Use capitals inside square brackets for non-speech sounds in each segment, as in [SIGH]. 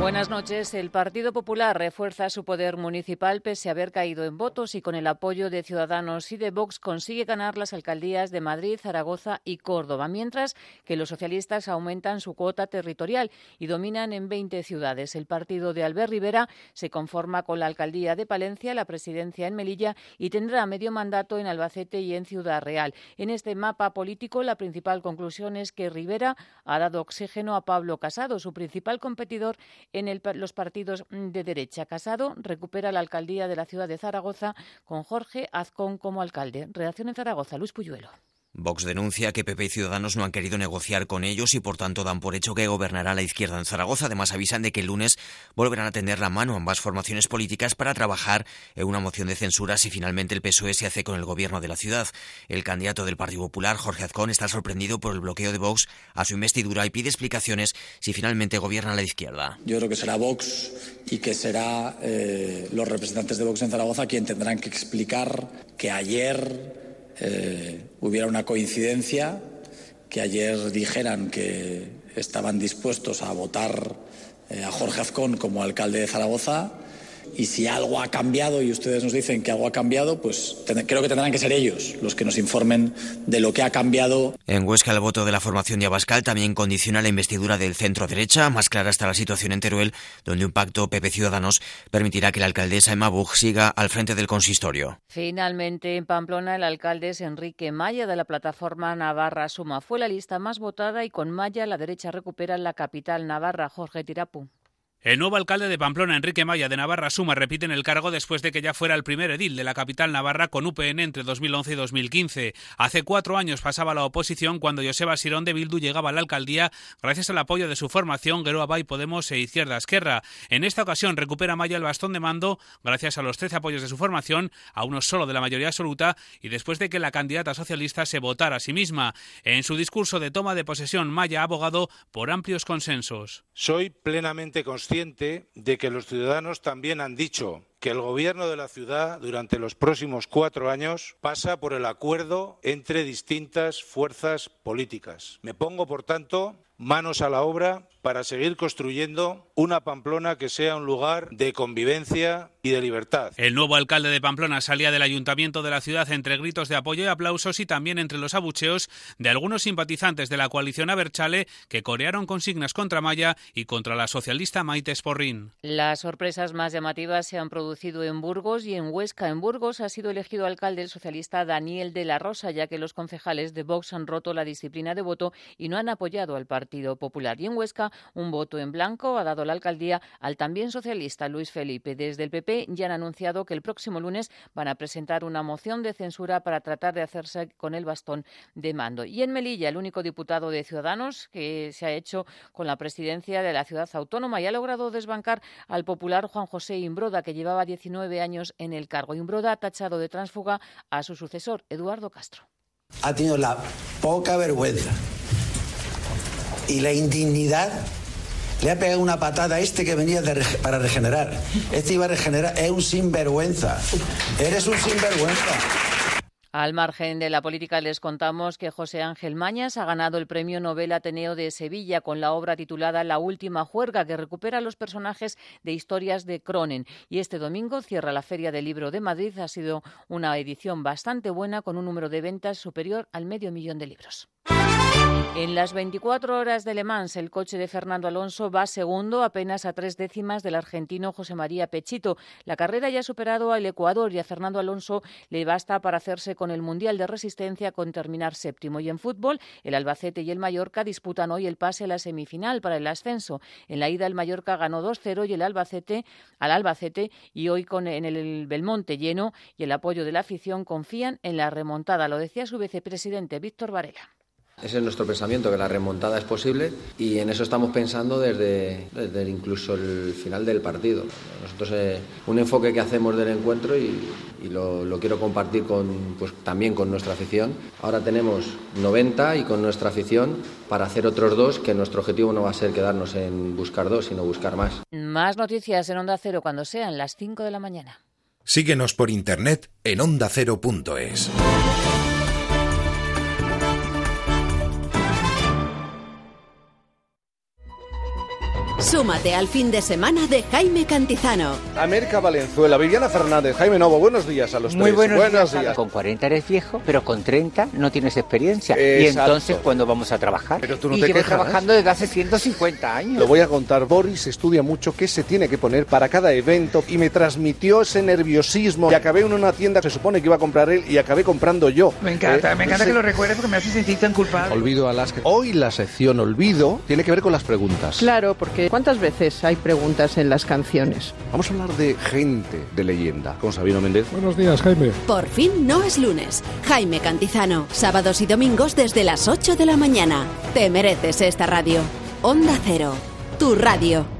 Buenas noches. El Partido Popular refuerza su poder municipal pese a haber caído en votos y con el apoyo de Ciudadanos y de Vox consigue ganar las alcaldías de Madrid, Zaragoza y Córdoba, mientras que los socialistas aumentan su cuota territorial y dominan en 20 ciudades. El partido de Albert Rivera se conforma con la alcaldía de Palencia, la presidencia en Melilla y tendrá medio mandato en Albacete y en Ciudad Real. En este mapa político, la principal conclusión es que Rivera ha dado oxígeno a Pablo Casado, su principal competidor en los partidos de derecha. Casado recupera la alcaldía de la ciudad de Zaragoza con Jorge Azcón como alcalde. Redacción en Zaragoza, Luis Puyuelo. Vox denuncia que PP y Ciudadanos no han querido negociar con ellos y por tanto dan por hecho que gobernará la izquierda en Zaragoza. Además avisan de que el lunes volverán a tender la mano ambas formaciones políticas para trabajar en una moción de censura si finalmente el PSOE se hace con el gobierno de la ciudad. El candidato del Partido Popular, Jorge Azcón, está sorprendido por el bloqueo de Vox a su investidura y pide explicaciones si finalmente gobierna la izquierda. Yo creo que será Vox y que será eh, los representantes de Vox en Zaragoza quien tendrán que explicar que ayer eh, hubiera una coincidencia, que ayer dijeran que estaban dispuestos a votar eh, a Jorge Azcón como alcalde de Zaragoza y si algo ha cambiado y ustedes nos dicen que algo ha cambiado, pues creo que tendrán que ser ellos los que nos informen de lo que ha cambiado. En Huesca el voto de la formación de Abascal también condiciona la investidura del centro derecha. Más clara está la situación en Teruel, donde un pacto PP Ciudadanos permitirá que la alcaldesa Emma Bug siga al frente del consistorio. Finalmente, en Pamplona, el alcalde es Enrique Maya de la plataforma Navarra Suma. Fue la lista más votada y con Maya la derecha recupera la capital navarra, Jorge Tirapu. El nuevo alcalde de Pamplona, Enrique Maya de Navarra Suma, repite en el cargo después de que ya fuera el primer edil de la capital navarra con UPN entre 2011 y 2015. Hace cuatro años pasaba la oposición cuando Joseba Sirón de Bildu llegaba a la alcaldía gracias al apoyo de su formación Geroa Bay Podemos e Izquierda Esquerra. En esta ocasión recupera Maya el bastón de mando gracias a los 13 apoyos de su formación, a uno solo de la mayoría absoluta y después de que la candidata socialista se votara a sí misma. En su discurso de toma de posesión, Maya ha abogado por amplios consensos. Soy plenamente consciente de que los ciudadanos también han dicho que el gobierno de la ciudad durante los próximos cuatro años pasa por el acuerdo entre distintas fuerzas políticas. Me pongo, por tanto, manos a la obra para seguir construyendo una Pamplona que sea un lugar de convivencia y de libertad. El nuevo alcalde de Pamplona salía del ayuntamiento de la ciudad entre gritos de apoyo y aplausos y también entre los abucheos de algunos simpatizantes de la coalición Aberchale que corearon consignas contra Maya y contra la socialista Maite Sporrin. Las sorpresas más llamativas se han producido en Burgos y en Huesca. En Burgos ha sido elegido alcalde el socialista Daniel de la Rosa, ya que los concejales de Vox han roto la disciplina de voto y no han apoyado al Partido Popular. Y en Huesca un voto en blanco ha dado la alcaldía al también socialista Luis Felipe. Desde el PP ya han anunciado que el próximo lunes van a presentar una moción de censura para tratar de hacerse con el bastón de mando. Y en Melilla, el único diputado de Ciudadanos que se ha hecho con la presidencia de la ciudad autónoma y ha logrado desbancar al popular Juan José Imbroda, que llevaba 19 años en el cargo. Imbroda ha tachado de transfuga a su sucesor, Eduardo Castro. Ha tenido la poca vergüenza y la indignidad le ha pegado una patada a este que venía para regenerar. Este iba a regenerar. Es un sinvergüenza. Eres un sinvergüenza. Al margen de la política, les contamos que José Ángel Mañas ha ganado el Premio Nobel Ateneo de Sevilla con la obra titulada La Última Juerga, que recupera los personajes de historias de Cronen. Y este domingo cierra la Feria del Libro de Madrid. Ha sido una edición bastante buena con un número de ventas superior al medio millón de libros. En las 24 horas de Le Mans, el coche de Fernando Alonso va segundo, apenas a tres décimas del argentino José María Pechito. La carrera ya ha superado al Ecuador y a Fernando Alonso le basta para hacerse con el Mundial de Resistencia con terminar séptimo. Y en fútbol, el Albacete y el Mallorca disputan hoy el pase a la semifinal para el ascenso. En la ida, el Mallorca ganó 2-0 y el Albacete al Albacete y hoy con en el Belmonte lleno y el apoyo de la afición confían en la remontada. Lo decía su vicepresidente Víctor Varela. Ese es nuestro pensamiento, que la remontada es posible y en eso estamos pensando desde, incluso el final del partido. Nosotros eh, un enfoque que hacemos del encuentro y, lo, quiero compartir con, pues, también con nuestra afición. Ahora tenemos 90 y con nuestra afición para hacer otros dos, que nuestro objetivo no va a ser quedarnos en buscar dos, sino buscar más. Más noticias en Onda Cero cuando sean las 5 de la mañana. Síguenos por internet en ondacero.es. Súmate al fin de semana de Jaime Cantizano. América Valenzuela, Viviana Fernández, Jaime Novo, buenos días a los Muy tres. buenos, días. Con 40 eres viejo, pero con 30 no tienes experiencia. Y entonces, ¿cuándo vamos a trabajar? Pero tú no y te llevo quejas. trabajando desde hace 150 años. Lo voy a contar. Boris estudia mucho qué se tiene que poner para cada evento y me transmitió ese nerviosismo. Y acabé en una tienda que se supone que iba a comprar él y acabé comprando yo. Me encanta, Eh, me encanta sí. que lo recuerdes porque me hace sentir tan culpable. Olvido Alaska. Hoy la sección Olvido tiene que ver con las preguntas. Claro, porque ¿cuántas veces hay preguntas en las canciones? Vamos a hablar de gente de leyenda con Sabino Méndez. Buenos días, Jaime. Por fin no es lunes. Jaime Cantizano, sábados y domingos desde las 8 de la mañana. Te mereces esta radio. Onda Cero, tu radio.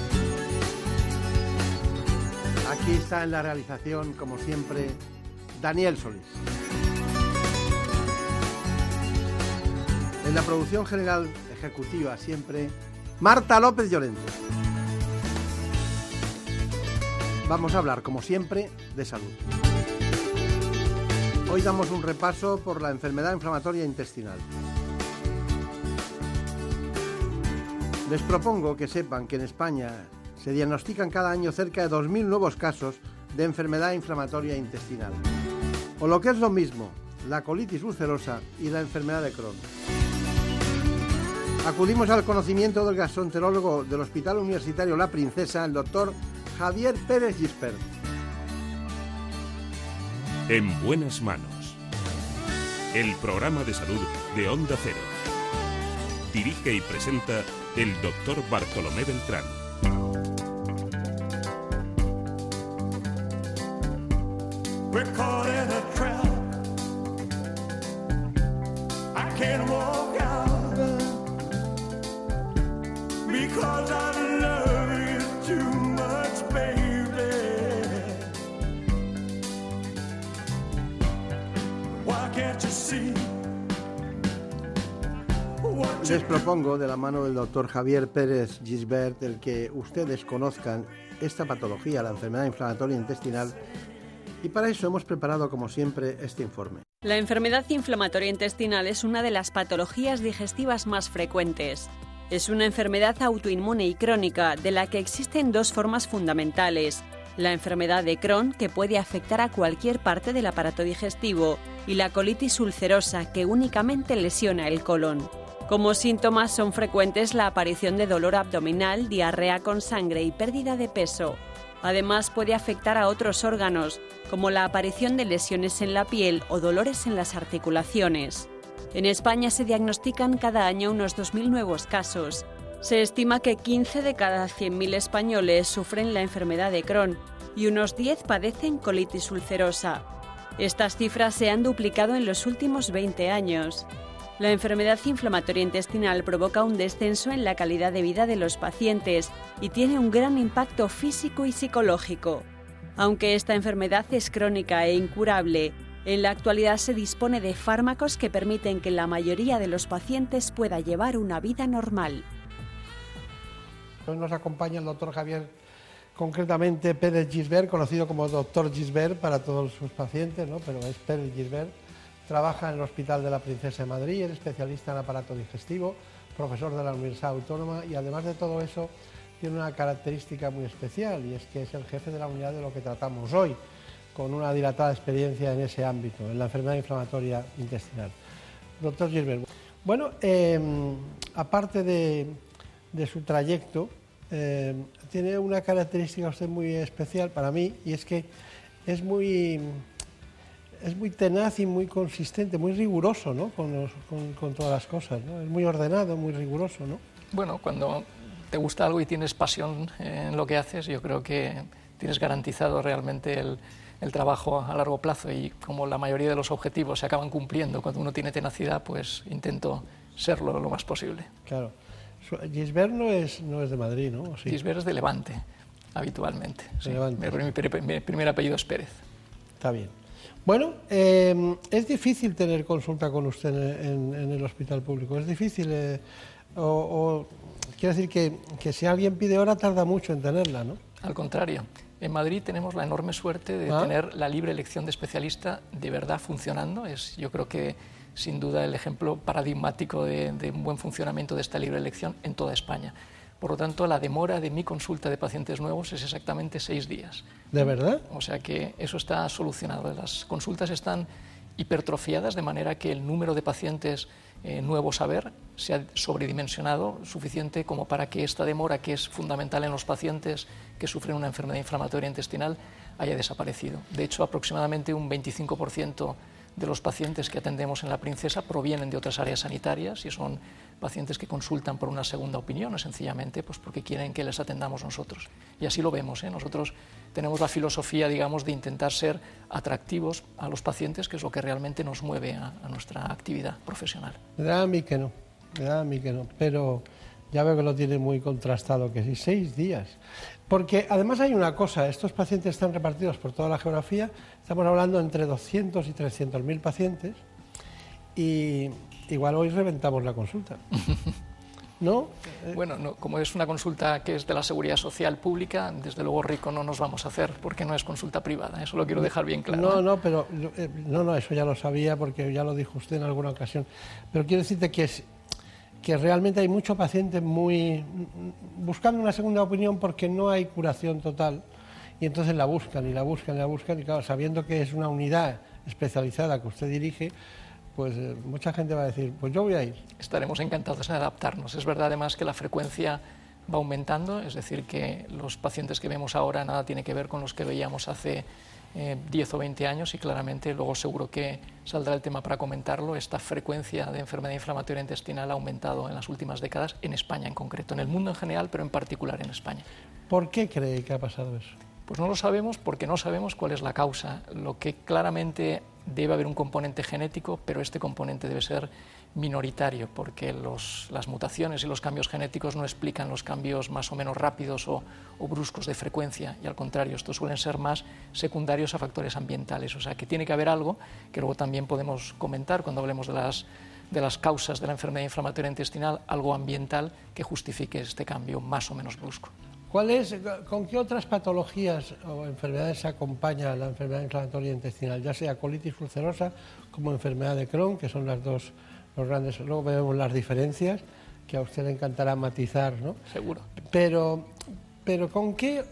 Aquí está en la realización, como siempre, Daniel Solís. En la producción general ejecutiva, siempre, Marta López Llorente. Vamos a hablar, como siempre, de salud. Hoy damos un repaso por la enfermedad inflamatoria intestinal. Les propongo que sepan que en España se diagnostican cada año cerca de 2.000 nuevos casos de enfermedad inflamatoria intestinal. O lo que es lo mismo, la colitis ulcerosa y la enfermedad de Crohn. Acudimos al conocimiento del gastroenterólogo del Hospital Universitario La Princesa, el doctor Javier Pérez Gispert. En buenas manos. El programa de salud de Onda Cero. Dirige y presenta el doctor Bartolomé Beltrán. We're caught in a trap. I can't walk out because I love you too much, baby. Why can't you see what Les propongo, de la mano del doctor Javier Pérez Gisbert, el que ustedes conozcan esta patología, la enfermedad inflamatoria intestinal, y para eso hemos preparado, como siempre, este informe. La enfermedad inflamatoria intestinal es una de las patologías digestivas más frecuentes. Es una enfermedad autoinmune y crónica de la que existen dos formas fundamentales. La enfermedad de Crohn, que puede afectar a cualquier parte del aparato digestivo, y la colitis ulcerosa, que únicamente lesiona el colon. Como síntomas son frecuentes la aparición de dolor abdominal, diarrea con sangre y pérdida de peso. Además puede afectar a otros órganos, como la aparición de lesiones en la piel o dolores en las articulaciones. En España se diagnostican cada año unos 2.000 nuevos casos. Se estima que 15 de cada 100.000 españoles sufren la enfermedad de Crohn y unos 10 padecen colitis ulcerosa. Estas cifras se han duplicado en los últimos 20 años. La enfermedad inflamatoria intestinal provoca un descenso en la calidad de vida de los pacientes y tiene un gran impacto físico y psicológico. Aunque esta enfermedad es crónica e incurable, en la actualidad se dispone de fármacos que permiten que la mayoría de los pacientes pueda llevar una vida normal. Hoy nos acompaña el doctor Javier, concretamente Pérez Gisbert, conocido como doctor Gisbert para todos sus pacientes, ¿no? pero es Pérez Gisbert. Trabaja en el Hospital de la Princesa de Madrid, es especialista en aparato digestivo, profesor de la Universidad Autónoma y además de todo eso tiene una característica muy especial y es que es el jefe de la unidad de lo que tratamos hoy, con una dilatada experiencia en ese ámbito, en la enfermedad inflamatoria intestinal. Doctor Gilbert, bueno, eh, aparte de, su trayecto, eh, tiene una característica usted muy especial para mí y es que es muy, es muy tenaz y muy consistente, muy riguroso ¿no? con, los, con, con, todas las cosas, ¿no? es muy ordenado, muy riguroso. ¿no? Bueno, cuando te gusta algo y tienes pasión en lo que haces, yo creo que tienes garantizado realmente el, el trabajo a largo plazo y como la mayoría de los objetivos se acaban cumpliendo cuando uno tiene tenacidad, pues intento serlo lo más posible. Claro. Gisbert no es, no es de Madrid, ¿no? Sí. Gisbert es de Levante, habitualmente. De sí. Levante. Mi, mi, mi, primer apellido es Pérez. Está bien. Bueno, eh, es difícil tener consulta con usted en, en, en el hospital público. Es difícil. Eh, o, o, quiero decir que, que si alguien pide hora tarda mucho en tenerla, ¿no? Al contrario. En Madrid tenemos la enorme suerte de ¿Ah? tener la libre elección de especialista de verdad funcionando. Es, yo creo que sin duda el ejemplo paradigmático de, de, un buen funcionamiento de esta libre elección en toda España. Por lo tanto, la demora de mi consulta de pacientes nuevos es exactamente seis días. ¿De verdad? O sea que eso está solucionado. Las consultas están hipertrofiadas de manera que el número de pacientes eh, nuevos a ver se ha sobredimensionado suficiente como para que esta demora, que es fundamental en los pacientes que sufren una enfermedad inflamatoria intestinal, haya desaparecido. De hecho, aproximadamente un 25% de los pacientes que atendemos en la Princesa provienen de otras áreas sanitarias y son pacientes que consultan por una segunda opinión sencillamente pues porque quieren que les atendamos nosotros. Y así lo vemos. ¿eh? Nosotros tenemos la filosofía, digamos, de intentar ser atractivos a los pacientes, que es lo que realmente nos mueve a, a nuestra actividad profesional. Me da a mí que no, me da a mí que no, pero ya veo que lo tiene muy contrastado, que sí, seis días. Porque además hay una cosa, estos pacientes están repartidos por toda la geografía, estamos hablando entre 200 y 300 mil pacientes, y igual hoy reventamos la consulta. [LAUGHS] ¿No? Bueno, no, como es una consulta que es de la seguridad social pública, desde luego rico no nos vamos a hacer porque no es consulta privada. Eso lo quiero dejar bien claro. No, ¿eh? no, pero eh, no, no, eso ya lo sabía porque ya lo dijo usted en alguna ocasión. Pero quiero decirte que es, que realmente hay muchos pacientes muy buscando una segunda opinión porque no hay curación total y entonces la buscan y la buscan y la buscan y claro, sabiendo que es una unidad especializada que usted dirige, pues eh, mucha gente va a decir, pues yo voy a ir. Estaremos encantados en adaptarnos. Es verdad además que la frecuencia va aumentando, es decir, que los pacientes que vemos ahora nada tiene que ver con los que veíamos hace eh, 10 o 20 años y claramente luego seguro que saldrá el tema para comentarlo. Esta frecuencia de enfermedad inflamatoria intestinal ha aumentado en las últimas décadas, en España en concreto, en el mundo en general, pero en particular en España. ¿Por qué cree que ha pasado eso? Pues no lo sabemos porque no sabemos cuál es la causa. Lo que claramente debe haber un componente genético, pero este componente debe ser minoritario, porque las mutaciones y los cambios genéticos no explican los cambios más o menos rápidos o, bruscos de frecuencia, y al contrario, estos suelen ser más secundarios a factores ambientales. O sea, que tiene que haber algo que luego también podemos comentar cuando hablemos de las causas de la enfermedad inflamatoria intestinal, algo ambiental que justifique este cambio más o menos brusco. ¿Cuál es, ¿Con qué otras patologías o enfermedades se acompaña la enfermedad inflamatoria intestinal, ya sea colitis ulcerosa como enfermedad de Crohn, que son las dos los grandes, luego vemos las diferencias que a usted le encantará matizar, ¿no? Seguro. Pero, pero ¿con qué,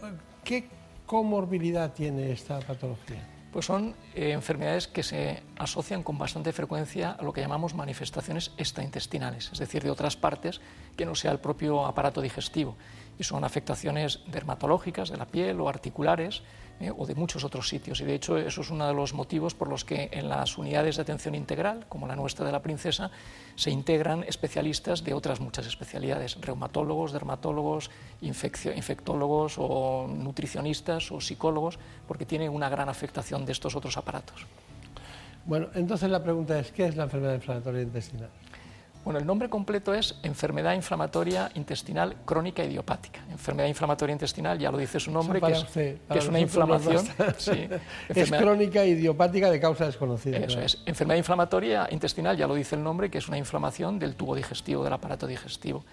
qué comorbilidad tiene esta patología? Pues son eh, enfermedades que se asocian con bastante frecuencia a lo que llamamos manifestaciones extraintestinales, es decir, de otras partes que no sea el propio aparato digestivo. Y son afectaciones dermatológicas de la piel o articulares eh, o de muchos otros sitios. Y de hecho eso es uno de los motivos por los que en las unidades de atención integral, como la nuestra de la Princesa, se integran especialistas de otras muchas especialidades, reumatólogos, dermatólogos, infectólogos o nutricionistas o psicólogos, porque tiene una gran afectación de estos otros aparatos. Bueno, entonces la pregunta es, ¿qué es la enfermedad inflamatoria intestinal? Bueno, el nombre completo es enfermedad inflamatoria intestinal crónica idiopática. Enfermedad inflamatoria intestinal, ya lo dice su nombre, que es, usted, que es una inflamación. [LAUGHS] Sí, es crónica idiopática de causa desconocida. Eso claro. es. Enfermedad inflamatoria intestinal, ya lo dice el nombre, que es una inflamación del tubo digestivo, del aparato digestivo.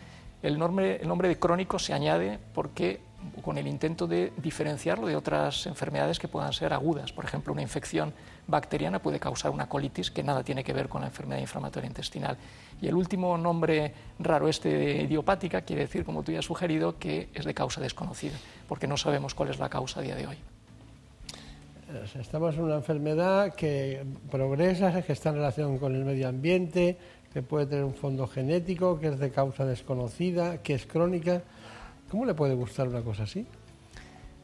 El nombre, el nombre de crónico se añade porque con el intento de diferenciarlo de otras enfermedades que puedan ser agudas. Por ejemplo, una infección bacteriana puede causar una colitis que nada tiene que ver con la enfermedad inflamatoria intestinal. Y el último nombre raro este de idiopática quiere decir, como tú ya has sugerido, que es de causa desconocida, porque no sabemos cuál es la causa a día de hoy. Estamos en una enfermedad que progresa, que está en relación con el medio ambiente, que puede tener un fondo genético, que es de causa desconocida, que es crónica. ¿Cómo le puede gustar una cosa así?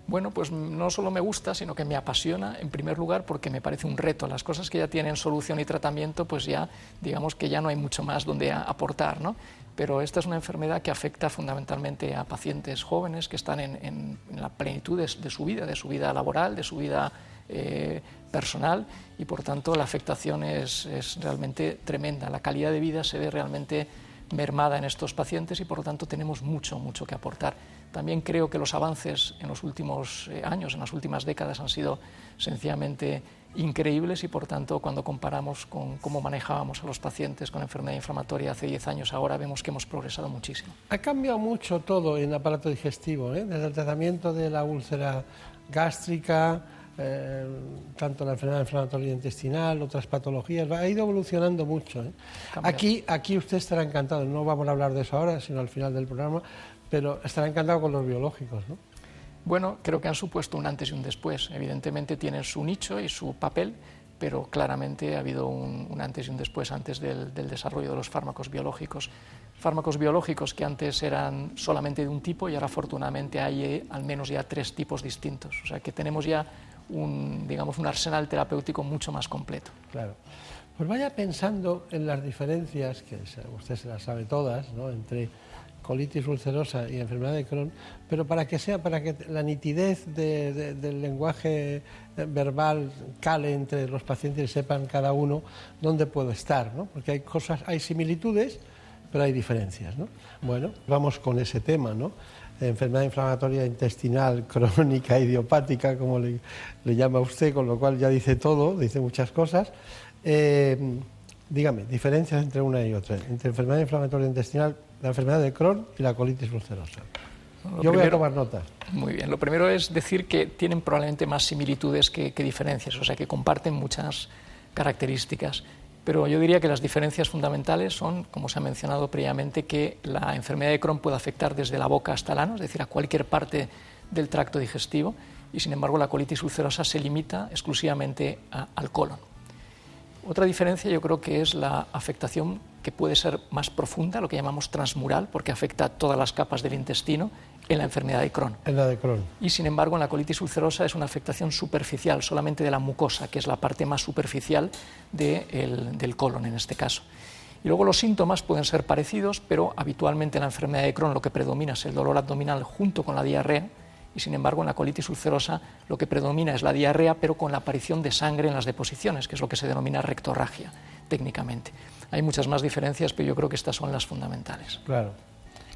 Bueno, pues no solo me gusta, sino que me apasiona, en primer lugar, porque me parece un reto. Las cosas que ya tienen solución y tratamiento, pues ya, digamos que ya no hay mucho más donde aportar, ¿no? Pero esta es una enfermedad que afecta fundamentalmente a pacientes jóvenes que están en, la plenitud de, su vida, de su vida laboral, de su vida eh, personal, y por tanto la afectación es realmente tremenda. La calidad de vida se ve realmente mermada en estos pacientes y por lo tanto tenemos mucho, mucho que aportar. También creo que los avances en los últimos eh, años, en las últimas décadas, han sido sencillamente increíbles y por tanto cuando comparamos con cómo manejábamos a los pacientes con enfermedad inflamatoria hace 10 años, ahora vemos que hemos progresado muchísimo. Ha cambiado mucho todo en el aparato digestivo, ¿eh? desde el tratamiento de la úlcera gástrica, eh, tanto la enfermedad inflamatoria intestinal, otras patologías, ha ido evolucionando mucho. ¿eh? Aquí, aquí usted estará encantado, no vamos a hablar de eso ahora, sino al final del programa, pero estará encantado con los biológicos, ¿no? Bueno, creo que han supuesto un antes y un después. Evidentemente tienen su nicho y su papel, pero claramente ha habido un, un antes y un después antes del, del, desarrollo de los fármacos biológicos. Fármacos biológicos que antes eran solamente de un tipo y ahora afortunadamente hay eh, al menos ya tres tipos distintos. O sea que tenemos ya un, digamos, un arsenal terapéutico mucho más completo. Claro. Pues vaya pensando en las diferencias, que usted se las sabe todas, ¿no? entre colitis ulcerosa y enfermedad de Crohn, pero para que sea, para que la nitidez de, de, del lenguaje verbal cale entre los pacientes y sepan cada uno dónde puedo estar, ¿no? Porque hay cosas, hay similitudes, pero hay diferencias, ¿no? Bueno, vamos con ese tema, ¿no? Enfermedad inflamatoria intestinal [LAUGHS] crónica idiopática, como le, le llama usted, con lo cual ya dice todo, dice muchas cosas. Eh, dígame, diferencias entre una y otra, entre enfermedad inflamatoria intestinal la enfermedad de Crohn y la colitis ulcerosa. Lo Yo primero, voy a tomar notas. Muy bien. Lo primero es decir que tienen probablemente más similitudes que, que, diferencias, o sea, que comparten muchas características. Pero yo diría que las diferencias fundamentales son, como se ha mencionado previamente, que la enfermedad de Crohn puede afectar desde la boca hasta el ano, es decir, a cualquier parte del tracto digestivo, y sin embargo la colitis ulcerosa se limita exclusivamente a, al colon. Otra diferencia yo creo que es la afectación que puede ser más profunda, lo que llamamos transmural, porque afecta a todas las capas del intestino en la enfermedad de Crohn. En la de Crohn. Y sin embargo, en la colitis ulcerosa es una afectación superficial, solamente de la mucosa, que es la parte más superficial de el, del colon en este caso. Y luego los síntomas pueden ser parecidos, pero habitualmente en la enfermedad de Crohn lo que predomina es el dolor abdominal junto con la diarrea, y sin embargo en la colitis ulcerosa lo que predomina es la diarrea, pero con la aparición de sangre en las deposiciones, que es lo que se denomina rectorragia técnicamente. Hay muchas más diferencias, pero yo creo que estas son las fundamentales. Claro.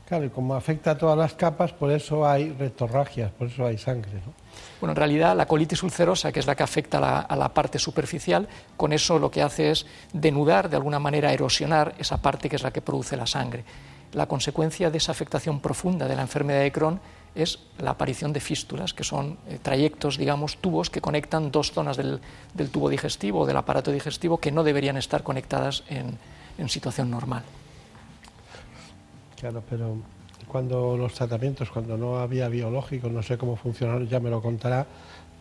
Claro, y como afecta a todas las capas, por eso hay rectorragias, por eso hay sangre. ¿no? Bueno, en realidad la colitis ulcerosa, que es la que afecta a la, a la, parte superficial, con eso lo que hace es denudar, de alguna manera erosionar esa parte que es la que produce la sangre. La consecuencia de esa afectación profunda de la enfermedad de Crohn es la aparición de fístulas, que son eh, trayectos, digamos, tubos que conectan dos zonas del, del, tubo digestivo o del aparato digestivo que no deberían estar conectadas en, en situación normal. Claro, pero cuando los tratamientos, cuando no había biológicos, no sé cómo funcionaron, ya me lo contará,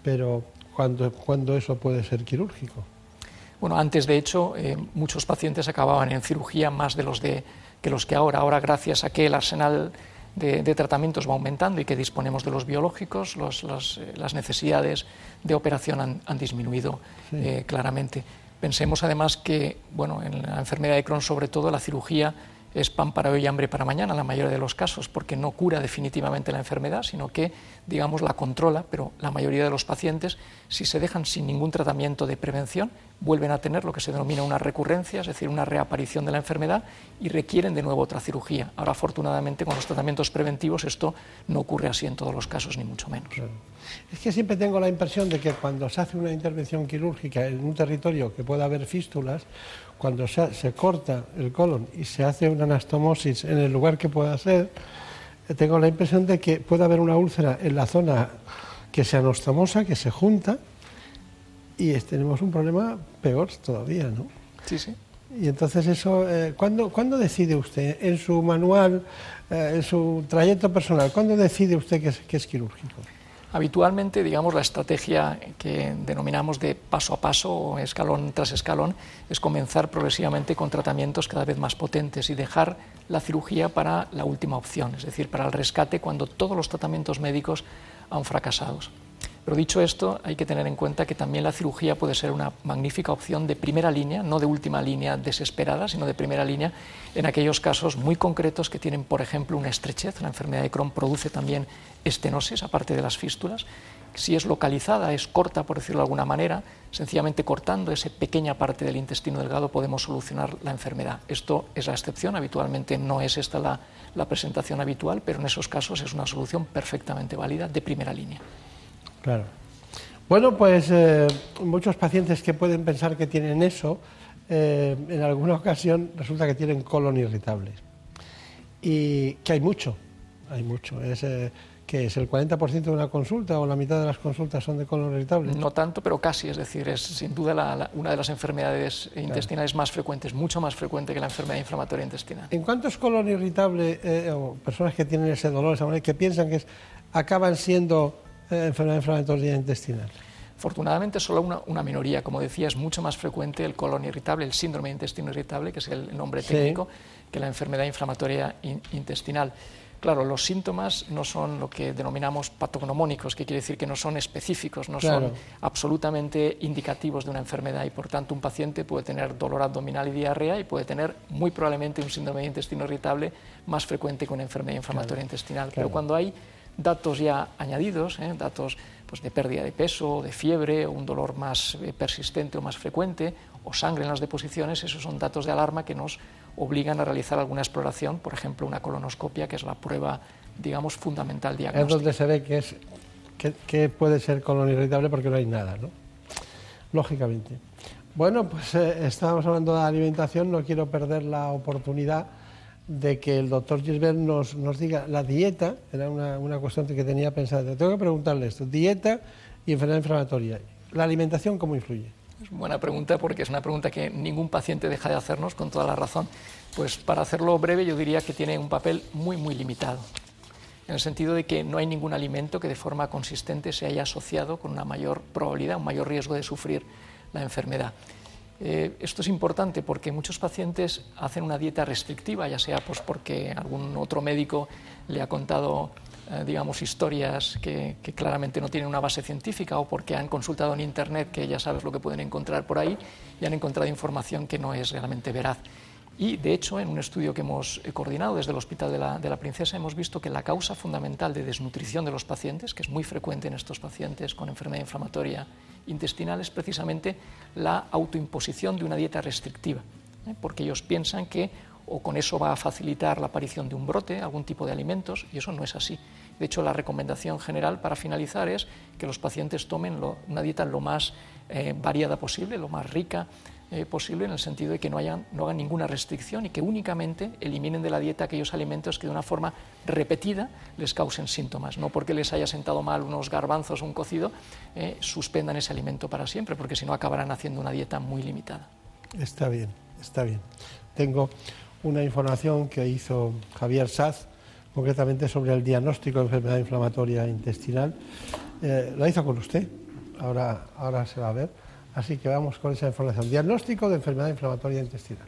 pero ¿cuándo, ¿cuándo eso puede ser quirúrgico? Bueno, antes de hecho, eh, muchos pacientes acababan en cirugía más de los de, que los que ahora. Ahora, gracias a que el arsenal de, de tratamientos va aumentando y que disponemos de los biológicos, los, eh, las necesidades de operación han, han disminuido sí. eh, claramente. Pensemos además que, bueno, en la enfermedad de Crohn, sobre todo, la cirugía es pan para hoy y hambre para mañana en la mayoría de los casos, porque no cura definitivamente la enfermedad, sino que, digamos, la controla, pero la mayoría de los pacientes, si se dejan sin ningún tratamiento de prevención, vuelven a tener lo que se denomina una recurrencia, es decir, una reaparición de la enfermedad y requieren de nuevo otra cirugía. Ahora, afortunadamente, con los tratamientos preventivos esto no ocurre así en todos los casos, ni mucho menos. Es que siempre tengo la impresión de que cuando se hace una intervención quirúrgica en un territorio que pueda haber fístulas, cuando se, se, corta el colon y se hace una anastomosis en el lugar que pueda ser, tengo la impresión de que puede haber una úlcera en la zona que se anostomosa, que se junta, y tenemos un problema peor todavía, ¿no? Sí, sí. Y entonces eso, eh, ¿cuándo, cuándo decide usted en su manual, eh, en su trayecto personal, cuándo decide usted que es, que es quirúrgico? Habitualmente, digamos, la estrategia que denominamos de paso a paso o escalón tras escalón es comenzar progresivamente con tratamientos cada vez más potentes y dejar la cirugía para la última opción, es decir, para el rescate cuando todos los tratamientos médicos han fracasado. Pero dicho esto, hay que tener en cuenta que también la cirugía puede ser una magnífica opción de primera línea, no de última línea desesperada, sino de primera línea en aquellos casos muy concretos que tienen, por ejemplo, una estrechez. La enfermedad de Crohn produce también estenosis, aparte de las fístulas. Si es localizada, es corta, por decirlo de alguna manera, sencillamente cortando esa pequeña parte del intestino delgado podemos solucionar la enfermedad. Esto es la excepción, habitualmente no es esta la, la presentación habitual, pero en esos casos es una solución perfectamente válida de primera línea. Claro. Bueno, pues eh, muchos pacientes que pueden pensar que tienen eso, eh, en alguna [LAUGHS] ocasión resulta que tienen colon irritable. Y que hay mucho, hay mucho. Es, eh, que es el 40% de una consulta o la mitad de las consultas son de colon irritable. No tanto, pero casi, es decir, es sin duda la- la- una de las enfermedades intestinales más frecuentes, mucho más frecuente que la enfermedad inflamatoria intestinal. ¿En cuántos colon irritable eh, o personas que tienen ese dolor, esa manera, que piensan que es, acaban siendo eh, enfermedad inflamatoria intestinal? Afortunadamente, solo una, una minoría, como decía, es mucho más frecuente el colon irritable, el síndrome de intestino irritable, que es el nombre Sí. técnico, que la enfermedad inflamatoria in- intestinal. Claro, los síntomas no son lo que denominamos patognomónicos, que quiere decir que no son específicos, no Claro. son absolutamente indicativos de una enfermedad y por tanto un paciente puede tener dolor abdominal y diarrea y puede tener muy probablemente un síndrome de intestino irritable más frecuente que una enfermedad inflamatoria intestinal. Pero claro. cuando hay datos ya añadidos, ¿eh? datos pues, de pérdida de peso, de fiebre, o un dolor más eh, persistente o más frecuente, o sangre en las deposiciones, esos son datos de alarma que nos obligan a realizar alguna exploración, por ejemplo, una colonoscopia, que es la prueba, digamos, fundamental Es diagnóstica. donde se ve que, es, que, que puede ser colon irritable porque no hay nada, ¿no? Lógicamente. Bueno, pues eh, estábamos hablando de alimentación, no quiero perder la oportunidad de que el doctor Gisbert nos, nos diga la dieta, era una, una cuestión que tenía pensada. Tengo que preguntarle esto, dieta y enfermedad inflamatoria. ¿La alimentación cómo influye? Es buena pregunta porque es una pregunta que ningún paciente deja de hacernos con toda la razón. Pues para hacerlo breve yo diría que tiene un papel muy muy limitado. En el sentido de que no hay ningún alimento que de forma consistente se haya asociado con una mayor probabilidad, un mayor riesgo de sufrir la enfermedad. Eh, esto es importante porque muchos pacientes hacen una dieta restrictiva, ya sea pues porque algún otro médico le ha contado, eh, digamos, historias que, que claramente no tienen una base científica o porque han consultado en Internet, que ya sabes lo que pueden encontrar por ahí, y han encontrado información que no es realmente veraz. Y, de hecho, en un estudio que hemos eh, coordinado desde el Hospital de la, Princesa, hemos visto que la causa fundamental de desnutrición de los pacientes, que es muy frecuente en estos pacientes con enfermedad inflamatoria intestinal, es precisamente la autoimposición de una dieta restrictiva, ¿eh? porque ellos piensan que o con eso va a facilitar la aparición de un brote, algún tipo de alimentos, y eso no es así. De hecho, la recomendación general para finalizar es que los pacientes tomen una dieta lo más eh, variada posible, lo más rica eh, posible, en el sentido de que no, hayan, no hagan ninguna restricción y que únicamente eliminen de la dieta aquellos alimentos que de una forma repetida les causen síntomas. No porque les haya sentado mal unos garbanzos o un cocido, eh, suspendan ese alimento para siempre, porque si no acabarán haciendo una dieta muy limitada. Está bien, está bien. Tengo una información que hizo Javier Saz, concretamente sobre el diagnóstico de enfermedad inflamatoria intestinal. Eh, la hizo con usted, ahora, ahora se va a ver. Así que vamos con esa información. Diagnóstico de enfermedad inflamatoria intestinal.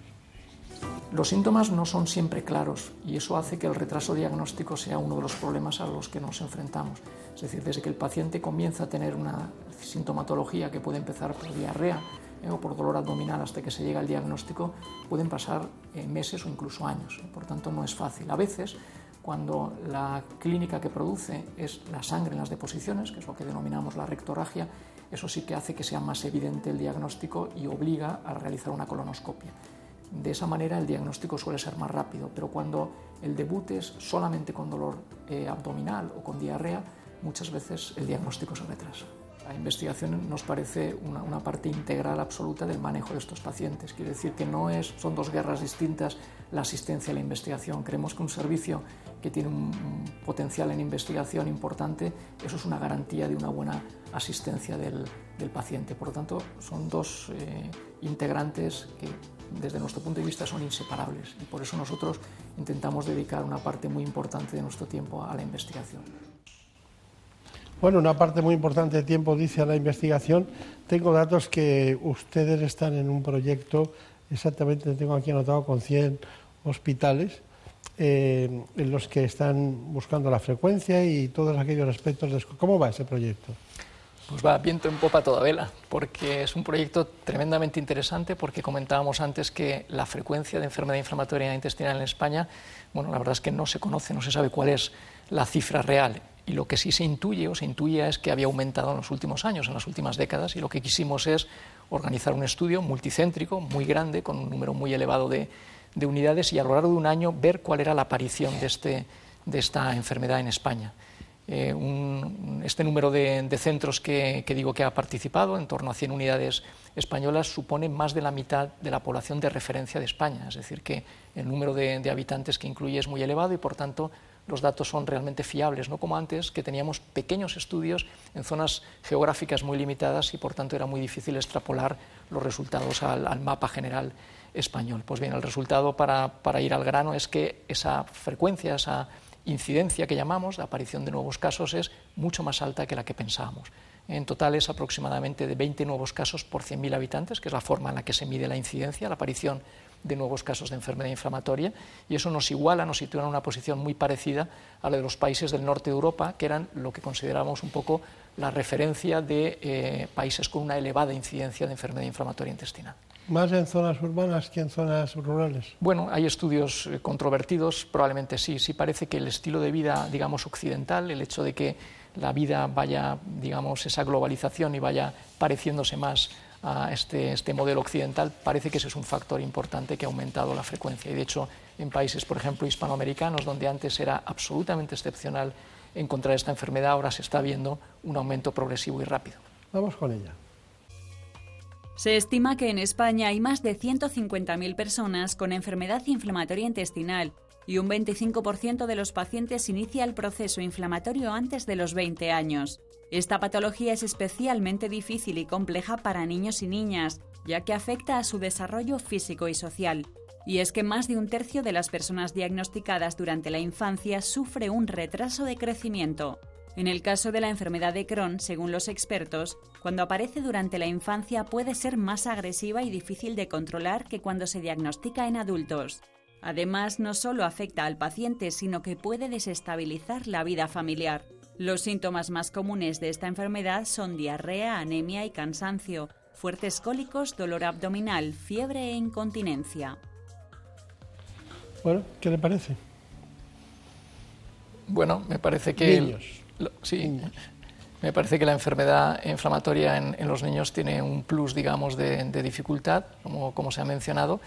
Los síntomas no son siempre claros y eso hace que el retraso diagnóstico sea uno de los problemas a los que nos enfrentamos. Es decir, desde que el paciente comienza a tener una sintomatología que puede empezar por diarrea eh, o por dolor abdominal hasta que se llega al diagnóstico, pueden pasar eh, meses o incluso años. Por tanto, no es fácil. A veces, cuando la clínica que produce es la sangre en las deposiciones, que es lo que denominamos la rectorragia, eso sí que hace que sea más evidente el diagnóstico y obliga a realizar una colonoscopia. De esa manera el diagnóstico suele ser más rápido, pero cuando el debut es solamente con dolor eh, abdominal o con diarrea, muchas veces el diagnóstico se retrasa. La investigación nos parece una, parte integral absoluta del manejo de estos pacientes. Quiere decir que no es, son dos guerras distintas la asistencia y la investigación. Creemos que un servicio que tiene un, un potencial en investigación importante, eso es una garantía de una buena asistencia del, paciente. Por lo tanto, son dos eh, integrantes que desde nuestro punto de vista son inseparables y por eso nosotros intentamos dedicar una parte muy importante de nuestro tiempo a la investigación. Bueno, una parte muy importante de tiempo dice a la investigación. Tengo datos que ustedes están en un proyecto, exactamente tengo aquí anotado, con 100 hospitales, eh, en los que están buscando la frecuencia y todos aquellos aspectos. De... ¿Cómo va ese proyecto? Pues va viento en popa toda vela, porque es un proyecto tremendamente interesante, porque comentábamos antes que la frecuencia de enfermedad inflamatoria intestinal en España, bueno, la verdad es que no se conoce, no se sabe cuál es la cifra real. Y lo que sí se intuye o se intuye es que había aumentado en los últimos años, en las últimas décadas, y lo que quisimos es organizar un estudio multicéntrico, muy grande, con un número muy elevado de, de unidades, y a lo largo de un año ver cuál era la aparición de, este, de esta enfermedad en España. Eh, este número de, centros que, digo que ha participado, en torno a 100 unidades españolas, supone más de la mitad de la población de referencia de España. Es decir, que el número de, habitantes que incluye es muy elevado y, por tanto, los datos son realmente fiables, no como antes, que teníamos pequeños estudios en zonas geográficas muy limitadas y, por tanto, era muy difícil extrapolar los resultados al, mapa general español. Pues bien, el resultado, para ir al grano, es que esa frecuencia, esa incidencia que llamamos, la aparición de nuevos casos, es mucho más alta que la que pensábamos. En total es aproximadamente de 20 nuevos casos por 100.000 habitantes, que es la forma en la que se mide la incidencia, la aparición de nuevos casos de enfermedad inflamatoria, y eso nos iguala, nos sitúa en una posición muy parecida a la de los países del norte de Europa, que eran lo que considerábamos un poco la referencia de eh, países con una elevada incidencia de enfermedad inflamatoria intestinal. ¿Más en zonas urbanas que en zonas rurales? Bueno, hay estudios eh, controvertidos, probablemente sí. Sí parece que el estilo de vida, digamos, occidental, el hecho de que la vida vaya, digamos, esa globalización y vaya pareciéndose más a este, este modelo occidental, parece que ese es un factor importante que ha aumentado la frecuencia. Y de hecho, en países, por ejemplo, hispanoamericanos, donde antes era absolutamente excepcional encontrar esta enfermedad, ahora se está viendo un aumento progresivo y rápido. Vamos con ella. Se estima que en España hay más de 150.000 personas con enfermedad inflamatoria intestinal y un 25% de los pacientes inicia el proceso inflamatorio antes de los 20 años. Esta patología es especialmente difícil y compleja para niños y niñas, ya que afecta a su desarrollo físico y social. Y es que más de un tercio de las personas diagnosticadas durante la infancia sufre un retraso de crecimiento. En el caso de la enfermedad de Crohn, según los expertos, cuando aparece durante la infancia puede ser más agresiva y difícil de controlar que cuando se diagnostica en adultos. Además, no solo afecta al paciente, sino que puede desestabilizar la vida familiar. Los síntomas más comunes de esta enfermedad son diarrea, anemia y cansancio, fuertes cólicos, dolor abdominal, fiebre e incontinencia. Bueno, ¿qué le parece? Bueno, me parece que... Niños. Sí, me parece que la enfermedad inflamatoria en, en los niños tiene un plus, digamos, de, de dificultad, como, como, se ha mencionado.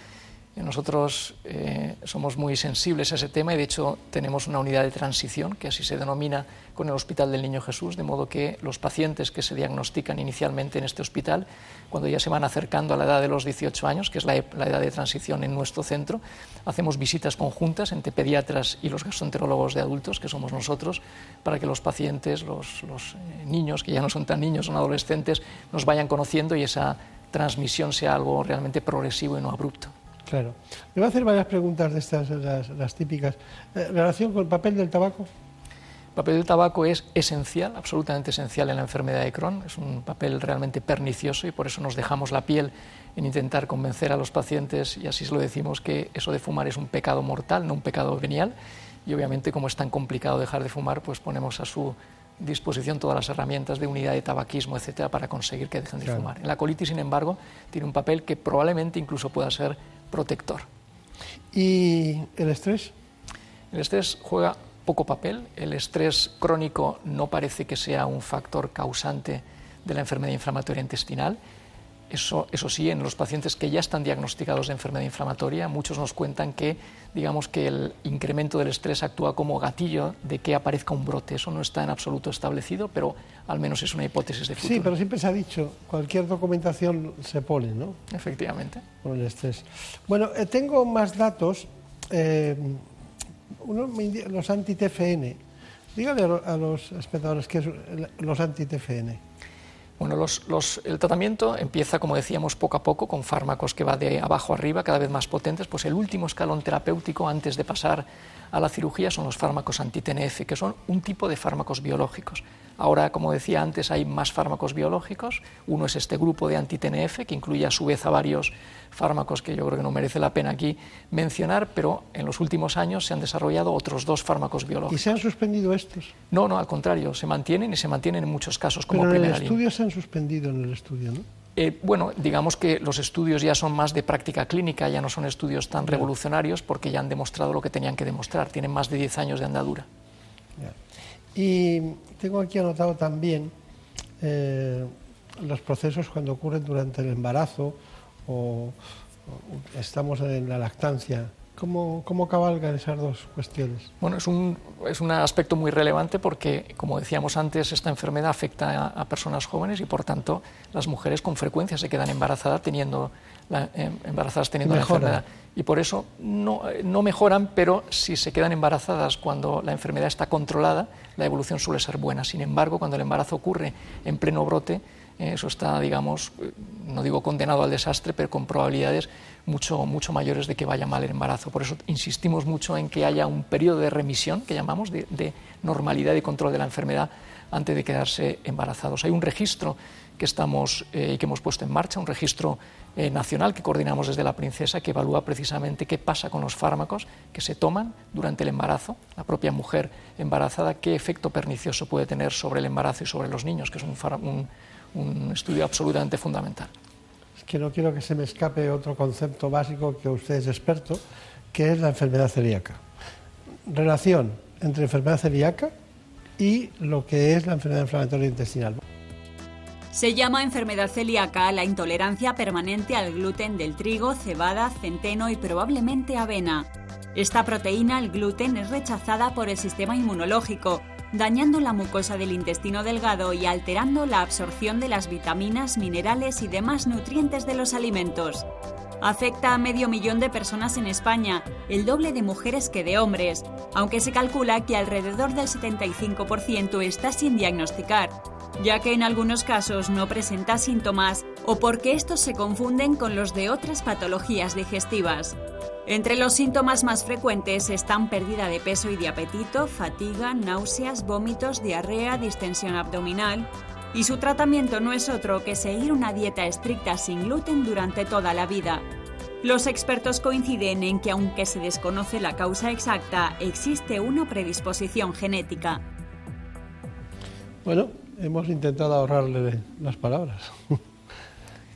Nosotros eh, somos muy sensibles a ese tema y, de hecho, tenemos una unidad de transición, que así se denomina con el Hospital del Niño Jesús, de modo que los pacientes que se diagnostican inicialmente en este hospital, cuando ya se van acercando a la edad de los 18 años, que es la, edad de transición en nuestro centro, hacemos visitas conjuntas entre pediatras y los gastroenterólogos de adultos, que somos nosotros, para que los pacientes, los, los eh, niños, que ya no son tan niños, son adolescentes, nos vayan conociendo y esa transmisión sea algo realmente progresivo y no abrupto. Claro. Le voy a hacer varias preguntas de estas, las, las típicas. Eh, ¿Relación con el papel del tabaco? El papel del tabaco es esencial, absolutamente esencial en la enfermedad de Crohn. Es un papel realmente pernicioso y por eso nos dejamos la piel en intentar convencer a los pacientes, y así se lo decimos, que eso de fumar es un pecado mortal, no un pecado venial. Y obviamente, como es tan complicado dejar de fumar, pues ponemos a su disposición todas las herramientas de unidad de tabaquismo, etcétera, para conseguir que dejen de claro. fumar. En la colitis, sin embargo, tiene un papel que probablemente incluso pueda ser protector. ¿Y el estrés? El estrés juega poco papel. El estrés crónico no parece que sea un factor causante de la enfermedad inflamatoria intestinal. Eso, eso sí, en los pacientes que ya están diagnosticados de enfermedad inflamatoria, muchos nos cuentan que, digamos, que el incremento del estrés actúa como gatillo de que aparezca un brote. Eso no está en absoluto establecido, pero al menos es una hipótesis de futuro. Sí, pero siempre se ha dicho, cualquier documentación se pone, ¿no? Efectivamente. Por el estrés. Bueno, eh, tengo más datos. eh, uno los anti-TFN. Dígale a, lo- a los espectadores qué es el- los anti-TFN. Bueno, los- los- el tratamiento empieza, como decíamos, poco a poco, con fármacos que va de abajo arriba, cada vez más potentes. Pues el último escalón terapéutico antes de pasar a la cirugía son los fármacos anti-TNF, que son un tipo de fármacos biológicos. Ahora, como decía antes, hay más fármacos biológicos. Uno es este grupo de anti-TNF, que incluye a su vez a varios fármacos que yo creo que no merece la pena aquí mencionar, pero en los últimos años se han desarrollado otros dos fármacos ¿Y biológicos. se han suspendido estos? No, no, al contrario, se mantienen y se mantienen en muchos casos como Pero en el primera línea. estudio se han suspendido en el estudio, ¿no? Eh, bueno, digamos que los estudios ya son más de práctica clínica, ya no son estudios tan revolucionarios porque ya han demostrado lo que tenían que demostrar, tienen más de 10 años de andadura. Y tengo aquí anotado también eh, los procesos cuando ocurren durante el embarazo o, o estamos en la lactancia. ¿Cómo, ¿Cómo cabalgan esas dos cuestiones? Bueno, es un, es un aspecto muy relevante porque, como decíamos antes, esta enfermedad afecta a, a personas jóvenes y, por tanto, las mujeres con frecuencia se quedan embarazadas teniendo la, em- embarazadas teniendo la enfermedad. Y por eso no, eh, no mejoran, pero si se quedan embarazadas cuando la enfermedad está controlada, la evolución suele ser buena. Sin embargo, cuando el embarazo ocurre en pleno brote, eh, eso está, digamos, eh, no digo condenado al desastre, pero con probabilidades mucho, mucho mayores de que vaya mal el embarazo. Por eso insistimos mucho en que haya un periodo de remisión, que llamamos, de, normalidad y control de la enfermedad antes de quedarse embarazados. Hay un registro que estamos eh, que hemos puesto en marcha, un registro eh, nacional que coordinamos desde la Princesa, que evalúa precisamente qué pasa con los fármacos que se toman durante el embarazo, la propia mujer embarazada, qué efecto pernicioso puede tener sobre el embarazo y sobre los niños, que es un- un estudio absolutamente fundamental. Que no quiero que se me escape otro concepto básico que usted es experto, que es la enfermedad celíaca. Relación entre enfermedad celíaca y lo que es la enfermedad inflamatoria intestinal. Se llama enfermedad celíaca la intolerancia permanente al gluten del trigo, cebada, centeno y probablemente avena. Esta proteína, el gluten, es rechazada por el sistema inmunológico, dañando la mucosa del intestino delgado y alterando la absorción de las vitaminas, minerales y demás nutrientes de los alimentos. Afecta a medio millón de personas en España, el doble de mujeres que de hombres, aunque se calcula que alrededor del 75% está sin diagnosticar, ya que en algunos casos no presenta síntomas o porque estos se confunden con los de otras patologías digestivas. Entre los síntomas más frecuentes están pérdida de peso y de apetito, fatiga, náuseas, vómitos, diarrea, distensión abdominal, y su tratamiento no es otro que seguir una dieta estricta sin gluten durante toda la vida. Los expertos coinciden en que aunque se desconoce la causa exacta, existe una predisposición genética. Bueno, hemos intentado ahorrarle las palabras. [LAUGHS]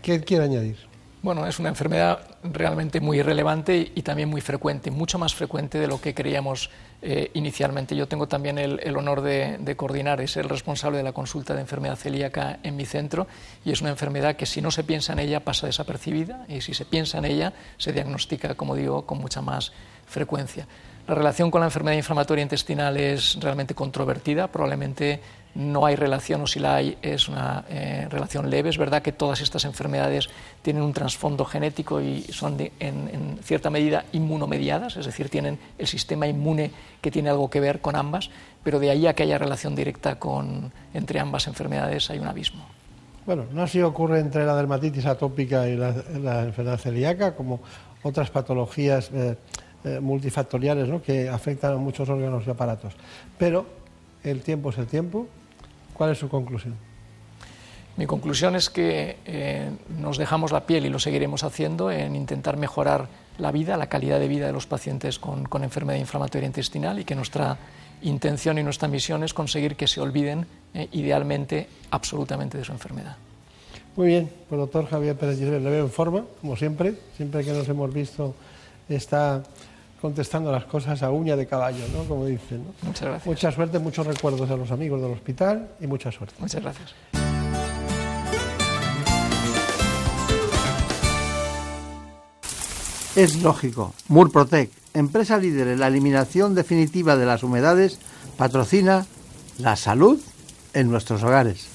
¿Qué quiere añadir? Bueno, es una enfermedad realmente muy relevante y, también muy frecuente, mucho más frecuente de lo que creíamos eh, inicialmente. Yo tengo también el, el honor de, de coordinar y ser el responsable de la consulta de enfermedad celíaca en mi centro y es una enfermedad que si no se piensa en ella pasa desapercibida y si se piensa en ella se diagnostica, como digo, con mucha más frecuencia. La relación con la enfermedad inflamatoria intestinal es realmente controvertida, probablemente no hay relación o si la hay es una eh, relación leve. Es verdad que todas estas enfermedades tienen un trasfondo genético y son en, cierta medida inmunomediadas, es decir, tienen el sistema inmune que tiene algo que ver con ambas, pero de ahí a que haya relación directa con, entre ambas enfermedades hay un abismo. Bueno, no así ocurre entre la dermatitis atópica y la, la enfermedad celíaca, como otras patologías eh, eh, multifactoriales ¿no? que afectan a muchos órganos y aparatos. Pero el tiempo es el tiempo. ¿Cuál es su conclusión? Mi conclusión es que eh, nos dejamos la piel y lo seguiremos haciendo en intentar mejorar la vida, la calidad de vida de los pacientes con, con enfermedad inflamatoria intestinal y que nuestra intención y nuestra misión es conseguir que se olviden eh, idealmente absolutamente de su enfermedad. Muy bien, pues doctor Javier Pérez Gisbert, le veo en forma, como siempre. Siempre que nos hemos visto está contestando las cosas a uña de caballo, ¿no? Como dicen. ¿no? Muchas gracias. Mucha suerte, muchos recuerdos a los amigos del hospital y mucha suerte. Muchas gracias. Es lógico. Murprotec, empresa líder en la eliminación definitiva de las humedades, patrocina la salud en nuestros hogares.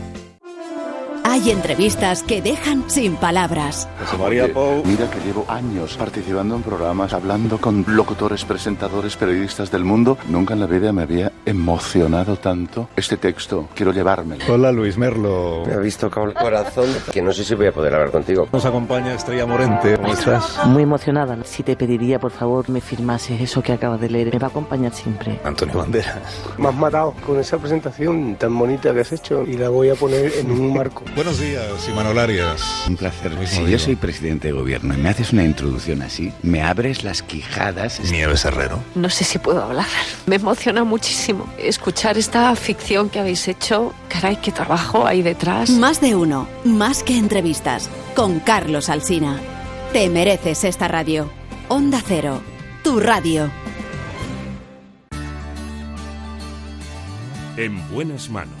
Hay entrevistas que dejan sin palabras. María Pau. Mira que llevo años participando en programas, hablando con locutores, presentadores, periodistas del mundo. Nunca en la vida me había emocionado tanto este texto. Quiero llevármelo. Hola Luis Merlo. Me habéis tocado el corazón que no sé si voy a poder hablar contigo. Nos acompaña Estrella Morente. ¿Cómo estás? Muy emocionada. Si te pediría, por favor, me firmases eso que acabas de leer. Me va a acompañar siempre. Antonio Banderas. Me has matado con esa presentación tan bonita que has hecho y la voy a poner en un marco. Buenos días, Imanol Arias. Un placer. Si yo soy presidente de gobierno y me haces una introducción así, me abres las quijadas. Nieves Herrero. No sé si puedo hablar. Me emociona muchísimo escuchar esta ficción que habéis hecho. Caray, qué trabajo hay detrás. Más de uno, más que entrevistas, con Carlos Alsina. Te mereces esta radio. Onda Cero, tu radio. En buenas manos.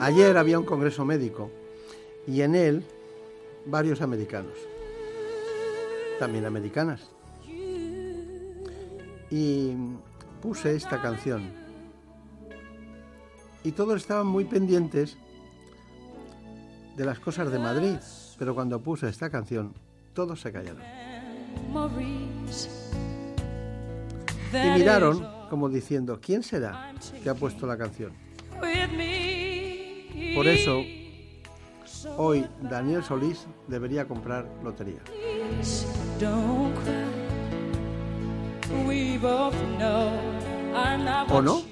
Ayer había un congreso médico y en él varios americanos, también americanas. Y puse esta canción. Y todos estaban muy pendientes de las cosas de Madrid, pero cuando puse esta canción, todos se callaron. Y miraron como diciendo, ¿quién será que ha puesto la canción? Por eso, hoy Daniel Solís debería comprar lotería. ¿O no?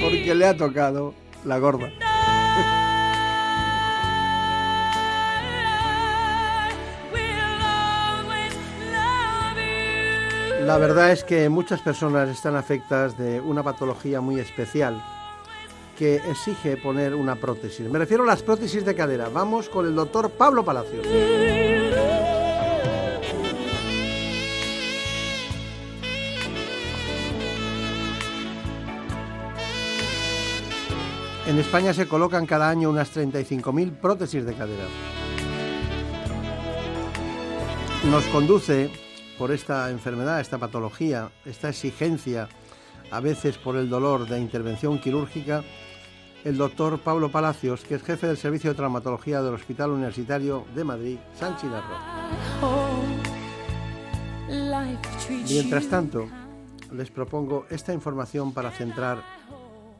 Porque le ha tocado la gorda. La verdad es que muchas personas están afectadas de una patología muy especial que exige poner una prótesis. Me refiero a las prótesis de cadera. Vamos con el doctor Pablo Palacios. En España se colocan cada año unas 35.000 prótesis de cadera. Nos conduce por esta enfermedad, esta patología, esta exigencia, a veces por el dolor de intervención quirúrgica, el doctor Pablo Palacios, que es jefe del Servicio de Traumatología del Hospital Universitario de Madrid, San Chinarro. Mientras tanto, les propongo esta información para centrar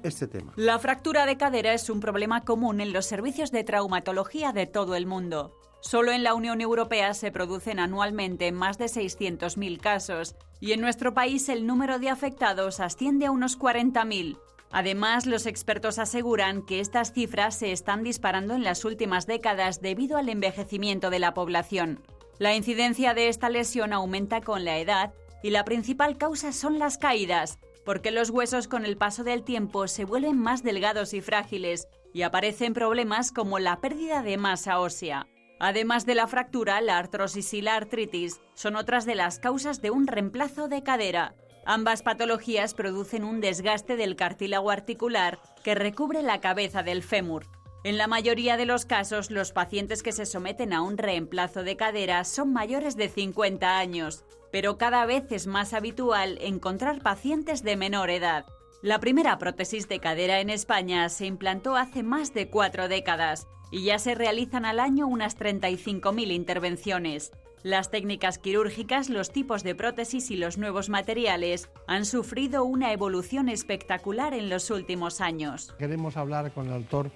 este tema. La fractura de cadera es un problema común en los servicios de traumatología de todo el mundo. Solo en la Unión Europea se producen anualmente más de 600.000 casos y en nuestro país el número de afectados asciende a unos 40.000. Además, los expertos aseguran que estas cifras se están disparando en las últimas décadas debido al envejecimiento de la población. La incidencia de esta lesión aumenta con la edad y la principal causa son las caídas, porque los huesos con el paso del tiempo se vuelven más delgados y frágiles y aparecen problemas como la pérdida de masa ósea. Además de la fractura, la artrosis y la artritis son otras de las causas de un reemplazo de cadera. Ambas patologías producen un desgaste del cartílago articular que recubre la cabeza del fémur. En la mayoría de los casos, los pacientes que se someten a un reemplazo de cadera son mayores de 50 años, pero cada vez es más habitual encontrar pacientes de menor edad. La primera prótesis de cadera en España se implantó hace más de cuatro décadas y ya se realizan al año unas 35.000 intervenciones. Las técnicas quirúrgicas, los tipos de prótesis y los nuevos materiales han sufrido una evolución espectacular en los últimos años. Queremos hablar con el doctor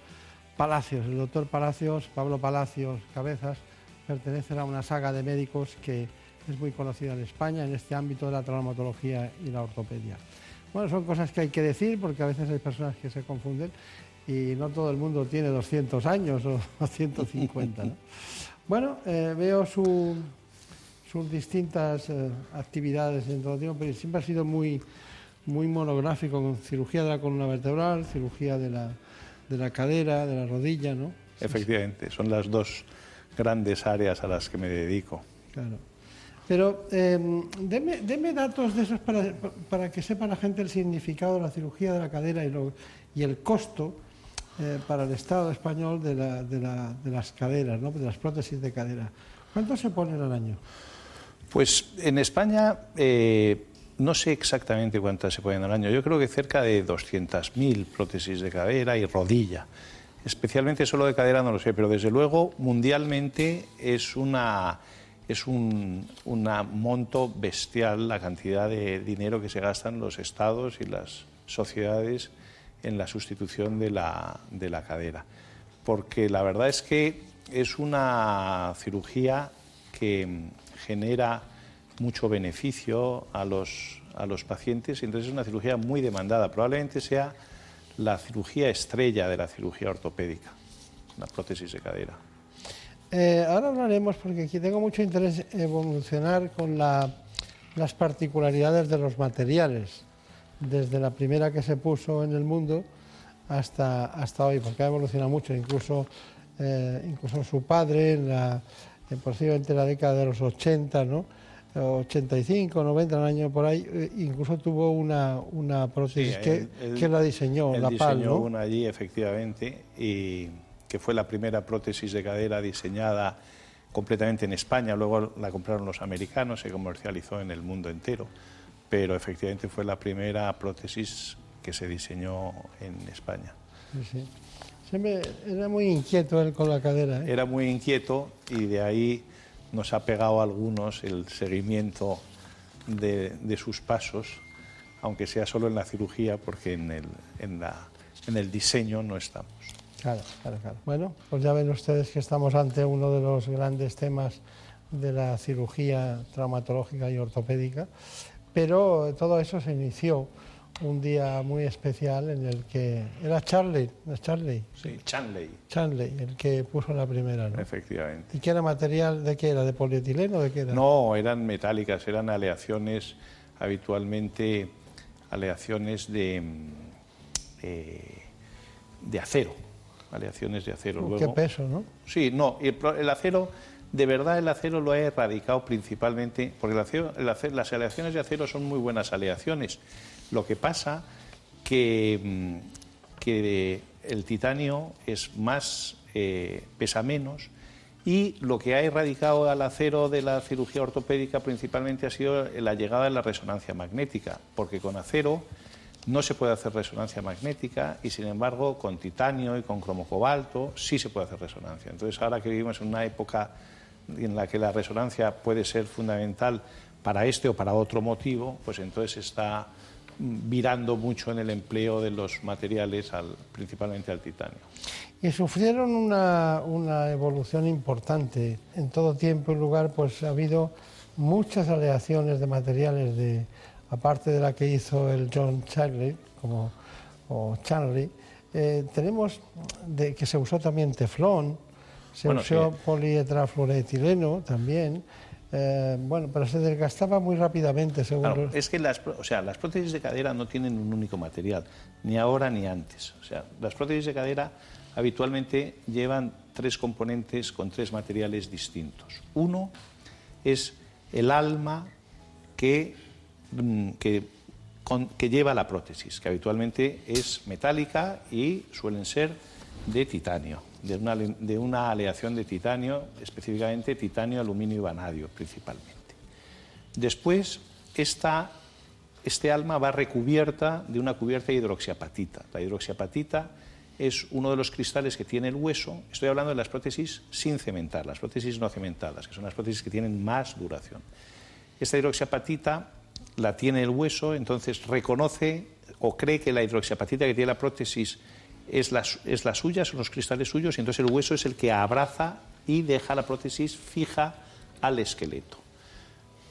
Palacios. El doctor Palacios, Pablo Palacios Cabezas, pertenece a una saga de médicos que es muy conocida en España en este ámbito de la traumatología y la ortopedia. Bueno, son cosas que hay que decir porque a veces hay personas que se confunden y no todo el mundo tiene 200 años o [LAUGHS] 150. ¿no? [LAUGHS] Bueno, eh, veo su, sus distintas eh, actividades en todo tiempo, pero siempre ha sido muy, muy monográfico con cirugía de la columna vertebral, cirugía de la, de la cadera, de la rodilla, ¿no? Efectivamente, son las dos grandes áreas a las que me dedico. Claro. Pero eh, deme, deme, datos de esos para, para, que sepa la gente el significado de la cirugía de la cadera y, lo, y el costo eh, para el Estado español de, la, de, la, de las caderas, ¿no? de las prótesis de cadera. ¿Cuánto se ponen al año? Pues en España eh, no sé exactamente cuántas se ponen al año. Yo creo que cerca de 200.000 prótesis de cadera y rodilla. Especialmente solo de cadera no lo sé, pero desde luego mundialmente es una es un una monto bestial la cantidad de dinero que se gastan los estados y las sociedades en la sustitución de la, de la cadera. Porque la verdad es que es una cirugía que genera mucho beneficio a los, a los pacientes y entonces es una cirugía muy demandada. Probablemente sea la cirugía estrella de la cirugía ortopédica, la prótesis de cadera. Eh, ahora hablaremos, porque aquí tengo mucho interés evolucionar con la, las particularidades de los materiales desde la primera que se puso en el mundo hasta, hasta hoy, porque ha evolucionado mucho, incluso, eh, incluso su padre en, la, en posiblemente la década de los 80, ¿no? 85, 90, un año por ahí, eh, incluso tuvo una, una prótesis Sí, que, él- que la diseñó, él la PAL, diseñó ¿no? una allí, efectivamente, y que fue la primera prótesis de cadera diseñada completamente en España. Luego la compraron los americanos, se comercializó en el mundo entero. Pero efectivamente fue la primera prótesis que se diseñó en España. Sí. Siempre era muy inquieto él con la cadera. ¿eh? Era muy inquieto y de ahí nos ha pegado a algunos el seguimiento de, de sus pasos, aunque sea solo en la cirugía, porque en el, en la- en el diseño no estamos. Claro, claro, claro. Bueno, pues ya ven ustedes que estamos ante uno de los grandes temas de la cirugía traumatológica y ortopédica, pero todo eso se inició un día muy especial en el que era Charlie, ¿no es Charlie? Sí, Chanley. Chanley, el que puso la primera, ¿no? Efectivamente. ¿Y qué era material de qué era? ¿De polietileno o de qué era? No, eran metálicas, eran aleaciones habitualmente aleaciones de, eh, de acero, aleaciones de acero. Luego, Qué peso, ¿no? Sí, no, el, el acero, de verdad el acero lo ha erradicado principalmente, porque las aleaciones de acero son muy buenas aleaciones. Lo que pasa que, mm, que el titanio es más, eh, pesa menos, y lo que ha erradicado al acero de la cirugía ortopédica principalmente ha sido la llegada de la resonancia magnética, porque con acero no se puede hacer resonancia magnética y sin embargo con titanio y con cromocobalto sí se puede hacer resonancia. Entonces ahora que vivimos en una época en la que la resonancia puede ser fundamental para este o para otro motivo, pues entonces está virando mucho en el empleo de los materiales, al- principalmente al titanio. Y sufrieron una, una evolución importante. En todo tiempo y lugar, pues ha habido muchas aleaciones de materiales, de, aparte de la que hizo el John Charlie, como, o Charlie. eh, tenemos de, que se usó también teflón, se Bueno, usó polietrafluoretileno también. eh, bueno, pero se desgastaba muy rápidamente, según Claro, los- es que las, o sea, las prótesis de cadera no tienen un único material, ni ahora ni antes. O sea, las prótesis de cadera habitualmente llevan tres componentes con tres materiales distintos. Uno es el alma que, mm, que, con- que lleva la prótesis, que habitualmente es metálica y suelen ser de titanio, de una, de una aleación de titanio, específicamente titanio, aluminio y vanadio principalmente. Después, esta, este alma va recubierta de una cubierta de hidroxiapatita. La hidroxiapatita es uno de los cristales que tiene el hueso. Estoy hablando de las prótesis sin cementar, las prótesis no cementadas, que son las prótesis que tienen más duración. Esta hidroxiapatita la tiene el hueso, entonces reconoce o cree que la hidroxiapatita que tiene la prótesis es la, es suya, son los cristales suyos, y entonces el hueso es el que abraza y deja la prótesis fija al esqueleto.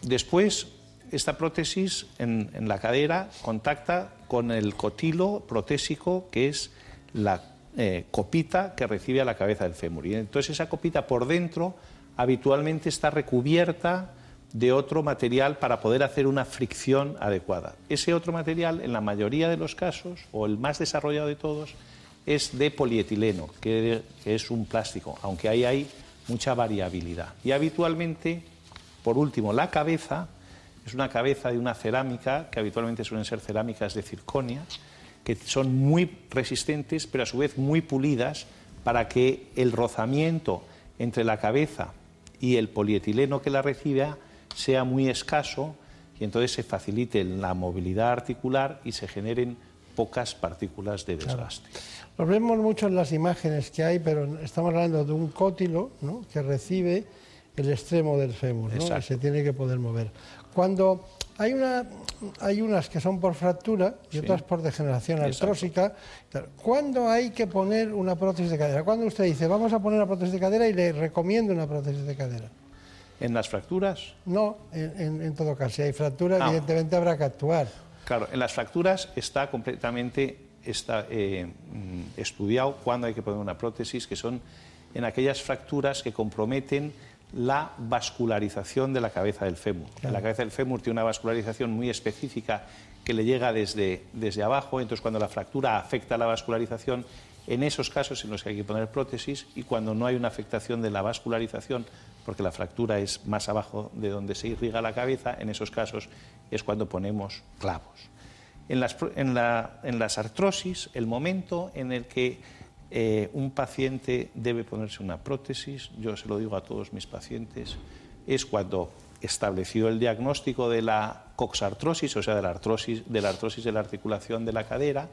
Después, esta prótesis en, en la cadera contacta con el cotilo protésico, que es la eh, copita que recibe a la cabeza del fémur. Y entonces esa copita por dentro habitualmente está recubierta de otro material para poder hacer una fricción adecuada. Ese otro material, en la mayoría de los casos, o el más desarrollado de todos, es de polietileno, que es un plástico, aunque ahí hay mucha variabilidad. Y habitualmente por último, la cabeza es una cabeza de una cerámica, que habitualmente suelen ser cerámicas de circonia, que son muy resistentes, pero a su vez muy pulidas, para que el rozamiento entre la cabeza y el polietileno que la reciba sea muy escaso y entonces se facilite la movilidad articular y se generen pocas partículas de desgaste. Los vemos mucho en las imágenes que hay, pero estamos hablando de un cótilo ¿no? que recibe el extremo del fémur ¿no? Exacto. se tiene que poder mover. Cuando hay, una, hay unas que son por fractura y Sí. otras por degeneración artrósica, ¿cuándo hay que poner una prótesis de cadera? ¿Cuándo usted dice, vamos a poner una prótesis de cadera y le recomiendo una prótesis de cadera? En las fracturas, No, en, en- en todo caso, si hay fractura, Ah. evidentemente habrá que actuar. Claro, en las fracturas está completamente está, eh, mm, estudiado cuándo hay que poner una prótesis, que son en aquellas fracturas que comprometen la vascularización de la cabeza del fémur. Claro. La cabeza del fémur tiene una vascularización muy específica que le llega desde, desde abajo, entonces cuando la fractura afecta la vascularización, en esos casos en los que hay que poner prótesis y cuando no hay una afectación de la vascularización, porque la fractura es más abajo de donde se irriga la cabeza, en esos casos es cuando ponemos clavos. En las, la- artrosis, el momento en el que eh, un paciente debe ponerse una prótesis, yo se lo digo a todos mis pacientes, es cuando estableció el diagnóstico de la coxartrosis, o sea, de la artrosis de la, artrosis de la articulación de la cadera,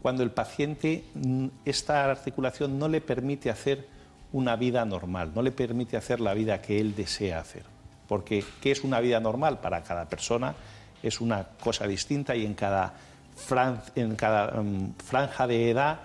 cuando el paciente, mm, esta articulación no le permite hacer una vida normal, no le permite hacer la vida que él desea hacer. Porque, ¿qué es una vida normal? Para cada persona es una cosa distinta y en cada, fran- en cada mm, franja de edad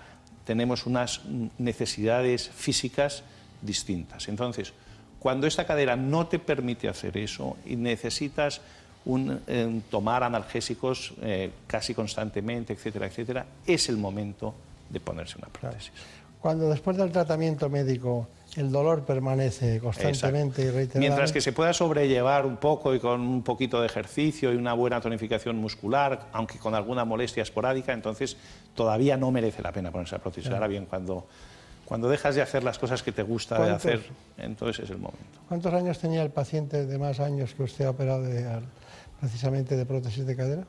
tenemos unas necesidades físicas distintas. Entonces, cuando esta cadera no te permite hacer eso y necesitas un, eh, tomar analgésicos eh, casi constantemente, etcétera, etcétera, es el momento de ponerse una prótesis. Cuando después del tratamiento médico el dolor permanece constantemente y reiteradamente. Mientras que se pueda sobrellevar un poco y con un poquito de ejercicio y una buena tonificación muscular, aunque con alguna molestia esporádica, entonces todavía no merece la pena ponerse la prótesis. Claro. Ahora bien, cuando, cuando dejas de hacer las cosas que te gusta de hacer, entonces es el momento. ¿Cuántos años tenía el paciente de más años que usted ha operado de- precisamente de prótesis de cadera?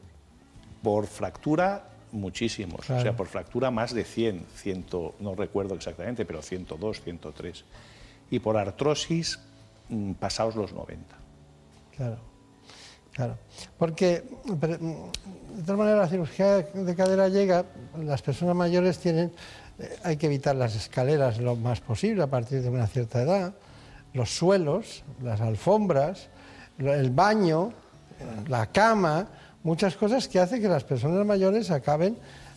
Por fractura, muchísimos. O sea, por fractura más de 100, 100, no recuerdo exactamente, pero 102, 103. Y por artrosis, mm, pasados los 90. Claro, claro. Porque, pero, mm, de todas maneras, la cirugía de cadera llega, las personas mayores tienen, eh, hay que evitar las escaleras lo más posible a partir de una cierta edad, los suelos, las alfombras, el baño, la cama, muchas cosas que hacen que las personas mayores acaben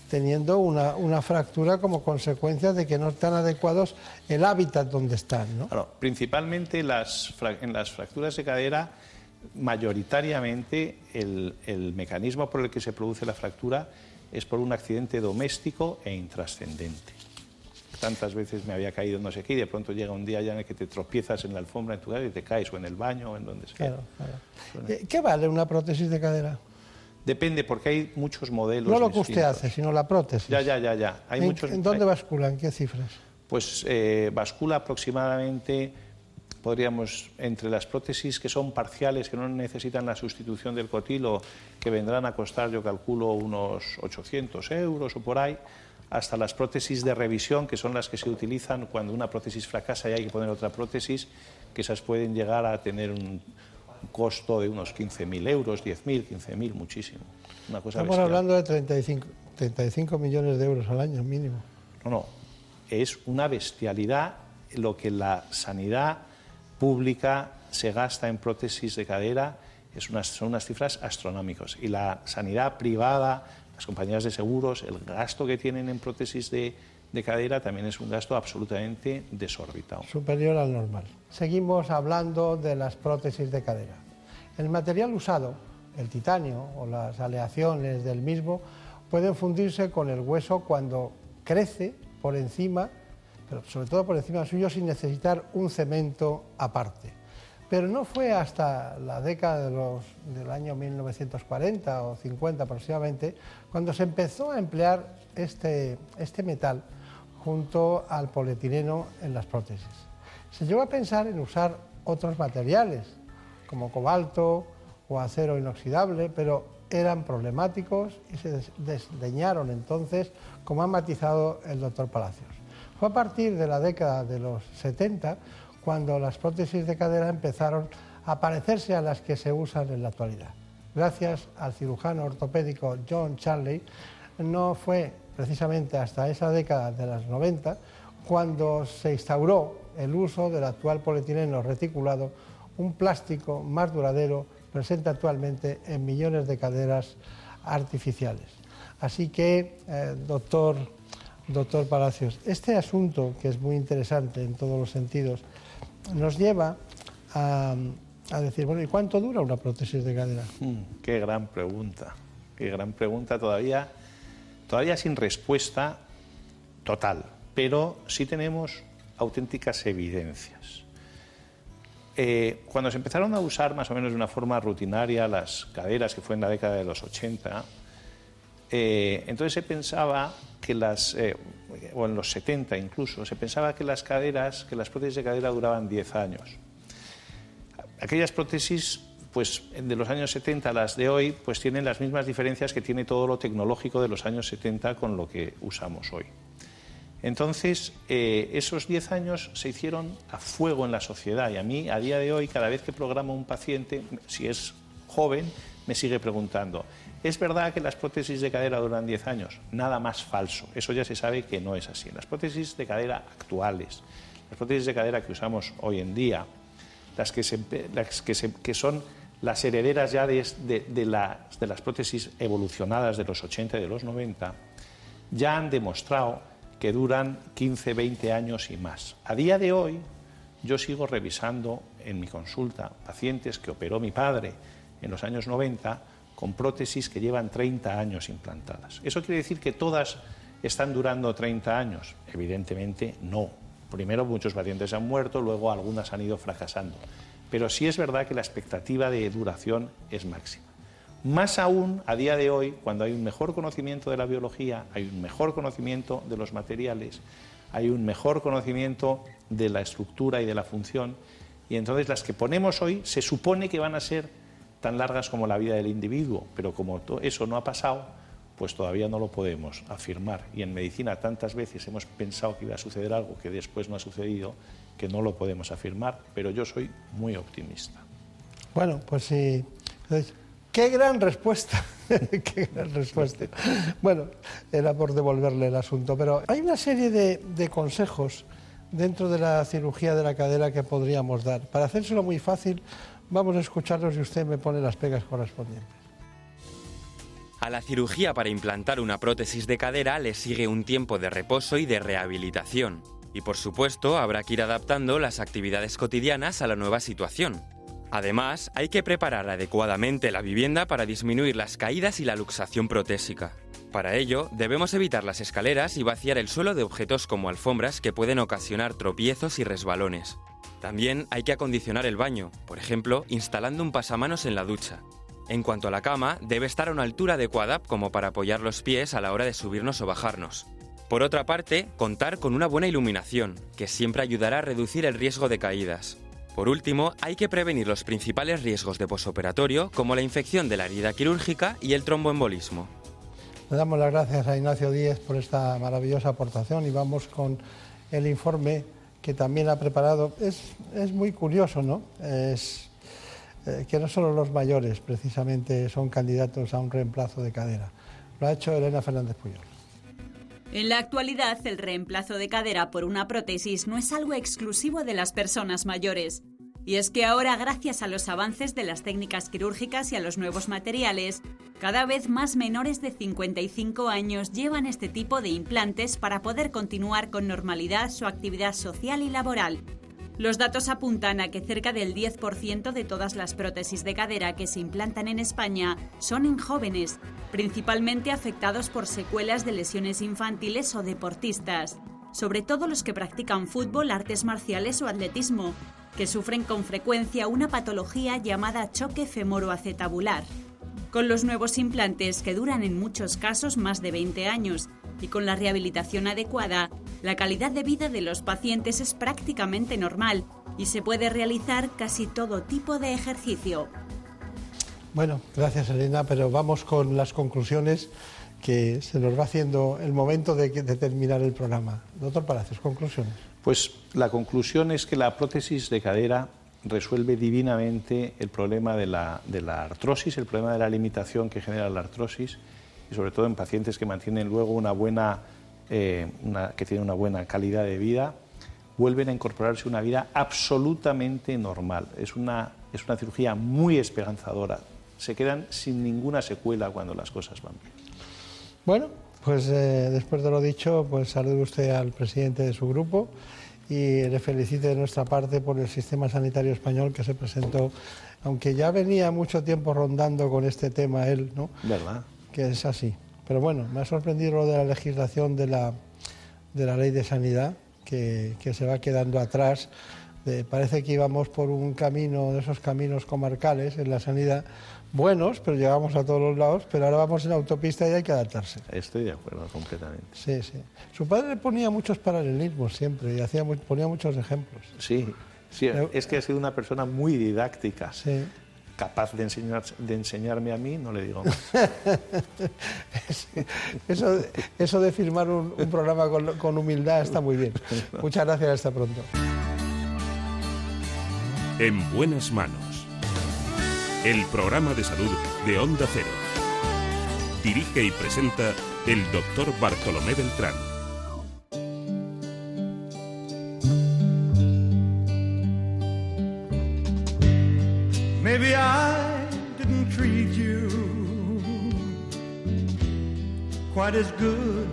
teniendo una, una fractura como consecuencia de que no están adecuados el hábitat donde están. ¿no? Claro, principalmente las en las fracturas de cadera, mayoritariamente el, el mecanismo por el que se produce la fractura es por un accidente doméstico e intrascendente. Tantas veces me había caído no sé qué y de pronto llega un día ya en el que te tropiezas en la alfombra en tu casa y te caes o en el baño o en donde sea. Claro, claro. Eh, ¿Qué vale una prótesis de cadera? Depende porque hay muchos modelos. No lo que usted hace, sino la prótesis. Ya, ya, ya, ya. Hay ¿En, muchos. en dónde bascula? ¿En qué cifras? pues eh, bascula aproximadamente, podríamos, entre las prótesis que son parciales, que no necesitan la sustitución del cotilo, que vendrán a costar, yo calculo, unos 800 euros o por ahí, hasta las prótesis de revisión, que son las que se utilizan cuando una prótesis fracasa y hay que poner otra prótesis, que esas pueden llegar a tener un, costo de unos 15.000 euros, 10.000, 15.000, muchísimo. Una cosa Estamos hablando de 35, 35 millones de euros al año mínimo. No, no, es una bestialidad lo que la sanidad pública se gasta en prótesis de cadera, es unas, son unas cifras astronómicas. Y la sanidad privada, las compañías de seguros, el gasto que tienen en prótesis de, de cadera también es un gasto absolutamente desorbitado. Superior al normal. Seguimos hablando de las prótesis de cadera. El material usado, el titanio o las aleaciones del mismo, pueden fundirse con el hueso cuando crece por encima, pero sobre todo por encima suyo sin necesitar un cemento aparte. Pero no fue hasta la década de los, del año 1940 o 50 aproximadamente cuando se empezó a emplear este, este metal junto al polietileno en las prótesis. Se llegó a pensar en usar otros materiales, como cobalto o acero inoxidable, pero eran problemáticos y se desdeñaron entonces, como ha matizado el doctor Palacios. Fue a partir de la década de los 70 cuando las prótesis de cadera empezaron a parecerse a las que se usan en la actualidad. Gracias al cirujano ortopédico John Charley, no fue precisamente hasta esa década de los 90 cuando se instauró el uso del actual polietileno reticulado, un plástico más duradero presente actualmente en millones de caderas artificiales. Así que, eh, doctor, doctor Palacios, este asunto, que es muy interesante en todos los sentidos, nos lleva a, a decir, bueno, ¿y cuánto dura una prótesis de cadera? Mm, qué gran pregunta, qué gran pregunta todavía, todavía sin respuesta total, pero sí tenemos auténticas evidencias. Eh, cuando se empezaron a usar más o menos de una forma rutinaria las caderas, que fue en la década de los 80, eh, entonces se pensaba que las, eh, o en los 70 incluso, se pensaba que las caderas, que las prótesis de cadera duraban 10 años. Aquellas prótesis, pues de los años 70 a las de hoy, pues tienen las mismas diferencias que tiene todo lo tecnológico de los años 70 con lo que usamos hoy. Entonces, eh, esos 10 años se hicieron a fuego en la sociedad y a mí, a día de hoy, cada vez que programo un paciente, si es joven, me sigue preguntando, ¿es verdad que las prótesis de cadera duran 10 años? Nada más falso, eso ya se sabe que no es así. Las prótesis de cadera actuales, las prótesis de cadera que usamos hoy en día, las que, son las herederas ya de, las prótesis evolucionadas de los 80 y de los 90, ya han demostrado que duran 15, 20 años y más. A día de hoy, yo sigo revisando en mi consulta pacientes que operó mi padre en los años 90 con prótesis que llevan 30 años implantadas. ¿Eso quiere decir que todas están durando 30 años? Evidentemente no. Primero muchos pacientes han muerto, luego algunas han ido fracasando. Pero sí es verdad que la expectativa de duración es máxima. Más aún a día de hoy, cuando hay un mejor conocimiento de la biología, hay un mejor conocimiento de los materiales, hay un mejor conocimiento de la estructura y de la función, y entonces las que ponemos hoy se supone que van a ser tan largas como la vida del individuo, pero como eso no ha pasado, pues todavía no lo podemos afirmar. Y en medicina tantas veces hemos pensado que iba a suceder algo que después no ha sucedido, que no lo podemos afirmar, pero yo soy muy optimista. Bueno, pues sí. Qué gran respuesta. [LAUGHS] Qué gran respuesta. Bueno, era por devolverle el asunto, pero hay una serie de, consejos dentro de la cirugía de la cadera que podríamos dar. Para hacérselo muy fácil, vamos a escucharlos y usted me pone las pegas correspondientes. A la cirugía para implantar una prótesis de cadera le sigue un tiempo de reposo y de rehabilitación. Y por supuesto, habrá que ir adaptando las actividades cotidianas a la nueva situación. Además, hay que preparar adecuadamente la vivienda para disminuir las caídas y la luxación protésica. Para ello, debemos evitar las escaleras y vaciar el suelo de objetos como alfombras que pueden ocasionar tropiezos y resbalones. También hay que acondicionar el baño, por ejemplo, instalando un pasamanos en la ducha. En cuanto a la cama, debe estar a una altura adecuada como para apoyar los pies a la hora de subirnos o bajarnos. Por otra parte, contar con una buena iluminación, que siempre ayudará a reducir el riesgo de caídas. Por último, hay que prevenir los principales riesgos de posoperatorio, como la infección de la herida quirúrgica y el tromboembolismo. Le damos las gracias a Ignacio Díez por esta maravillosa aportación y vamos con el informe que también ha preparado. Es, es muy curioso, ¿no? Es eh, que no solo los mayores precisamente son candidatos a un reemplazo de cadera. Lo ha hecho Elena Fernández Puyol. En la actualidad, el reemplazo de cadera por una prótesis no es algo exclusivo de las personas mayores. Y es que ahora, gracias a los avances de las técnicas quirúrgicas y a los nuevos materiales, cada vez más menores de 55 años llevan este tipo de implantes para poder continuar con normalidad su actividad social y laboral. Los datos apuntan a que cerca del 10% de todas las prótesis de cadera que se implantan en España son en jóvenes, principalmente afectados por secuelas de lesiones infantiles o deportistas, sobre todo los que practican fútbol, artes marciales o atletismo, que sufren con frecuencia una patología llamada choque femoroacetabular. Con los nuevos implantes, que duran en muchos casos más de 20 años, y con la rehabilitación adecuada, la calidad de vida de los pacientes es prácticamente normal y se puede realizar casi todo tipo de ejercicio. Bueno, gracias Elena, pero vamos con las conclusiones que se nos va haciendo el momento de, de terminar el programa. Doctor Palacios, conclusiones. Pues la conclusión es que la prótesis de cadera resuelve divinamente el problema de la, de la, artrosis, el problema de la limitación que genera la artrosis y sobre todo en pacientes que mantienen luego una buena, eh, una, que tienen una buena calidad de vida, vuelven a incorporarse una vida absolutamente normal. Es una, es una cirugía muy esperanzadora. Se quedan sin ninguna secuela cuando las cosas van bien. Bueno, pues eh, después de lo dicho, pues salude usted al presidente de su grupo y le felicite de nuestra parte por el sistema sanitario español que se presentó, aunque ya venía mucho tiempo rondando con este tema él, ¿no? ¿Verdad? Que es así. Pero bueno, me ha sorprendido lo de la legislación de la, de la ley de sanidad, que, que se va quedando atrás. De, parece que íbamos por un camino de esos caminos comarcales en la sanidad buenos, pero llegamos a todos los lados, pero ahora vamos en autopista y hay que adaptarse. Estoy de acuerdo completamente. Sí, sí. Su padre ponía muchos paralelismos siempre y hacía, ponía muchos ejemplos. Sí, sí es que ha sido una persona muy didáctica. Sí. Capaz de, enseñar, de enseñarme a mí, no le digo más. [LAUGHS] eso, eso de firmar un, un programa con, con humildad está muy bien. [LAUGHS] Muchas gracias, hasta pronto. En buenas manos. El programa de salud de Onda Cero. Dirige y presenta el doctor Bartolomé Beltrán. Maybe I didn't treat you quite as good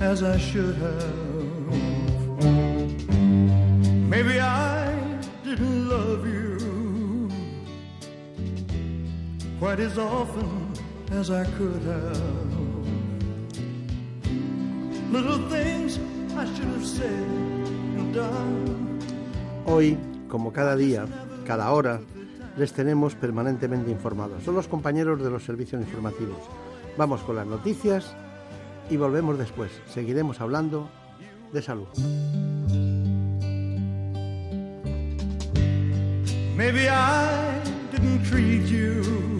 as I should have. Maybe I quite as often as I could have. Little things I should have said and done. Hoy, como cada día, cada hora, les tenemos permanentemente informados. Son los compañeros de los servicios informativos. Vamos con las noticias y volvemos después. Seguiremos hablando de salud. Maybe I didn't treat you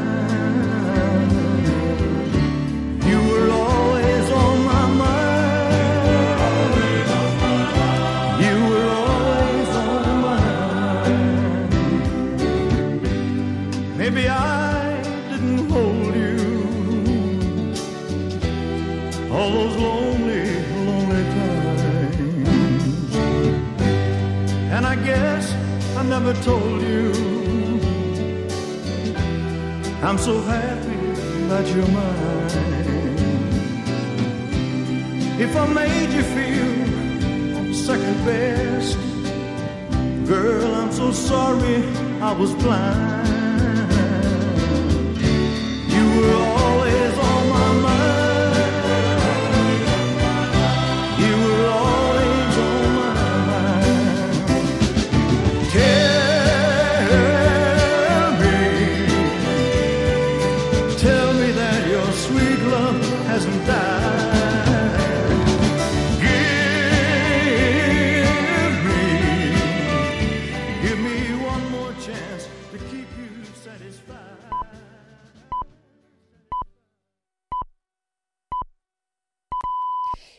Told you I'm so happy that you're mine. If I made you feel second best, Girl, I'm so sorry I was blind.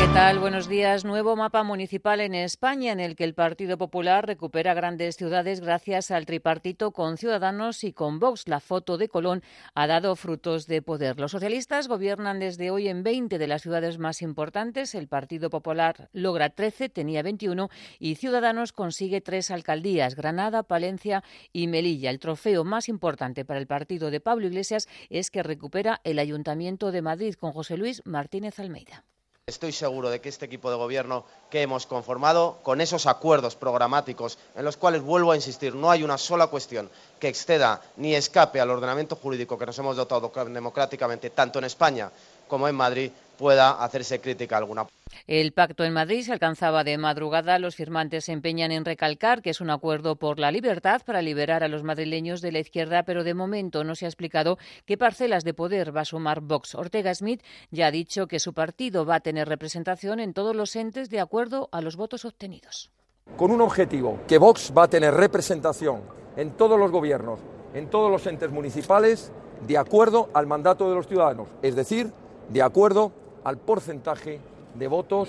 ¿Qué tal? Buenos días. Nuevo mapa municipal en España en el que el Partido Popular recupera grandes ciudades gracias al tripartito con Ciudadanos y con Vox. La foto de Colón ha dado frutos de poder. Los socialistas gobiernan desde hoy en 20 de las ciudades más importantes. El Partido Popular logra 13, tenía 21 y Ciudadanos consigue tres alcaldías, Granada, Palencia y Melilla. El trofeo más importante para el partido de Pablo Iglesias es que recupera el Ayuntamiento de Madrid con José Luis Martínez Almeida. Estoy seguro de que este equipo de gobierno que hemos conformado, con esos acuerdos programáticos en los cuales, vuelvo a insistir, no hay una sola cuestión que exceda ni escape al ordenamiento jurídico que nos hemos dotado democráticamente, tanto en España como en Madrid, pueda hacerse crítica alguna. El pacto en Madrid se alcanzaba de madrugada. Los firmantes se empeñan en recalcar que es un acuerdo por la libertad para liberar a los madrileños de la izquierda, pero de momento no se ha explicado qué parcelas de poder va a sumar Vox. Ortega Smith ya ha dicho que su partido va a tener representación en todos los entes de acuerdo a los votos obtenidos. Con un objetivo, que Vox va a tener representación en todos los gobiernos, en todos los entes municipales, de acuerdo al mandato de los ciudadanos, es decir, de acuerdo al porcentaje de votos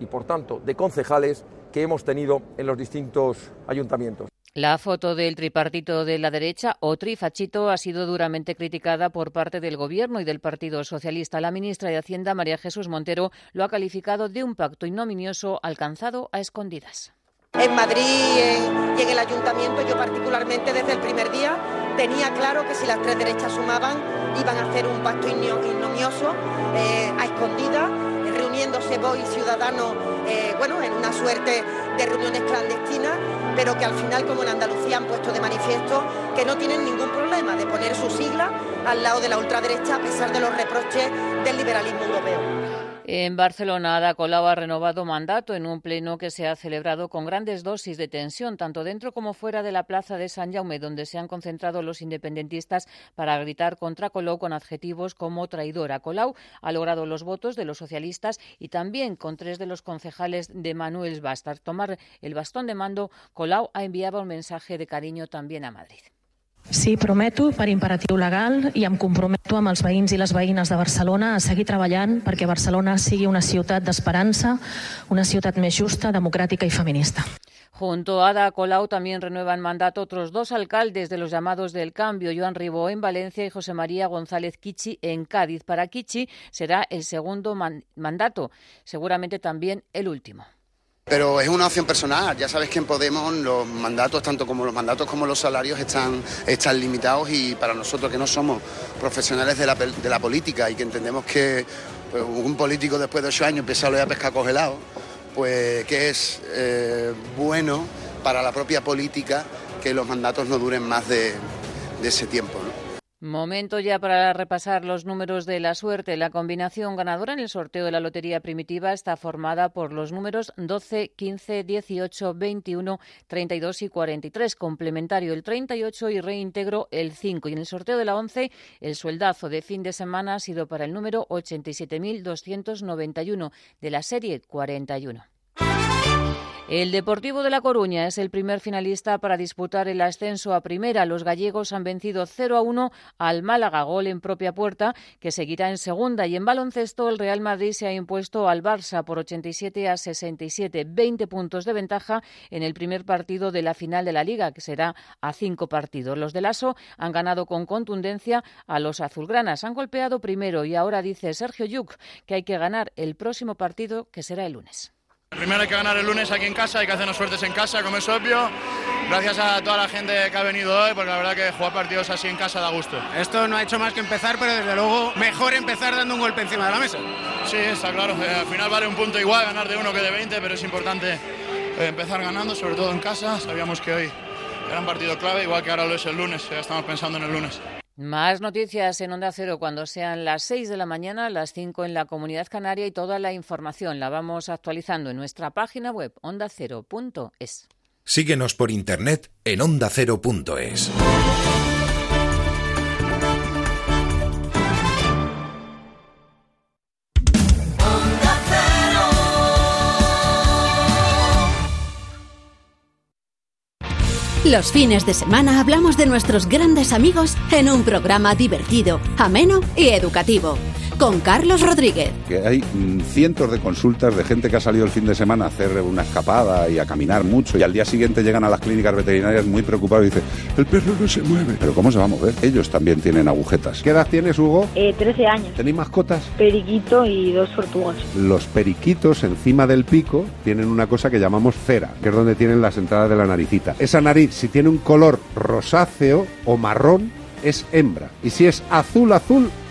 y, por tanto, de concejales que hemos tenido en los distintos ayuntamientos. La foto del tripartito de la derecha, o trifachito, ha sido duramente criticada por parte del Gobierno y del Partido Socialista. La ministra de Hacienda, María Jesús Montero, lo ha calificado de un pacto ignominioso alcanzado a escondidas. En Madrid en, y en el ayuntamiento, yo particularmente desde el primer día tenía claro que si las tres derechas sumaban, iban a hacer un pacto igno- ignominioso eh, a escondidas, eh, reuniéndose Vox y Ciudadanos, eh, bueno, en una suerte de reuniones clandestinas, pero que al final, como en Andalucía, han puesto de manifiesto que no tienen ningún problema de poner su sigla al lado de la ultraderecha, a pesar de los reproches del liberalismo europeo. En Barcelona, Ada Colau ha renovado mandato en un pleno que se ha celebrado con grandes dosis de tensión, tanto dentro como fuera de la plaza de San Jaume, donde se han concentrado los independentistas para gritar contra Colau con adjetivos como traidora. Colau ha logrado los votos de los socialistas y también con tres de los concejales de Manuel Basta. Al tomar el bastón de mando, Colau ha enviado un mensaje de cariño también a Madrid. Sí, prometo, per imperatiu legal, i em comprometo amb els veïns i les veïnes de Barcelona a seguir treballant perquè Barcelona sigui una ciutat d'esperança, una ciutat més justa, democràtica i feminista. Junto a Ada Colau también renuevan mandato otros dos alcaldes de los llamados del cambio, Joan Ribó en Valencia y José María González Kichi en Cádiz. Para Kichi será el segundo man- mandato, seguramente también el último. Pero es una opción personal. Ya sabes que en Podemos los mandatos, tanto como los mandatos como los salarios, están, están limitados y para nosotros que no somos profesionales de la, de la política y que entendemos que pues, un político después de ocho años empieza a oler a pescar congelado, pues que es eh, bueno para la propia política que los mandatos no duren más de, ese tiempo. Momento ya para repasar los números de la suerte. La combinación ganadora en el sorteo de la Lotería Primitiva está formada por los números 12, 15, 18, 21, 32 y 43. Complementario el 38 y reintegro el 5. Y en el sorteo de la 11, el sueldazo de fin de semana ha sido para el número 87.291 de la serie 41. El Deportivo de La Coruña es el primer finalista para disputar el ascenso a primera. Los gallegos han vencido 0 a 1 al Málaga, gol en propia puerta, que seguirá en segunda. Y en baloncesto, el Real Madrid se ha impuesto al Barça por 87 a 67, 20 puntos de ventaja en el primer partido de la final de la Liga, que será a cinco partidos. Los del ASO han ganado con contundencia a los azulgranas. Han golpeado primero y ahora dice Sergio Yuk que hay que ganar el próximo partido, que será el lunes. Primero hay que ganar el lunes aquí en casa, hay que hacernos suertes en casa, como es obvio. Gracias a toda la gente que ha venido hoy, porque la verdad que jugar partidos así en casa da gusto. Esto no ha hecho más que empezar, pero desde luego mejor empezar dando un golpe encima de la mesa. Sí, está claro. Eh, al final vale un punto igual ganar de uno que de 20, pero es importante eh, empezar ganando, sobre todo en casa. Sabíamos que hoy era un partido clave, igual que ahora lo es el lunes. Ya estamos pensando en el lunes. Más noticias en Onda Cero cuando sean las 6 de la mañana, las 5 en la Comunidad Canaria y toda la información la vamos actualizando en nuestra página web ondacero.es. Síguenos por internet en ondacero.es. Los fines de semana hablamos de nuestros grandes amigos en un programa divertido, ameno y educativo. Con Carlos Rodríguez. Que hay mm, cientos de consultas de gente que ha salido el fin de semana a hacer una escapada y a caminar mucho y al día siguiente llegan a las clínicas veterinarias muy preocupados y dicen, el perro no se mueve. Pero ¿cómo se va a mover? Ellos también tienen agujetas. ¿Qué edad tienes, Hugo? Eh, 13 años. ¿Tenéis mascotas? Periquito y dos tortugas. Los periquitos encima del pico tienen una cosa que llamamos cera, que es donde tienen las entradas de la naricita. Esa nariz, si tiene un color rosáceo o marrón, es hembra. Y si es azul azul,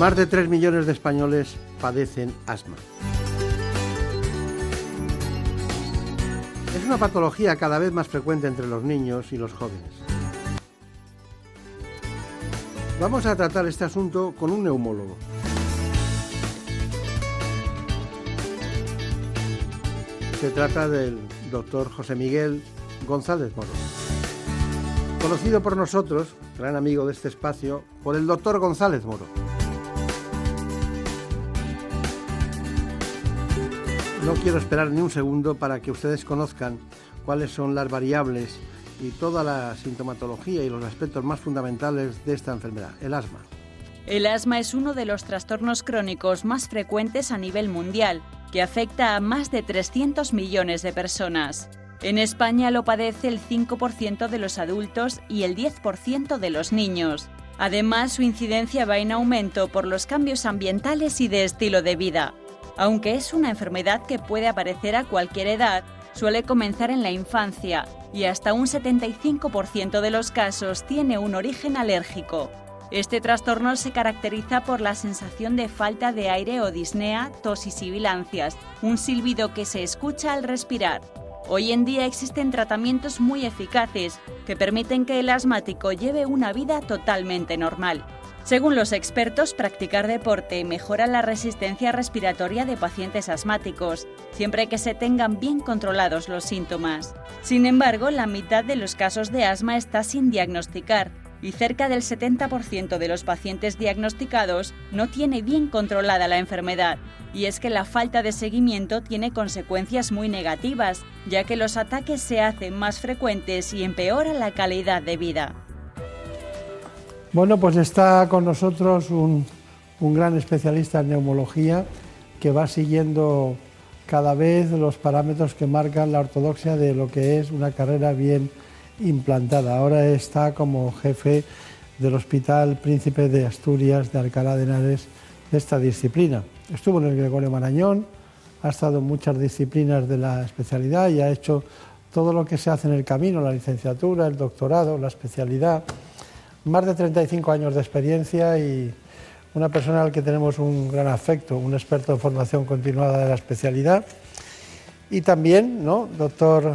Más de 3 millones de españoles padecen asma. Es una patología cada vez más frecuente entre los niños y los jóvenes. Vamos a tratar este asunto con un neumólogo. Se trata del doctor José Miguel González Moro. Conocido por nosotros, gran amigo de este espacio, por el doctor González Moro. No quiero esperar ni un segundo para que ustedes conozcan cuáles son las variables y toda la sintomatología y los aspectos más fundamentales de esta enfermedad, el asma. El asma es uno de los trastornos crónicos más frecuentes a nivel mundial, que afecta a más de 300 millones de personas. En España lo padece el 5% de los adultos y el 10% de los niños. Además, su incidencia va en aumento por los cambios ambientales y de estilo de vida. Aunque es una enfermedad que puede aparecer a cualquier edad, suele comenzar en la infancia y hasta un 75% de los casos tiene un origen alérgico. Este trastorno se caracteriza por la sensación de falta de aire o disnea, tos y sibilancias, un silbido que se escucha al respirar. Hoy en día existen tratamientos muy eficaces que permiten que el asmático lleve una vida totalmente normal. Según los expertos, practicar deporte mejora la resistencia respiratoria de pacientes asmáticos, siempre que se tengan bien controlados los síntomas. Sin embargo, la mitad de los casos de asma está sin diagnosticar y cerca del 70% de los pacientes diagnosticados no tiene bien controlada la enfermedad. Y es que la falta de seguimiento tiene consecuencias muy negativas, ya que los ataques se hacen más frecuentes y empeora la calidad de vida. Bueno, pues está con nosotros un, gran especialista en neumología que va siguiendo cada vez los parámetros que marcan la ortodoxia de lo que es una carrera bien implantada. Ahora está como jefe del Hospital Príncipe de Asturias de Alcalá de Henares de esta disciplina. Estuvo en el Gregorio Marañón, ha estado en muchas disciplinas de la especialidad y ha hecho todo lo que se hace en el camino, la licenciatura, el doctorado, la especialidad. Más de 35 años de experiencia y una persona al que tenemos un gran afecto, un experto en formación continuada de la especialidad. Y también, ¿no? doctor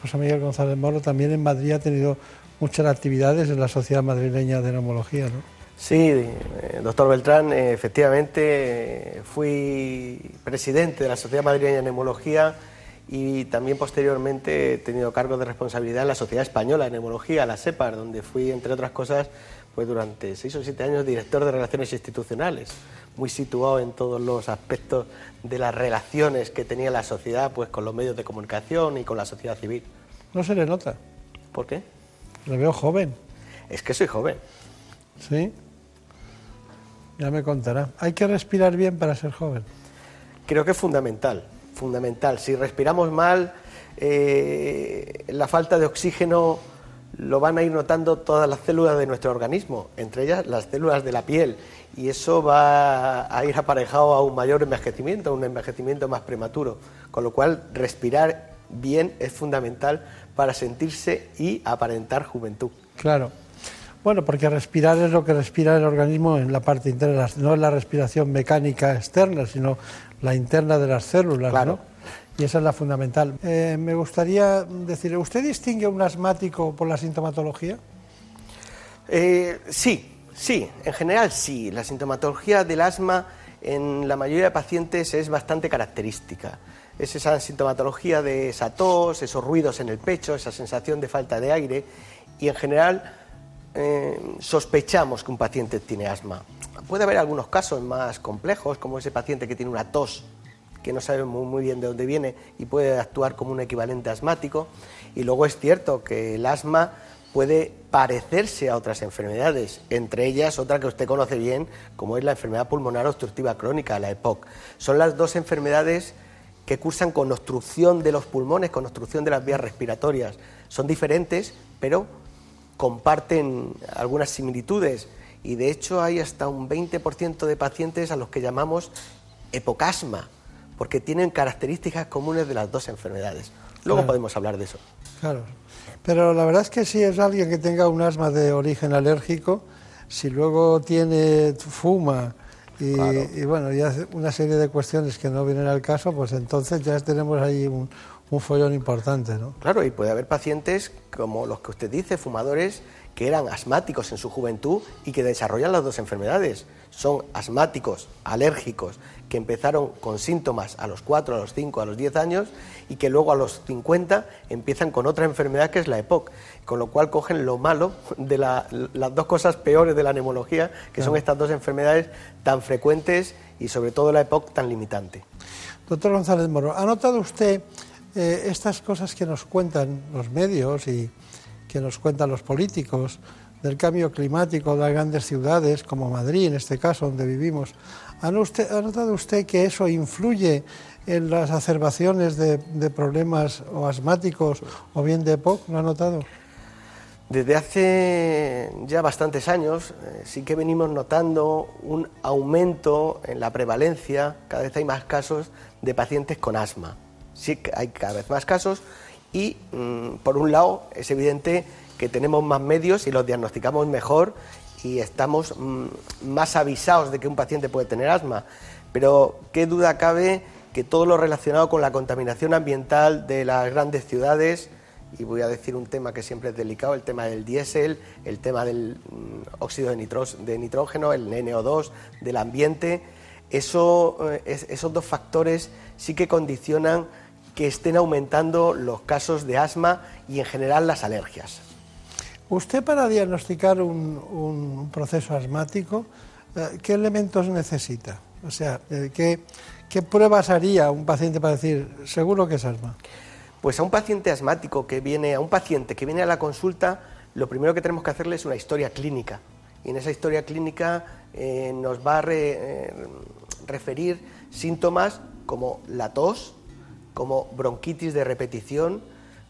José Miguel González Moro, también en Madrid ha tenido muchas actividades en la Sociedad Madrileña de Neumología. ¿no? Sí, eh, doctor Beltrán, eh, efectivamente eh, fui presidente de la Sociedad Madrileña de Neumología y también posteriormente he tenido cargo de responsabilidad en la Sociedad Española de Neumología, la SEPAR, donde fui, entre otras cosas, pues durante seis o siete años director de Relaciones Institucionales, muy situado en todos los aspectos de las relaciones que tenía la sociedad pues con los medios de comunicación y con la sociedad civil. No se le nota. ¿Por qué? Le veo joven. Es que soy joven. ¿Sí? Ya me contará. ¿Hay que respirar bien para ser joven? Creo que es fundamental, fundamental. Si respiramos mal, eh, la falta de oxígeno lo van a ir notando todas las células de nuestro organismo, entre ellas las células de la piel, y eso va a ir aparejado a un mayor envejecimiento, a un envejecimiento más prematuro, con lo cual respirar bien es fundamental para sentirse y aparentar juventud. Claro. Bueno, porque respirar es lo que respira el organismo en la parte interna, no es la respiración mecánica externa, sino la interna de las células, Claro. ¿no? Y esa es la fundamental. Eh, me gustaría decir, ¿usted distingue un asmático por la sintomatología? Eh, sí, sí, en general sí. La sintomatología del asma en la mayoría de pacientes es bastante característica. Es esa sintomatología de esa tos, esos ruidos en el pecho, esa sensación de falta de aire y en general eh, sospechamos que un paciente tiene asma. Puede haber algunos casos más complejos, como ese paciente que tiene una tos que no sabe muy, bien de dónde viene y puede actuar como un equivalente asmático. Y luego es cierto que el asma puede parecerse a otras enfermedades, entre ellas otra que usted conoce bien, como es la enfermedad pulmonar obstructiva crónica, la EPOC. Son las dos enfermedades que cursan con obstrucción de los pulmones, con obstrucción de las vías respiratorias. Son diferentes, pero comparten algunas similitudes y de hecho hay hasta un 20% de pacientes a los que llamamos epocasma, porque tienen características comunes de las dos enfermedades. Luego Claro. podemos hablar de eso. Claro. Pero la verdad es que si es alguien que tenga un asma de origen alérgico, si luego tiene fuma y, Claro. y bueno, y hace una serie de cuestiones que no vienen al caso, pues entonces ya tenemos ahí un, un follón importante, ¿no? Claro, y puede haber pacientes como los que usted dice, fumadores, que eran asmáticos en su juventud y que desarrollan las dos enfermedades. Son asmáticos, alérgicos, que empezaron con síntomas a los 4, a los 5, a los 10 años y que luego a los 50 empiezan con otra enfermedad que es la EPOC, con lo cual cogen lo malo de la- las dos cosas peores de la neumología, que son estas dos enfermedades tan frecuentes y sobre todo la EPOC tan limitante. Doctor González Moro, ¿ha notado usted eh, estas cosas que nos cuentan los medios y que nos cuentan los políticos del cambio climático de las grandes ciudades, como Madrid en este caso, donde vivimos? ¿Ha, notado usted que eso influye en las acerbaciones de, de problemas o asmáticos o bien de EPOC? ¿Lo ha notado? Desde hace ya bastantes años eh, sí que venimos notando un aumento en la prevalencia, cada vez hay más casos de pacientes con asma. Sí que hay cada vez más casos y mm, por un lado es evidente que tenemos más medios y los diagnosticamos mejor y estamos mm, más avisados de que un paciente puede tener asma. Pero qué duda cabe que todo lo relacionado con la contaminación ambiental de las grandes ciudades, y voy a decir un tema que siempre es delicado, el tema del diésel, el tema del mm, óxido de, nitrógeno, el NO2, del ambiente, eso, eh, es- esos dos factores sí que condicionan que estén aumentando los casos de asma y en general las alergias. Usted para diagnosticar un, un proceso asmático, eh, ¿qué elementos necesita? O sea, eh, ¿qué, ¿qué pruebas haría un paciente para decir, seguro que es asma? Pues a un paciente asmático que viene, a un paciente que viene a la consulta, lo primero que tenemos que hacerle es una historia clínica. Y en esa historia clínica eh, nos va a re- eh, referir síntomas como la tos, como bronquitis de repetición,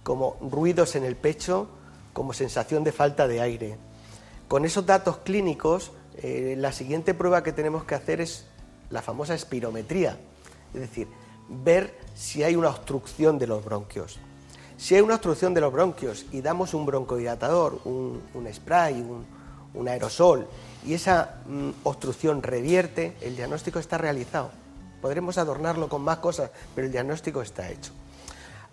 como ruidos en el pecho, como sensación de falta de aire. Con esos datos clínicos, eh, la siguiente prueba que tenemos que hacer es la famosa espirometría, es decir, ver si hay una obstrucción de los bronquios. Si hay una obstrucción de los bronquios y damos un broncodilatador, un, spray, un, un, aerosol, y esa mm, obstrucción revierte, el diagnóstico está realizado. Podremos adornarlo con más cosas, pero el diagnóstico está hecho.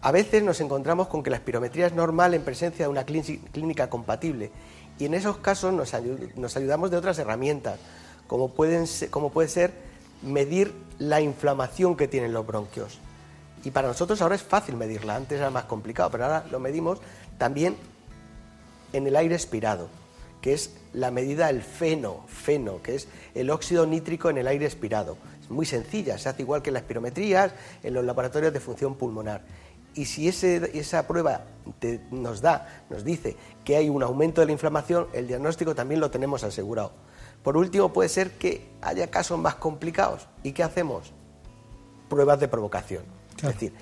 A veces nos encontramos con que la espirometría es normal en presencia de una clínica compatible y en esos casos nos, ayudamos de otras herramientas, como, como puede ser medir la inflamación que tienen los bronquios. Y para nosotros ahora es fácil medirla, antes era más complicado, pero ahora lo medimos también en el aire expirado, que es la medida del feno, feno, que es el óxido nítrico en el aire expirado. Muy sencilla, se hace igual que en las espirometrías, en los laboratorios de función pulmonar y si esa prueba nos da, nos dice que hay un aumento de la inflamación, el diagnóstico también lo tenemos asegurado. Por último, puede ser que haya casos más complicados. ¿Y qué hacemos? Pruebas de provocación. Es decir,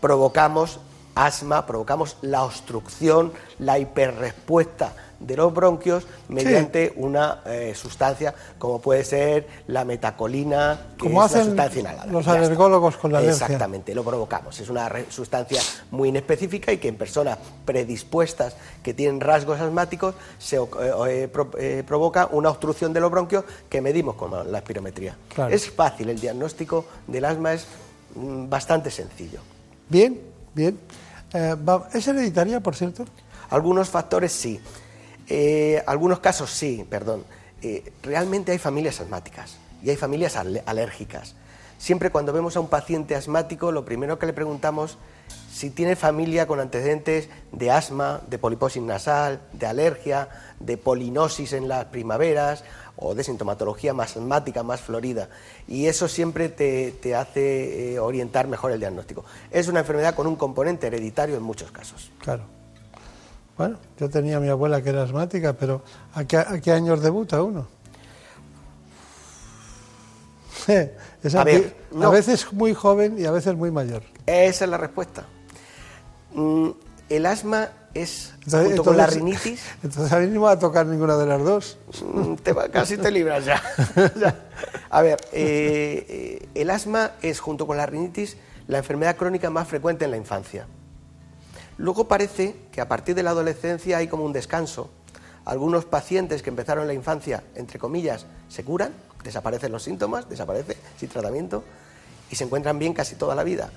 provocamos asma, provocamos la obstrucción, la hiperrespuesta de los bronquios mediante una eh, sustancia como puede ser la metacolina, que como es hacen sustancia inhalada. los alergólogos con la alergia. Exactamente, lo provocamos. Es una sustancia muy inespecífica y que en personas predispuestas que tienen rasgos asmáticos se eh, eh, provoca una obstrucción de los bronquios que medimos con la espirometría. Es fácil, el diagnóstico del asma es mm, bastante sencillo. Bien, bien. ¿Es hereditaria, por cierto? Algunos factores sí. Eh, algunos casos sí, perdón. Eh, realmente hay familias asmáticas y hay familias alérgicas. Siempre cuando vemos a un paciente asmático, lo primero que le preguntamos si tiene familia con antecedentes de asma, de poliposis nasal, de alergia, de polinosis en las primaveras o de sintomatología más asmática, más florida. Y eso siempre te, hace eh, orientar mejor el diagnóstico. Es una enfermedad con un componente hereditario en muchos casos. Claro. Bueno, yo tenía a mi abuela que era asmática, pero ¿a qué, años debuta uno? [LAUGHS] a, veces muy joven y a veces muy mayor. Esa es la respuesta. Mm, el asma es, junto con la rinitis... [LAUGHS] Entonces a mí no me va a tocar ninguna de las dos. Mm, te casi te libras [LAUGHS] ya. A ver, eh, eh, el asma es, junto con la rinitis, la enfermedad crónica más frecuente en la infancia. Luego parece que a partir de la adolescencia hay como un descanso. Algunos pacientes que empezaron en la infancia, entre comillas, se curan, desaparecen los síntomas, desaparece sin tratamiento y se encuentran bien casi toda la vida.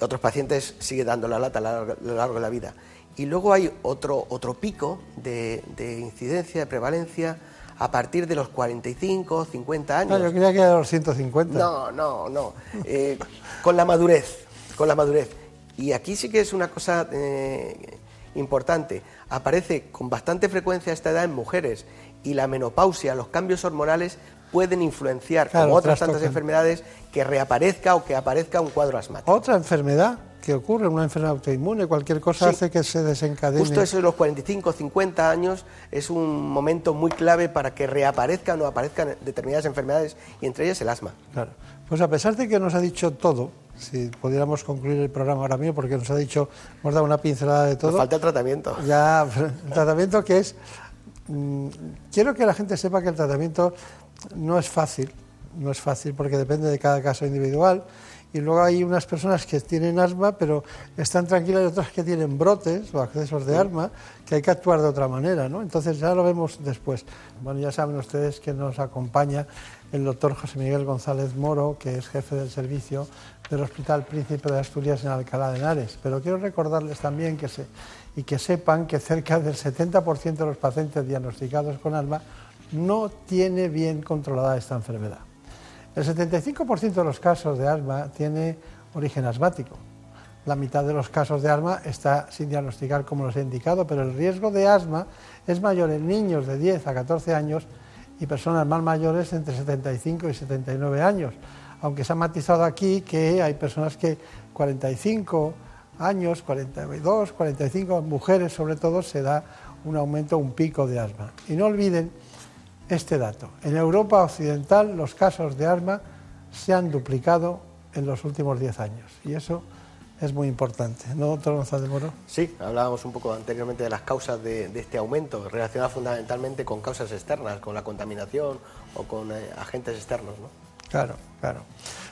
Otros pacientes siguen dando la lata a lo largo de la vida. Y luego hay otro, otro pico de, incidencia, de prevalencia, a partir de los 45, 50 años. No, yo creía que era los 150. No, no, no. Eh, con la madurez, con la madurez. Y aquí sí que es una cosa eh, importante. Aparece con bastante frecuencia esta edad en mujeres y la menopausia, los cambios hormonales pueden influenciar, como otras tantas enfermedades, que reaparezca o que aparezca un cuadro asmático. ¿Otra enfermedad? que ocurre, una enfermedad autoinmune, cualquier cosa hace que se desencadene. Justo eso de los 45 50 años es un momento muy clave para que reaparezcan o aparezcan determinadas enfermedades y entre ellas el asma. Claro. Pues a pesar de que nos ha dicho todo, si pudiéramos concluir el programa ahora mismo, porque nos ha dicho, hemos dado una pincelada de todo. falta el tratamiento. Ya, el tratamiento que es. Mm, quiero que la gente sepa que el tratamiento no es fácil, no es fácil porque depende de cada caso individual. Y luego hay unas personas que tienen asma, pero están tranquilas y otras que tienen brotes o accesos de asma, que hay que actuar de otra manera, ¿no? Entonces ya lo vemos después. Bueno, ya saben ustedes que nos acompaña el doctor José Miguel González Moro, que es jefe del servicio del Hospital Príncipe de Asturias en Alcalá de Henares. Pero quiero recordarles también que se, y que sepan que cerca del 70% de los pacientes diagnosticados con asma no tiene bien controlada esta enfermedad. El 75% de los casos de asma tiene origen asmático. La mitad de los casos de asma está sin diagnosticar como los he indicado, pero el riesgo de asma es mayor en niños de 10 a 14 años y personas más mayores entre 75 y 79 años aunque se ha matizado aquí que hay personas que 45 años, 42, 45 mujeres sobre todo, se da un aumento, un pico de asma. Y no olviden este dato. En Europa Occidental los casos de asma se han duplicado en los últimos 10 años. Y eso es muy importante. ¿No, doctor González Moro? Sí, hablábamos un poco anteriormente de las causas de, este aumento, relacionadas fundamentalmente con causas externas, con la contaminación o con eh, agentes externos. ¿no? Claro, claro.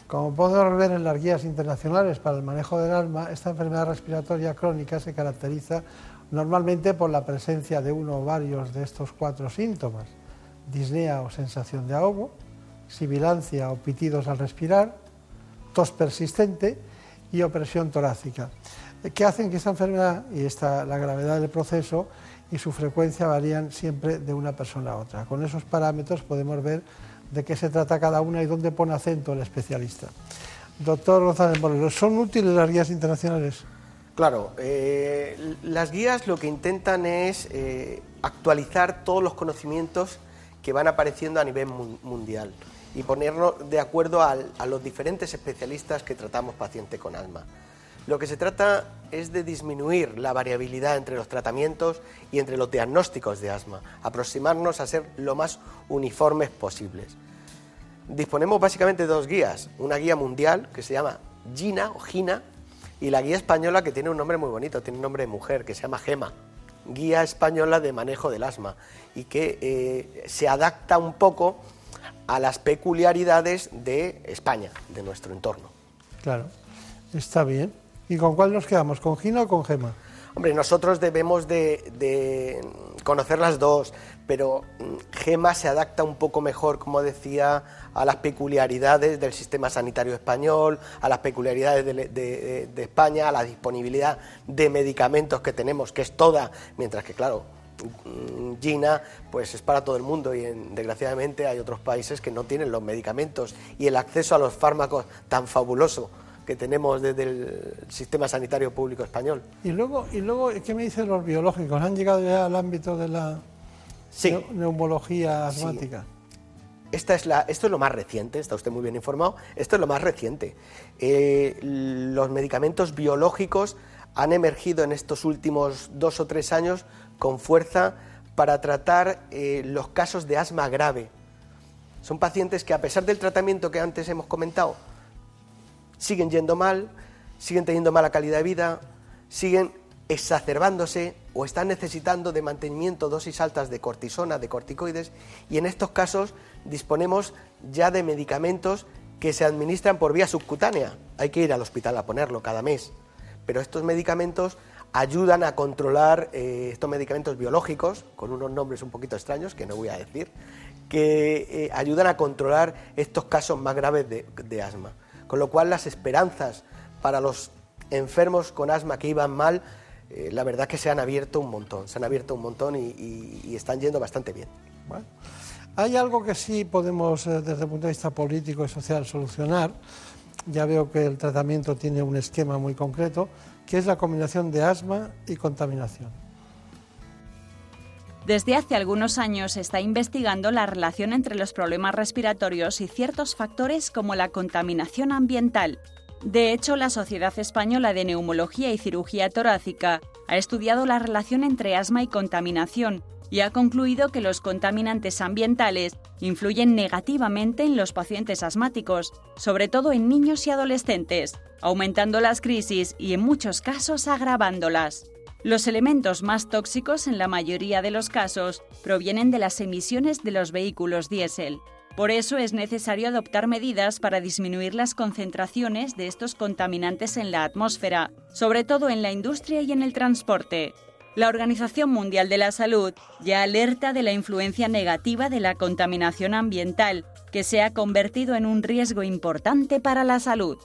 Como podemos ver en las guías internacionales para el manejo del asma, esta enfermedad respiratoria crónica se caracteriza normalmente por la presencia de uno o varios de estos cuatro síntomas, disnea o sensación de ahogo, sibilancia o pitidos al respirar, tos persistente y opresión torácica, que hacen que esta enfermedad y esta, la gravedad del proceso y su frecuencia varían siempre de una persona a otra. Con esos parámetros podemos ver de qué se trata cada una y dónde pone acento el especialista. Doctor González Moreno, ¿son útiles las guías internacionales? Claro, eh, las guías lo que intentan es eh, actualizar todos los conocimientos que van apareciendo a nivel mundial y ponernos de acuerdo a los diferentes especialistas que tratamos paciente con asma. Lo que se trata es de disminuir la variabilidad entre los tratamientos y entre los diagnósticos de asma, aproximarnos a ser lo más uniformes posibles. Disponemos básicamente de dos guías, una guía mundial que se llama GINA o GINA y la guía española que tiene un nombre muy bonito, tiene un nombre de mujer que se llama GEMA, Guía Española de Manejo del Asma y que eh, se adapta un poco a las peculiaridades de España, de nuestro entorno. Claro, está bien. ¿Y con cuál nos quedamos? ¿Con Gina o con Gema? Hombre, nosotros debemos de, conocer las dos, pero mm, Gema se adapta un poco mejor, como decía, a las peculiaridades del sistema sanitario español, a las peculiaridades de, España, a la disponibilidad de medicamentos que tenemos, que es toda, mientras que, claro, Gina pues es para todo el mundo y desgraciadamente hay otros países que no tienen los medicamentos y el acceso a los fármacos tan fabuloso que tenemos desde el sistema sanitario público español. Y luego, y luego ¿qué me dicen los biológicos? ¿Han llegado ya al ámbito de la neumología asmática? Esta es la, esto es lo más reciente, está usted muy bien informado, esto es lo más reciente. Eh, los medicamentos biológicos han emergido en estos últimos dos o tres años con fuerza para tratar eh, los casos de asma grave. Son pacientes que a pesar del tratamiento que antes hemos comentado, siguen yendo mal, siguen teniendo mala calidad de vida, siguen exacerbándose o están necesitando de mantenimiento dosis altas de cortisona, de corticoides, y en estos casos disponemos ya de medicamentos que se administran por vía subcutánea. Hay que ir al hospital a ponerlo cada mes. Pero estos medicamentos ayudan a controlar eh, estos medicamentos biológicos, con unos nombres un poquito extraños que no voy a decir, que eh, ayudan a controlar estos casos más graves de asma con lo cual las esperanzas para los enfermos con asma que iban mal, eh, la verdad que se han abierto un montón, se han abierto un montón y, están yendo bastante bien. Hay algo que sí podemos, eh, desde el punto de vista político y social, solucionar. Ya veo que el tratamiento tiene un esquema muy concreto, que es la combinación de asma y contaminación. Desde hace algunos años se está investigando la relación entre los problemas respiratorios y ciertos factores como la contaminación ambiental. De hecho, la Sociedad Española de Neumología y Cirugía Torácica ha estudiado la relación entre asma y contaminación y ha concluido que los contaminantes ambientales influyen negativamente en los pacientes asmáticos, sobre todo en niños y adolescentes, aumentando las crisis y en muchos casos agravándolas. Los elementos más tóxicos en la mayoría de los casos provienen de las emisiones de los vehículos diésel. Por eso es necesario adoptar medidas para disminuir las concentraciones de estos contaminantes en la atmósfera, sobre todo en la industria y en el transporte. La Organización Mundial de la Salud ya alerta de la influencia negativa de la contaminación ambiental, que se ha convertido en un riesgo importante para la salud.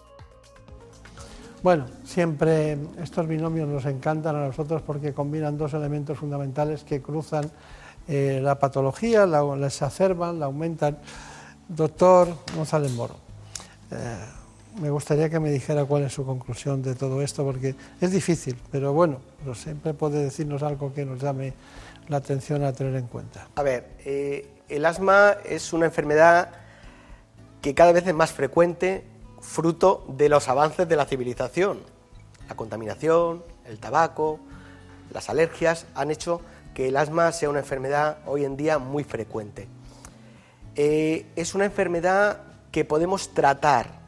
Bueno, siempre estos binomios nos encantan a nosotros porque combinan dos elementos fundamentales que cruzan eh, la patología, la, exacerban, la aumentan. Doctor González Moro, eh, me gustaría que me dijera cuál es su conclusión de todo esto, porque es difícil, pero bueno, pero siempre puede decirnos algo que nos llame la atención a tener en cuenta. A ver, eh, el asma es una enfermedad que cada vez es más frecuente fruto de los avances de la civilización. La contaminación, el tabaco, las alergias han hecho que el asma sea una enfermedad hoy en día muy frecuente. Eh, es una enfermedad que podemos tratar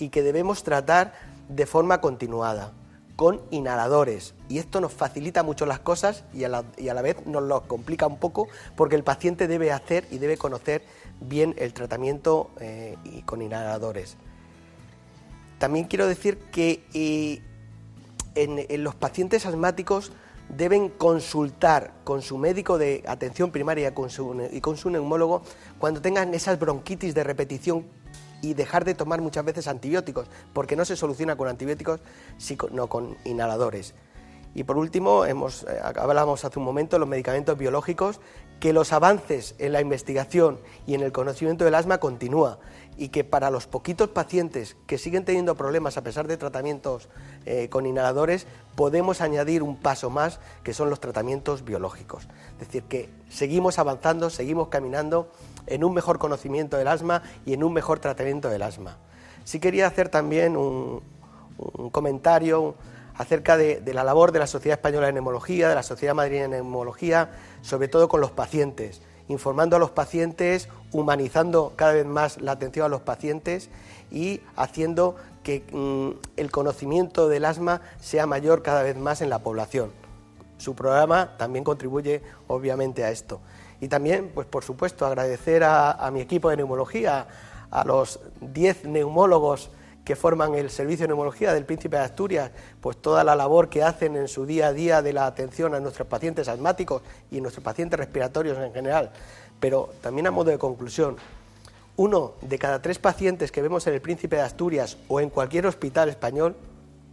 y que debemos tratar de forma continuada, con inhaladores. Y esto nos facilita mucho las cosas y a la, y a la vez nos lo complica un poco porque el paciente debe hacer y debe conocer bien el tratamiento eh, con inhaladores. también quiero decir que eh, en, los pacientes asmáticos deben consultar con su médico de atención primaria con y con su neumólogo cuando tengan esas bronquitis de repetición y dejar de tomar muchas veces antibióticos, porque no se soluciona con antibióticos, sino con inhaladores. Y por último, hemos, eh, hablábamos hace un momento de los medicamentos biológicos, que los avances en la investigación y en el conocimiento del asma continúa y que para los poquitos pacientes que siguen teniendo problemas a pesar de tratamientos eh, con inhaladores, podemos añadir un paso más que son los tratamientos biológicos. Es decir, que seguimos avanzando, seguimos caminando en un mejor conocimiento del asma y en un mejor tratamiento del asma. Sí quería hacer también un, comentario acerca de, la labor de la Sociedad Española de Neumología, de la Sociedad Madrileña de Neumología, sobre todo con los pacientes, informando a los pacientes, humanizando cada vez más la atención a los pacientes y haciendo que mm, el conocimiento del asma sea mayor cada vez más en la población. Su programa también contribuye obviamente a esto. Y también, pues por supuesto, agradecer a, a mi equipo de neumología, a los 10 neumólogos que forman el Servicio de Neumología del Príncipe de Asturias, pues toda la labor que hacen en su día a día de la atención a nuestros pacientes asmáticos y nuestros pacientes respiratorios en general. Pero también a modo de conclusión, uno de cada tres pacientes que vemos en el Príncipe de Asturias o en cualquier hospital español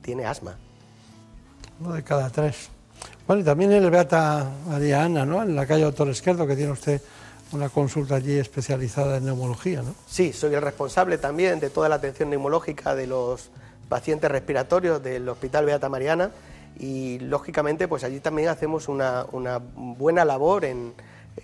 tiene asma. Uno de cada tres. Bueno, y también en el Beata María Ana, ¿no? En la calle Doctor Esquerdo, que tiene usted una consulta allí especializada en neumología, ¿no? Sí, soy el responsable también de toda la atención neumológica de los pacientes respiratorios del Hospital Beata Mariana y lógicamente pues allí también hacemos una buena labor en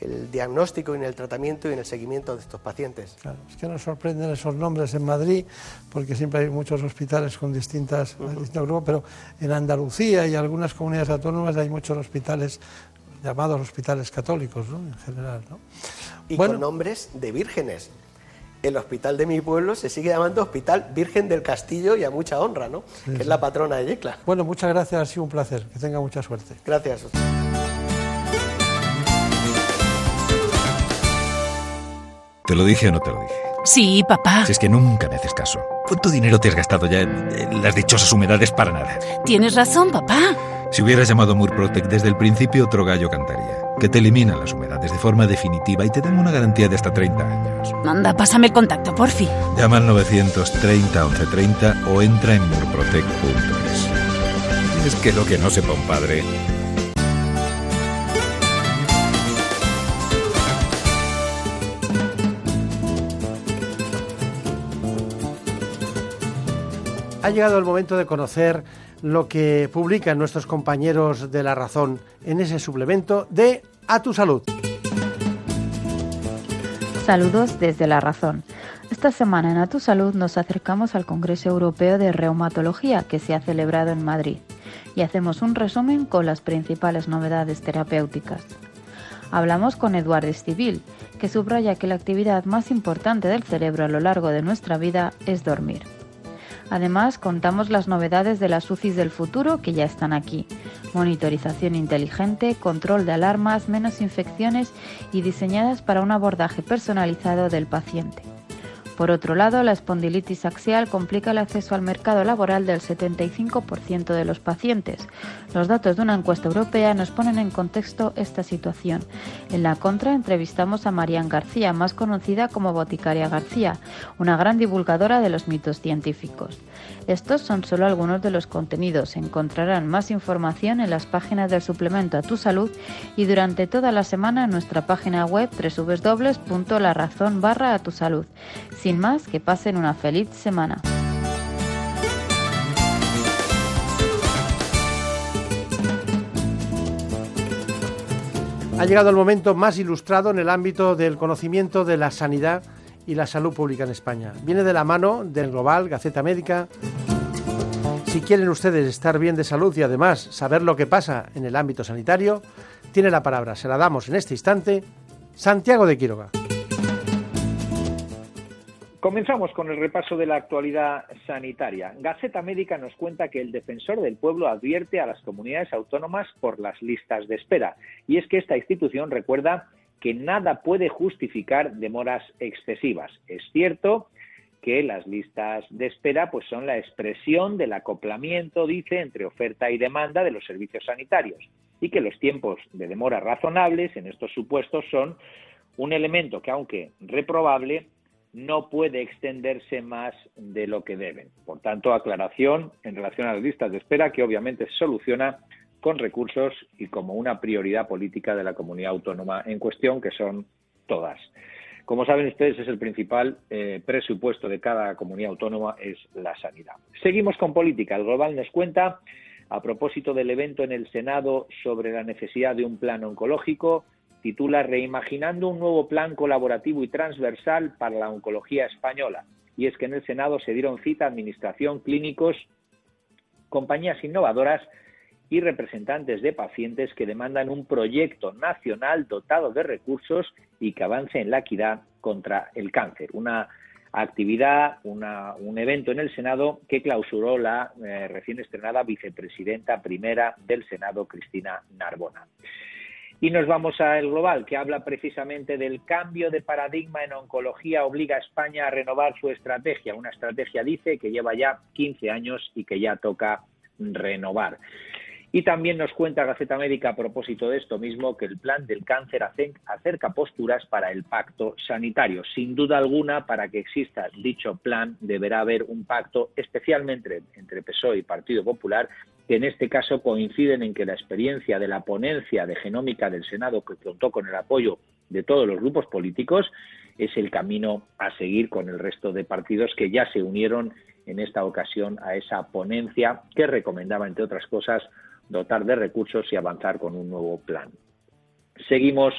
el diagnóstico y en el tratamiento y en el seguimiento de estos pacientes. Claro, es que nos sorprenden esos nombres en Madrid, porque siempre hay muchos hospitales con distintas, distintos grupos, pero en Andalucía y algunas comunidades autónomas hay muchos hospitales llamados hospitales católicos, ¿no? En general, ¿no? Y con nombres de vírgenes. El hospital de mi pueblo se sigue llamando Hospital Virgen del Castillo y a mucha honra, ¿no? que es la patrona de Yecla. Bueno, muchas gracias, ha sido un placer. Que tenga mucha suerte. Gracias. ¿Te lo dije o no te lo dije? Sí, papá. Si es que nunca me haces caso. ¿Cuánto dinero te has gastado ya en, las dichosas humedades para nada? Tienes razón, papá. Si hubieras llamado Murprotec desde el principio, otro gallo cantaría. Que te eliminan las humedades de forma definitiva y te dan una garantía de hasta 30 años. Manda, pásame el contacto, porfi. Llama al 930 1130 o entra en murprotec.es. Es que lo que no sepa un padre Ha llegado el momento de conocer lo que publican nuestros compañeros de La Razón en ese suplemento de A tu Salud. Saludos desde La Razón. Esta semana en A tu Salud nos acercamos al Congreso Europeo de Reumatología que se ha celebrado en Madrid y hacemos un resumen con las principales novedades terapéuticas. Hablamos con Eduardo Estivil, que subraya que la actividad más importante del cerebro a lo largo de nuestra vida es dormir. Además, contamos las novedades de las UCIs del futuro que ya están aquí. Monitorización inteligente, control de alarmas, menos infecciones y diseñadas para un abordaje personalizado del paciente. Por otro lado, la espondilitis axial complica el acceso al mercado laboral del 75% de los pacientes. Los datos de una encuesta europea nos ponen en contexto esta situación. En la contra entrevistamos a Marian García, más conocida como Boticaria García, una gran divulgadora de los mitos científicos. Estos son solo algunos de los contenidos. Encontrarán más información en las páginas del suplemento a tu salud y durante toda la semana en nuestra página web www.larazón barra a tu salud. Sin más, que pasen una feliz semana. Ha llegado el momento más ilustrado en el ámbito del conocimiento de la sanidad y la salud pública en España. Viene de la mano del Global, Gaceta Médica. Si quieren ustedes estar bien de salud y además saber lo que pasa en el ámbito sanitario, tiene la palabra, se la damos en este instante, Santiago de Quiroga. Comenzamos con el repaso de la actualidad sanitaria. Gaceta Médica nos cuenta que el defensor del pueblo advierte a las comunidades autónomas por las listas de espera. Y es que esta institución recuerda que nada puede justificar demoras excesivas. Es cierto que las listas de espera pues son la expresión del acoplamiento, dice, entre oferta y demanda de los servicios sanitarios y que los tiempos de demora razonables en estos supuestos son un elemento que, aunque reprobable, no puede extenderse más de lo que deben. Por tanto, aclaración en relación a las listas de espera que obviamente se soluciona con recursos y como una prioridad política de la comunidad autónoma en cuestión, que son todas. Como saben ustedes, es el principal eh, presupuesto de cada comunidad autónoma, es la sanidad. Seguimos con política. El Global nos cuenta, a propósito del evento en el Senado sobre la necesidad de un plan oncológico, titula Reimaginando un nuevo plan colaborativo y transversal para la oncología española. Y es que en el Senado se dieron cita a administración, clínicos, compañías innovadoras y representantes de pacientes que demandan un proyecto nacional dotado de recursos y que avance en la equidad contra el cáncer. Una actividad, un evento en el Senado que clausuró la eh, recién estrenada vicepresidenta primera del Senado, Cristina Narbona. Y nos vamos al global, que habla precisamente del cambio de paradigma en oncología, obliga a España a renovar su estrategia. Una estrategia, dice, que lleva ya 15 años y que ya toca renovar. Y también nos cuenta Gaceta Médica a propósito de esto mismo que el plan del cáncer acerca posturas para el pacto sanitario. Sin duda alguna, para que exista dicho plan, deberá haber un pacto, especialmente entre PSOE y Partido Popular, que en este caso coinciden en que la experiencia de la ponencia de genómica del Senado, que contó con el apoyo de todos los grupos políticos, es el camino a seguir con el resto de partidos que ya se unieron en esta ocasión a esa ponencia que recomendaba, entre otras cosas, dotar de recursos y avanzar con un nuevo plan. Seguimos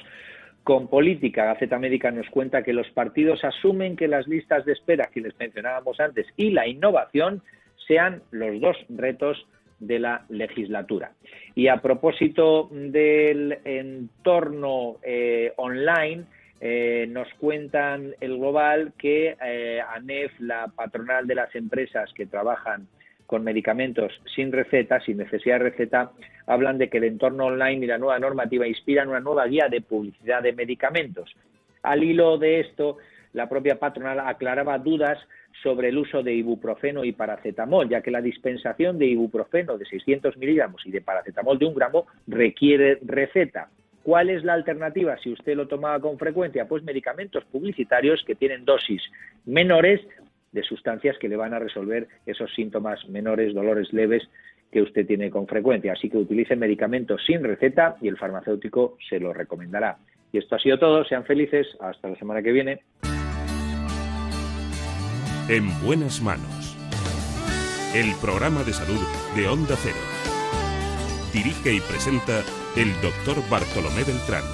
con política. Gaceta Médica nos cuenta que los partidos asumen que las listas de espera que les mencionábamos antes y la innovación sean los dos retos de la legislatura. Y a propósito del entorno eh, online, eh, nos cuentan el global que eh, ANEF, la patronal de las empresas que trabajan con medicamentos sin receta, sin necesidad de receta, hablan de que el entorno online y la nueva normativa inspiran una nueva guía de publicidad de medicamentos. Al hilo de esto, la propia patronal aclaraba dudas sobre el uso de ibuprofeno y paracetamol, ya que la dispensación de ibuprofeno de 600 miligramos y de paracetamol de un gramo requiere receta. ¿Cuál es la alternativa si usted lo tomaba con frecuencia? Pues medicamentos publicitarios que tienen dosis menores de sustancias que le van a resolver esos síntomas menores, dolores leves que usted tiene con frecuencia. Así que utilice medicamentos sin receta y el farmacéutico se lo recomendará. Y esto ha sido todo. Sean felices. Hasta la semana que viene. En buenas manos. El programa de salud de Onda Cero. Dirige y presenta el doctor Bartolomé Beltrán.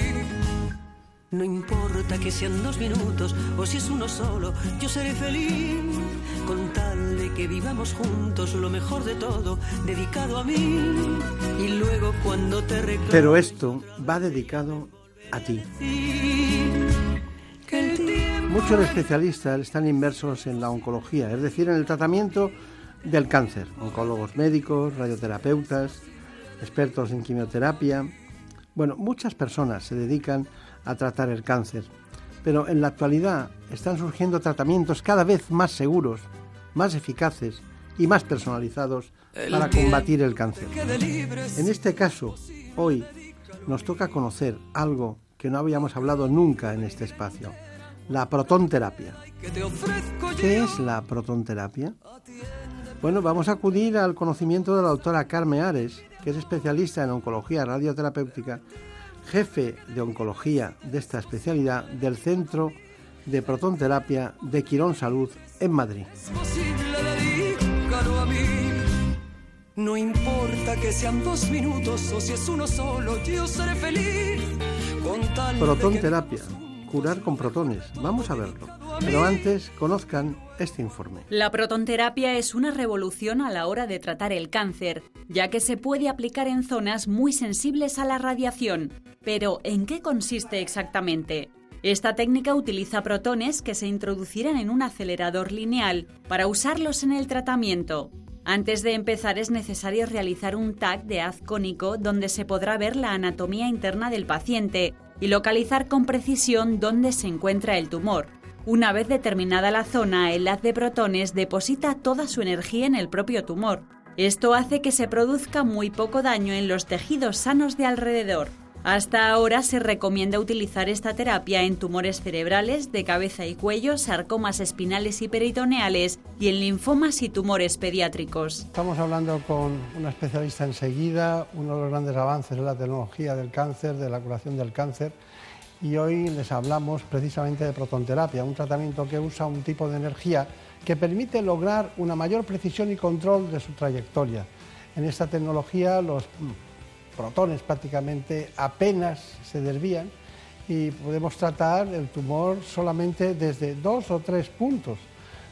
No importa que sean dos minutos o si es uno solo, yo seré feliz con tal de que vivamos juntos lo mejor de todo, dedicado a mí. Y luego cuando te reclamo... Pero esto va dedicado a ti. Muchos especialistas están inmersos en la oncología, es decir, en el tratamiento del cáncer. Oncólogos médicos, radioterapeutas, expertos en quimioterapia. Bueno, muchas personas se dedican a tratar el cáncer. Pero en la actualidad están surgiendo tratamientos cada vez más seguros, más eficaces y más personalizados para combatir el cáncer. En este caso, hoy nos toca conocer algo que no habíamos hablado nunca en este espacio, la protonterapia. ¿Qué es la protonterapia? Bueno, vamos a acudir al conocimiento de la doctora Carmen Ares, que es especialista en oncología radioterapéutica jefe de oncología de esta especialidad del Centro de Protonterapia de Quirón Salud en Madrid. No importa importa que sean dos minutos o si es uno solo, yo seré feliz. Con tal de Proton que- terapia, curar con protones. Vamos a verlo. Pero antes, conozcan este informe. La protonterapia es una revolución a la hora de tratar el cáncer, ya que se puede aplicar en zonas muy sensibles a la radiación. Pero, ¿en qué consiste exactamente? Esta técnica utiliza protones que se introducirán en un acelerador lineal para usarlos en el tratamiento. Antes de empezar es necesario realizar un TAC de haz cónico donde se podrá ver la anatomía interna del paciente y localizar con precisión dónde se encuentra el tumor. Una vez determinada la zona, el haz de protones deposita toda su energía en el propio tumor. Esto hace que se produzca muy poco daño en los tejidos sanos de alrededor. Hasta ahora se recomienda utilizar esta terapia en tumores cerebrales, de cabeza y cuello, sarcomas espinales y peritoneales y en linfomas y tumores pediátricos. Estamos hablando con una especialista enseguida, uno de los grandes avances en la tecnología del cáncer, de la curación del cáncer, y hoy les hablamos precisamente de protonterapia, un tratamiento que usa un tipo de energía que permite lograr una mayor precisión y control de su trayectoria. En esta tecnología los protones prácticamente apenas se desvían y podemos tratar el tumor solamente desde dos o tres puntos.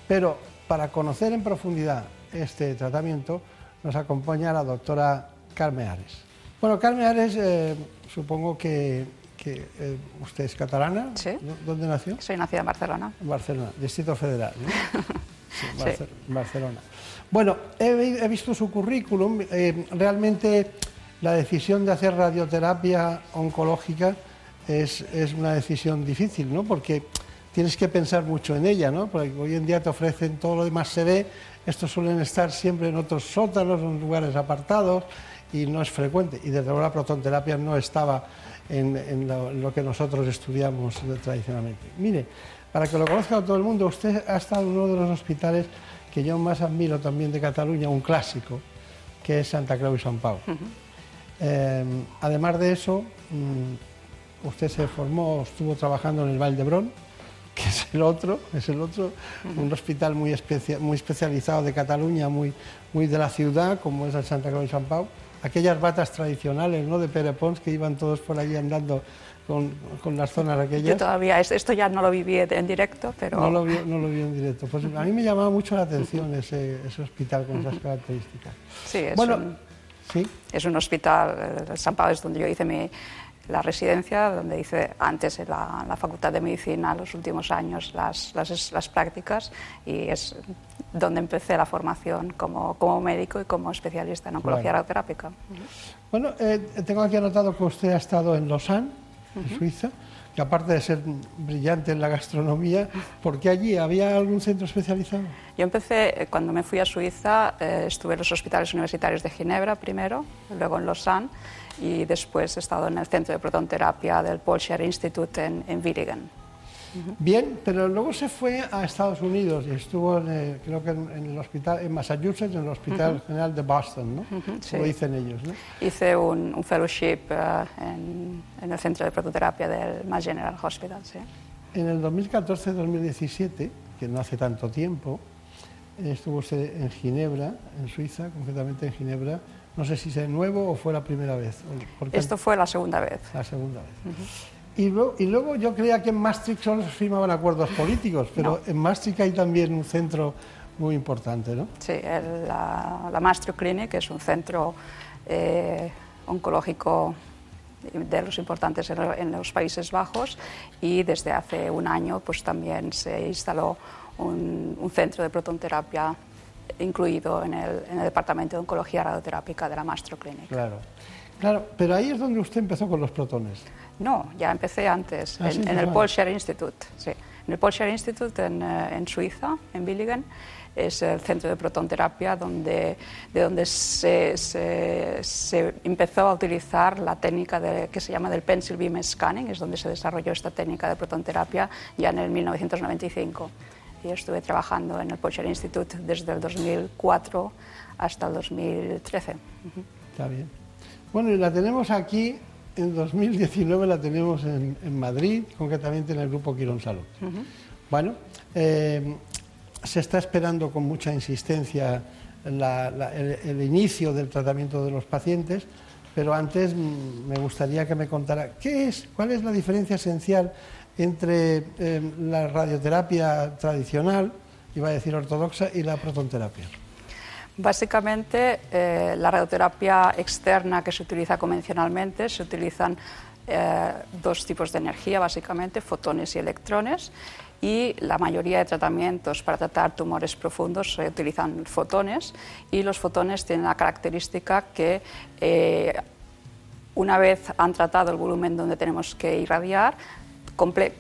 Pero para conocer en profundidad este tratamiento nos acompaña la doctora Carmen Ares. Bueno, Carmen Ares, eh, supongo que, que, eh, usted es catalana. Sí. ¿Dónde nació? Soy nacida en Barcelona. En Barcelona, Distrito Federal. ¿no? [LAUGHS] Sí, Sí. Barce- Barcelona. Bueno, he, vi- he visto su currículum. eh, realmente la decisión de hacer radioterapia oncológica es, es una decisión difícil, ¿no? Porque tienes que pensar mucho en ella, ¿no? Porque hoy en día te ofrecen todo lo demás se ve. Estos suelen estar siempre en otros sótanos, en lugares apartados y no es frecuente. Y desde luego la protonterapia no estaba en, en lo, en lo que nosotros estudiamos tradicionalmente. Mire, para que lo conozca todo el mundo, usted ha estado en uno de los hospitales que yo más admiro también de Cataluña, un clásico, que es Santa Creu y San Pau. Eh, además de eso, mm, usted se formó, estuvo trabajando en el Vall d'Hebron, [LAUGHS] que es el otro, es el otro, un hospital muy, especia- muy especializado de Cataluña, muy, muy de la ciudad, como es el Santa Creu y San Pau. Aquellas batas tradicionales, ¿no?, de Pere Pons, que iban todos por allí andando con, con las zonas Yo aquellas. todavía, es- esto ya no lo viví en directo, pero... No lo, vi, no lo vi en directo. Pues a mí me llamaba mucho la atención ese, ese hospital con esas características. Sí, es, Bueno, un, sí. es un hospital, eh, San Pablo es donde yo hice mi, la residencia, donde hice antes en la, la Facultad de Medicina, los últimos años, las, las, las prácticas, y es donde empecé la formación como, como médico y como especialista en oncología Bueno. radioterápica. Bueno, eh, tengo aquí anotado que usted ha estado en Lausanne, en Suiza, que aparte de ser brillante en la gastronomía, ¿por qué allí había algún centro especializado? Yo empecé, eh, cuando me fui a Suiza, eh, estuve en los hospitales universitarios de Ginebra primero, luego en Lausanne y después he estado en el centro de protonterapia del Polscher Institute en, en Willigen. Bien, pero luego se fue a Estados Unidos y estuvo, en, eh, creo que en, en el hospital, en Massachusetts, en el Hospital Ujú. General de Boston, ¿no? Ujú, sí. Como dicen ellos, ¿no? Hice un, un fellowship eh, en, en el centro de prototerapia del Mass General Hospital. Sí. En el 2014-2017, que no hace tanto tiempo, estuvo usted en Ginebra, en Suiza, concretamente en Ginebra. No sé si es de nuevo o fue la primera vez. Esto fue la segunda vez. La segunda vez. Y luego, y luego yo creía que en Maastricht solo se firmaban acuerdos políticos, pero en Maastricht hay también un centro muy importante, ¿no? Sí, el- la, la Mastro Clinic es un centro eh, oncológico de los importantes en, en los Países Bajos y desde hace un año pues también se instaló un, un centro de protonterapia incluido en el, en el Departamento de Oncología Radioterápica de la Mastro Clinic. Claro. Claro, pero ahí es donde usted empezó con los protones. No, ya empecé antes, Ah, sí, en, en empezó el antes. Polscher Institute. Sí. En el Polscher Institute en, eh, en Suiza, en Billigen, es el centro de protonterapia donde, de donde se, se- se empezó a utilizar la técnica de- que se llama del pencil beam scanning, es donde se desarrolló esta técnica de protonterapia ya en el 1995. Y estuve trabajando en el Polscher Institute desde el 2004 hasta el 2013. Ujú. Está bien. Bueno, y la tenemos aquí, en 2019 la tenemos en, en Madrid, concretamente en el Grupo Quirón Salud. Bueno, eh, se está esperando con mucha insistencia el, inicio del tratamiento de los pacientes, pero antes mm, me gustaría que me contara qué es, cuál es la diferencia esencial entre eh, la radioterapia tradicional, iba a decir ortodoxa, y la protonterapia. Básicamente, eh, la radioterapia externa que se utiliza convencionalmente, se utilizan eh, dos tipos de energía, básicamente, fotones y electrones, y la mayoría de tratamientos para tratar tumores profundos se utilizan fotones, y los fotones tienen la característica que eh, una vez han tratado el volumen donde tenemos que irradiar,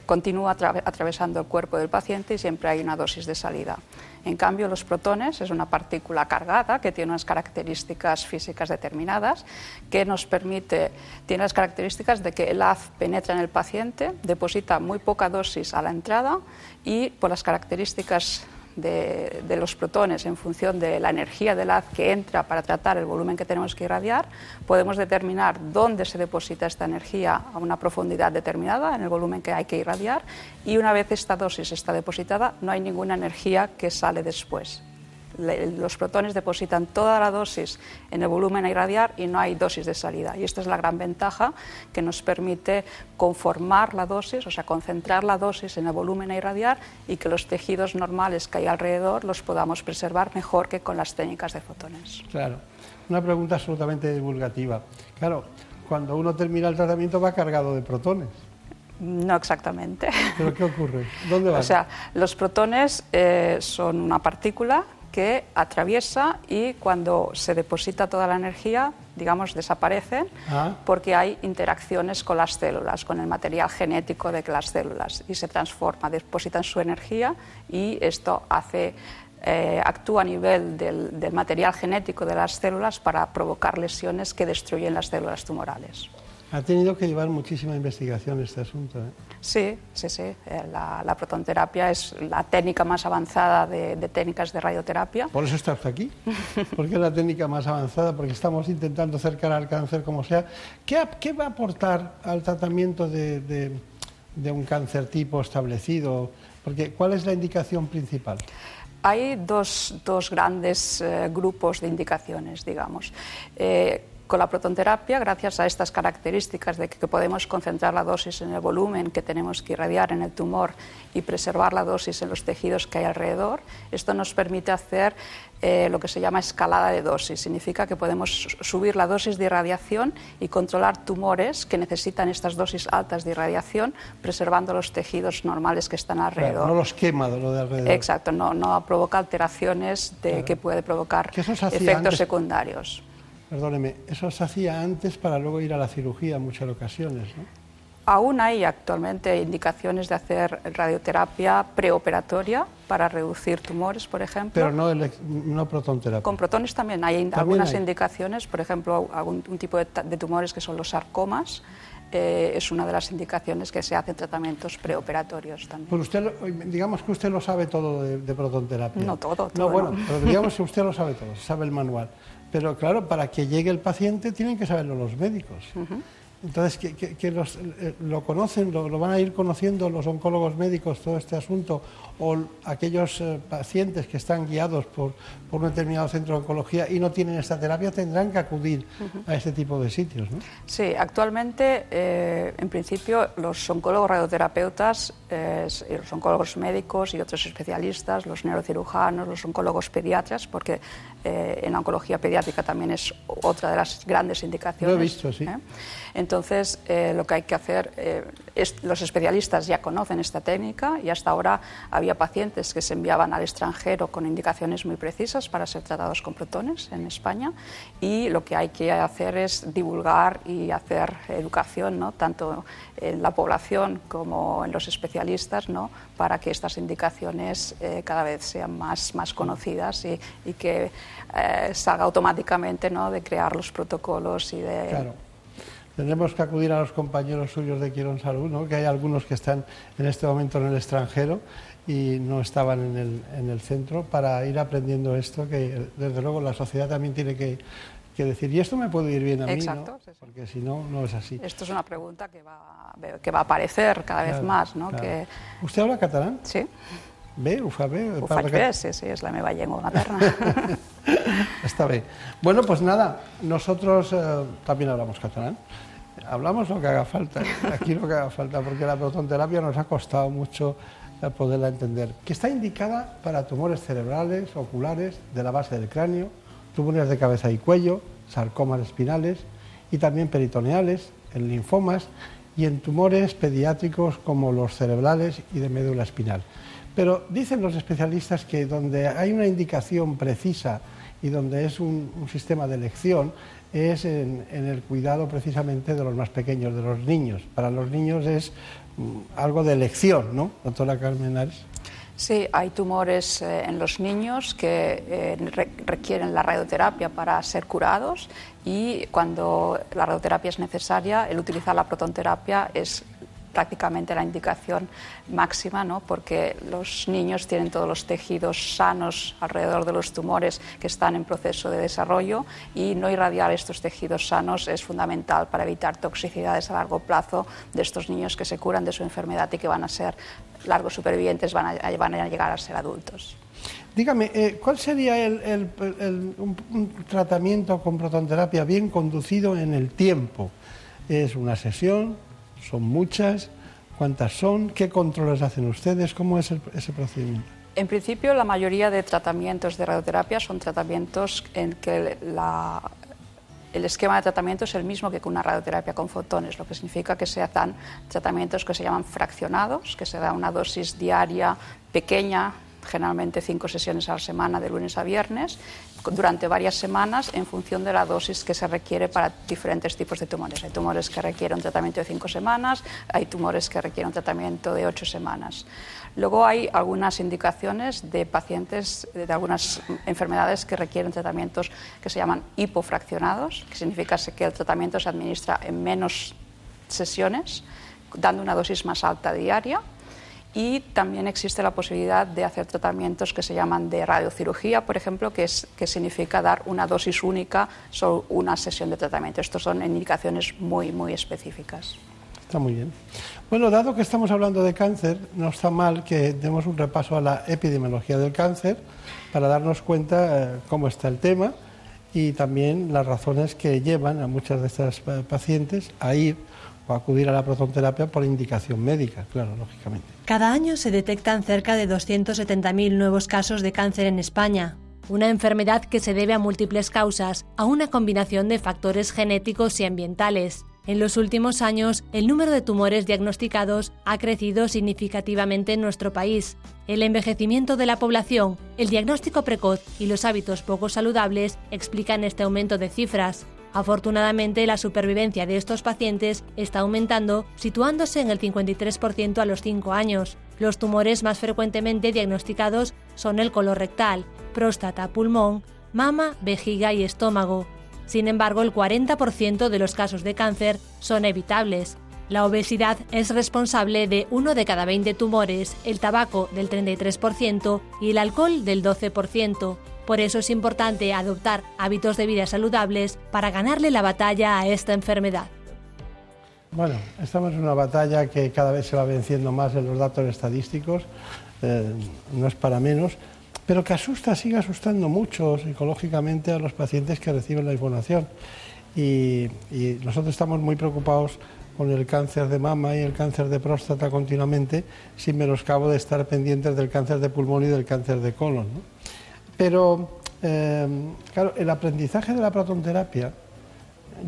continúa atravesando el cuerpo del paciente y siempre hay una dosis de salida. En cambio, los protones es una partícula cargada que tiene unas características físicas determinadas que nos permite, tiene las características de que el haz penetra en el paciente, deposita muy poca dosis a la entrada y por las características de, los protones en función de la energía del haz que entra para tratar el volumen que tenemos que irradiar, podemos determinar dónde se deposita esta energía a una profundidad determinada en el volumen que hay que irradiar y una vez esta dosis está depositada no hay ninguna energía que sale después los protones depositan toda la dosis en el volumen a irradiar y no hay dosis de salida. Y esta es la gran ventaja que nos permite conformar la dosis, o sea, concentrar la dosis en el volumen a irradiar y que los tejidos normales que hay alrededor los podamos preservar mejor que con las técnicas de fotones. Claro. Una pregunta absolutamente divulgativa. Claro, cuando uno termina el tratamiento va cargado de protones. No exactamente. ¿Pero qué ocurre? ¿Dónde [LAUGHS] van? O sea, los protones eh, son una partícula que atraviesa y cuando se deposita toda la energía, digamos, desaparecen ah. porque hay interacciones con las células, con el material genético de las células y se transforma, depositan su energía y esto hace eh, actúa a nivel del, del material genético de las células para provocar lesiones que destruyen las células tumorales. Ha tenido que llevar muchísima investigación este asunto. ¿eh? Sí, sí, sí. Eh, la, protonterapia es la técnica más avanzada de, técnicas de radioterapia. Por eso está aquí. Porque es la técnica más avanzada, porque estamos intentando acercar al cáncer como sea. ¿Qué, va a aportar al tratamiento de, un cáncer tipo establecido? Porque, ¿Cuál es la indicación principal? Hay dos, grandes eh, grupos de indicaciones, digamos. Con la protonterapia, gracias a estas características de que podemos concentrar la dosis en el volumen que tenemos que irradiar en el tumor y preservar la dosis en los tejidos que hay alrededor, esto nos permite hacer eh, lo que se llama escalada de dosis. Significa que podemos subir la dosis de irradiación y controlar tumores que necesitan estas dosis altas de irradiación, preservando los tejidos normales que están alrededor. no los quema lo de alrededor. Exacto, no, no provoca alteraciones de, que puede provocar efectos secundarios. Perdóneme, eso se hacía antes para luego ir a la cirugía en muchas ocasiones, ¿no? Aún hay actualmente indicaciones de hacer radioterapia preoperatoria para reducir tumores, por ejemplo. Pero no, no protonterapia. Con protones también hay algunas indicaciones, por ejemplo, algún un tipo de, tumores que son los sarcomas. Eh, es una de las indicaciones que se hacen tratamientos preoperatorios también. Pues usted, digamos que usted lo sabe todo de, de protonterapia. No todo, todo. No, bueno, pero digamos [LAUGHS] que usted lo sabe todo, sabe el manual. Pero claro, para que llegue el paciente tienen que saberlo los médicos. Entonces, que, los, eh, lo conocen, lo, van a ir conociendo los oncólogos médicos todo este asunto, o aquellos eh, pacientes que están guiados por, por, un determinado centro de oncología y no tienen esta terapia, tendrán que acudir a este tipo de sitios. ¿no? Sí, actualmente, eh, en principio, los oncólogos radioterapeutas, los oncólogos médicos y otros especialistas, los neurocirujanos, los oncólogos pediatras, porque en la oncología pediátrica también es otra de las grandes indicaciones. Lo he visto, sí. Entonces, eh, lo que hay que hacer, eh, es, los especialistas ya conocen esta técnica y hasta ahora había pacientes que se enviaban al extranjero con indicaciones muy precisas para ser tratados con protones en España y lo que hay que hacer es divulgar y hacer educación, ¿no? tanto en la población como en los especialistas, ¿no? para que estas indicaciones eh, cada vez sean más, más conocidas y, que salga automáticamente ¿no? de crear los protocolos y de tendremos que acudir a los compañeros suyos de Quirón Salud, ¿no? que hay algunos que están en este momento en el extranjero y no estaban en el, en el centro para ir aprendiendo esto, que desde luego la sociedad también tiene que, que decir, y esto me puede ir bien a mí, ¿no? porque si no, no es así. Esto es una pregunta que va, que va a aparecer cada vez más. ¿no? Que... ¿Usted habla catalán? Sí. B, UFA B? UFA B, sí, sí, és la meva llengua materna. [LAUGHS] Está bien. Bueno, pues nada, nosotros eh, también hablamos catalán. Hablamos lo que haga falta, aquí lo que haga falta, porque la protonterapia nos ha costado mucho eh, poderla entender. Que está indicada para tumores cerebrales, oculares, de la base del cráneo, tumores de cabeza y cuello, sarcomas espinales y también peritoneales, en linfomas y en tumores pediátricos como los cerebrales y de médula espinal. Pero dicen los especialistas que donde hay una indicación precisa y donde es un, sistema de elección es en, el cuidado precisamente de los más pequeños, de los niños. Para los niños es mm, algo de elección, ¿no, doctora Carmen Ares? Sí, hay tumores eh, en los niños que eh, requieren la radioterapia para ser curados y cuando la radioterapia es necesaria, el utilizar la protonterapia es prácticamente la indicación máxima, ¿no? porque los niños tienen todos los tejidos sanos alrededor de los tumores que están en proceso de desarrollo y no irradiar estos tejidos sanos es fundamental para evitar toxicidades a largo plazo de estos niños que se curan de su enfermedad y que van a ser largos supervivientes, van a, van a llegar a ser adultos. Dígame, eh, ¿cuál sería el, un tratamiento con protonterapia bien conducido en el tiempo? ¿Es una sesión? ¿Son muchas? ¿Cuántas son? ¿Qué controles hacen ustedes? ¿Cómo es ese procedimiento? En principio, la mayoría de tratamientos de radioterapia son tratamientos en que el esquema de tratamiento es el mismo que con una radioterapia con fotones, lo que significa que se hacen tratamientos que se llaman fraccionados, que se da una dosis diaria pequeña generalmente cinco sesiones a la semana de lunes a viernes durante varias semanas en función de la dosis que se requiere para diferentes tipos de tumores. Hay tumores que requieren tratamiento de cinco semanas, hay tumores que requieren tratamiento de ocho semanas. Luego hay algunas indicaciones de pacientes de algunas enfermedades que requieren tratamientos que se llaman hipofraccionados, que significa que el tratamiento se administra en menos sesiones, dando una dosis más alta diaria y también existe la posibilidad de hacer tratamientos que se llaman de radiocirugía, por ejemplo, que, es, que significa dar una dosis única sobre una sesión de tratamiento. Estos son indicaciones muy, muy específicas. Está muy bien. Bueno, dado que estamos hablando de cáncer, no está mal que demos un repaso a la epidemiología del cáncer para darnos cuenta eh, cómo está el tema y también las razones que llevan a muchas de estas eh, pacientes a ir o acudir a la protonterapia por indicación médica, claro, lógicamente. Cada año se detectan cerca de 270.000 nuevos casos de cáncer en España, una enfermedad que se debe a múltiples causas, a una combinación de factores genéticos y ambientales. En los últimos años, el número de tumores diagnosticados ha crecido significativamente en nuestro país. El envejecimiento de la población, el diagnóstico precoz y los hábitos poco saludables explican este aumento de cifras. Afortunadamente, la supervivencia de estos pacientes está aumentando, situándose en el 53% a los 5 años. Los tumores más frecuentemente diagnosticados son el colorectal, próstata, pulmón, mama, vejiga y estómago. Sin embargo, el 40% de los casos de cáncer son evitables. La obesidad es responsable de uno de cada 20 tumores, el tabaco del 33% y el alcohol del 12%. Por eso es importante adoptar hábitos de vida saludables para ganarle la batalla a esta enfermedad. Bueno, estamos en una batalla que cada vez se va venciendo más en los datos estadísticos, eh, no es para menos, pero que asusta, sigue asustando mucho psicológicamente a los pacientes que reciben la información. Y, nosotros estamos muy preocupados con el cáncer de mama y el cáncer de próstata continuamente, sin menoscabo de estar pendientes del cáncer de pulmón y del cáncer de colon. ¿no? Pero, em, claro, el aprendizaje de la protonterapia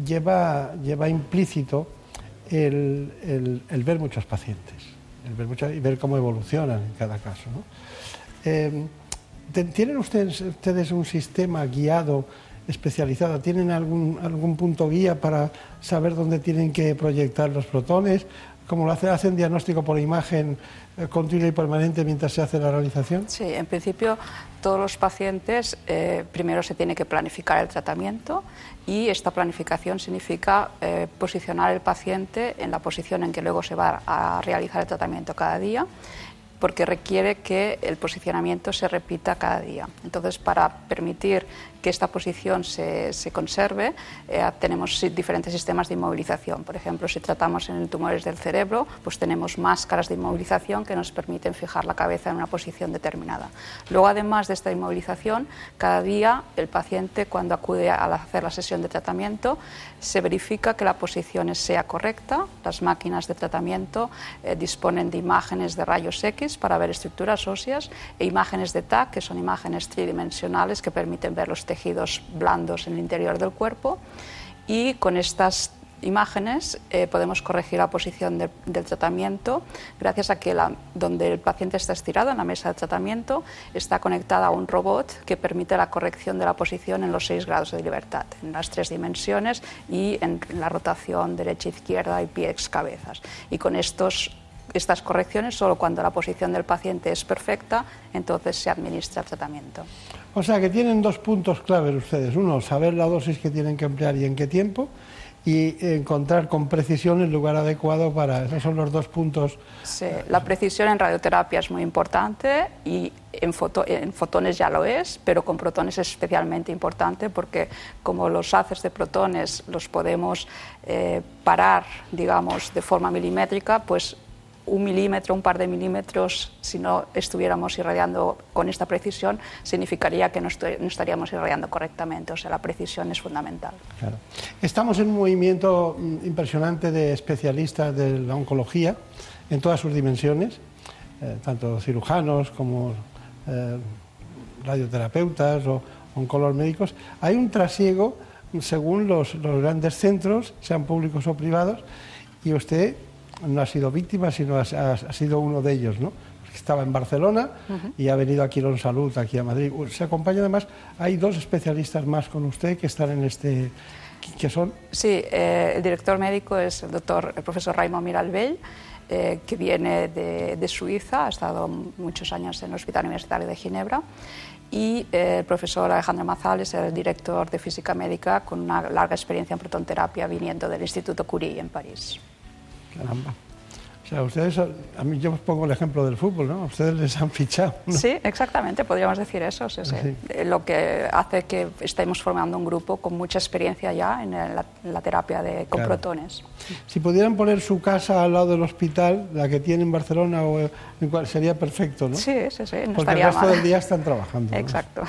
lleva, lleva implícito el, ver muchos pacientes, el ver y ver cómo evolucionan en cada caso. Em, ¿Tienen ustedes, ustedes un sistema guiado, especializado? ¿Tienen algún, algún punto guía para saber dónde tienen que proyectar los protones? ¿Cómo lo hacen? ¿Hacen diagnóstico por imagen eh, continua y permanente mientras se hace la realización? Sí, en principio todos los pacientes eh, primero se tiene que planificar el tratamiento y esta planificación significa eh, posicionar el paciente en la posición en que luego se va a realizar el tratamiento cada día porque requiere que el posicionamiento se repita cada día. Entonces, para permitir que esta posición se, se conserve, eh, tenemos diferentes sistemas de inmovilización. Por ejemplo, si tratamos en tumores del cerebro, pues tenemos máscaras de inmovilización que nos permiten fijar la cabeza en una posición determinada. Luego, además de esta inmovilización, cada día el paciente, cuando acude a hacer la sesión de tratamiento, se verifica que la posición sea correcta. Las máquinas de tratamiento eh, disponen de imágenes de rayos X para ver estructuras óseas e imágenes de TAC, que son imágenes tridimensionales que permiten ver los tejidos blandos en el interior del cuerpo y con estas imágenes eh, podemos corregir la posición del tratamiento gracias a que donde el paciente está estirado en la mesa de tratamiento está conectada a un robot que permite la corrección de la posición en los seis grados de libertad, en las tres dimensiones y en la rotación derecha-izquierda y pies-cabezas. Y con estos estas correcciones solo cuando la posición del paciente es perfecta, entonces se administra el tratamiento. O sea que tienen dos puntos claves ustedes. Uno, saber la dosis que tienen que emplear y en qué tiempo. Y encontrar con precisión el lugar adecuado para. Esos son los dos puntos. Sí, la precisión en radioterapia es muy importante y en, fotones ya lo es, pero con protones es especialmente importante porque, como los haces de protones los podemos eh, parar, digamos, de forma milimétrica, pues un milímetro, un par de milímetros, si no estuviéramos irradiando con esta precisión, significaría que no, estaríamos irradiando correctamente. O sea, la precisión es fundamental. Estamos en un movimiento mm, impresionante de especialistas de la oncología en todas sus dimensiones, eh, tanto cirujanos como eh, radioterapeutas o oncólogos médicos. Hay un trasiego según los grandes centros, sean públicos o privados, y usted no ha sido víctima, sino ha, sido uno de ellos, ¿no? Estaba en Barcelona y ha venido aquí a Salud, aquí a Madrid. Se acompaña además, hay dos especialistas más con usted que están en este... ¿Qué son? Sí, eh, el director médico es el doctor, el profesor Raymond Miralbell, eh, que viene de, de, Suiza, ha estado muchos años en el Hospital Universitario de Ginebra, y eh, el profesor Alejandro Mazales, el director de física médica con una larga experiencia en protonterapia viniendo del Instituto Curie en París. Caramba. O sea, ustedes, a mí yo os pongo el ejemplo del fútbol, ¿no? Ustedes les han fichado. Sí, exactamente, podríamos decir eso. Sí, sí. Eh, lo que hace que estemos formando un grupo con mucha experiencia ya en la, terapia de, con protones. Si pudieran poner su casa al lado del hospital, la que tiene en Barcelona, o en cual, sería perfecto, ¿no? Sí, sí, sí. No Porque el resto del día están trabajando. Exacto.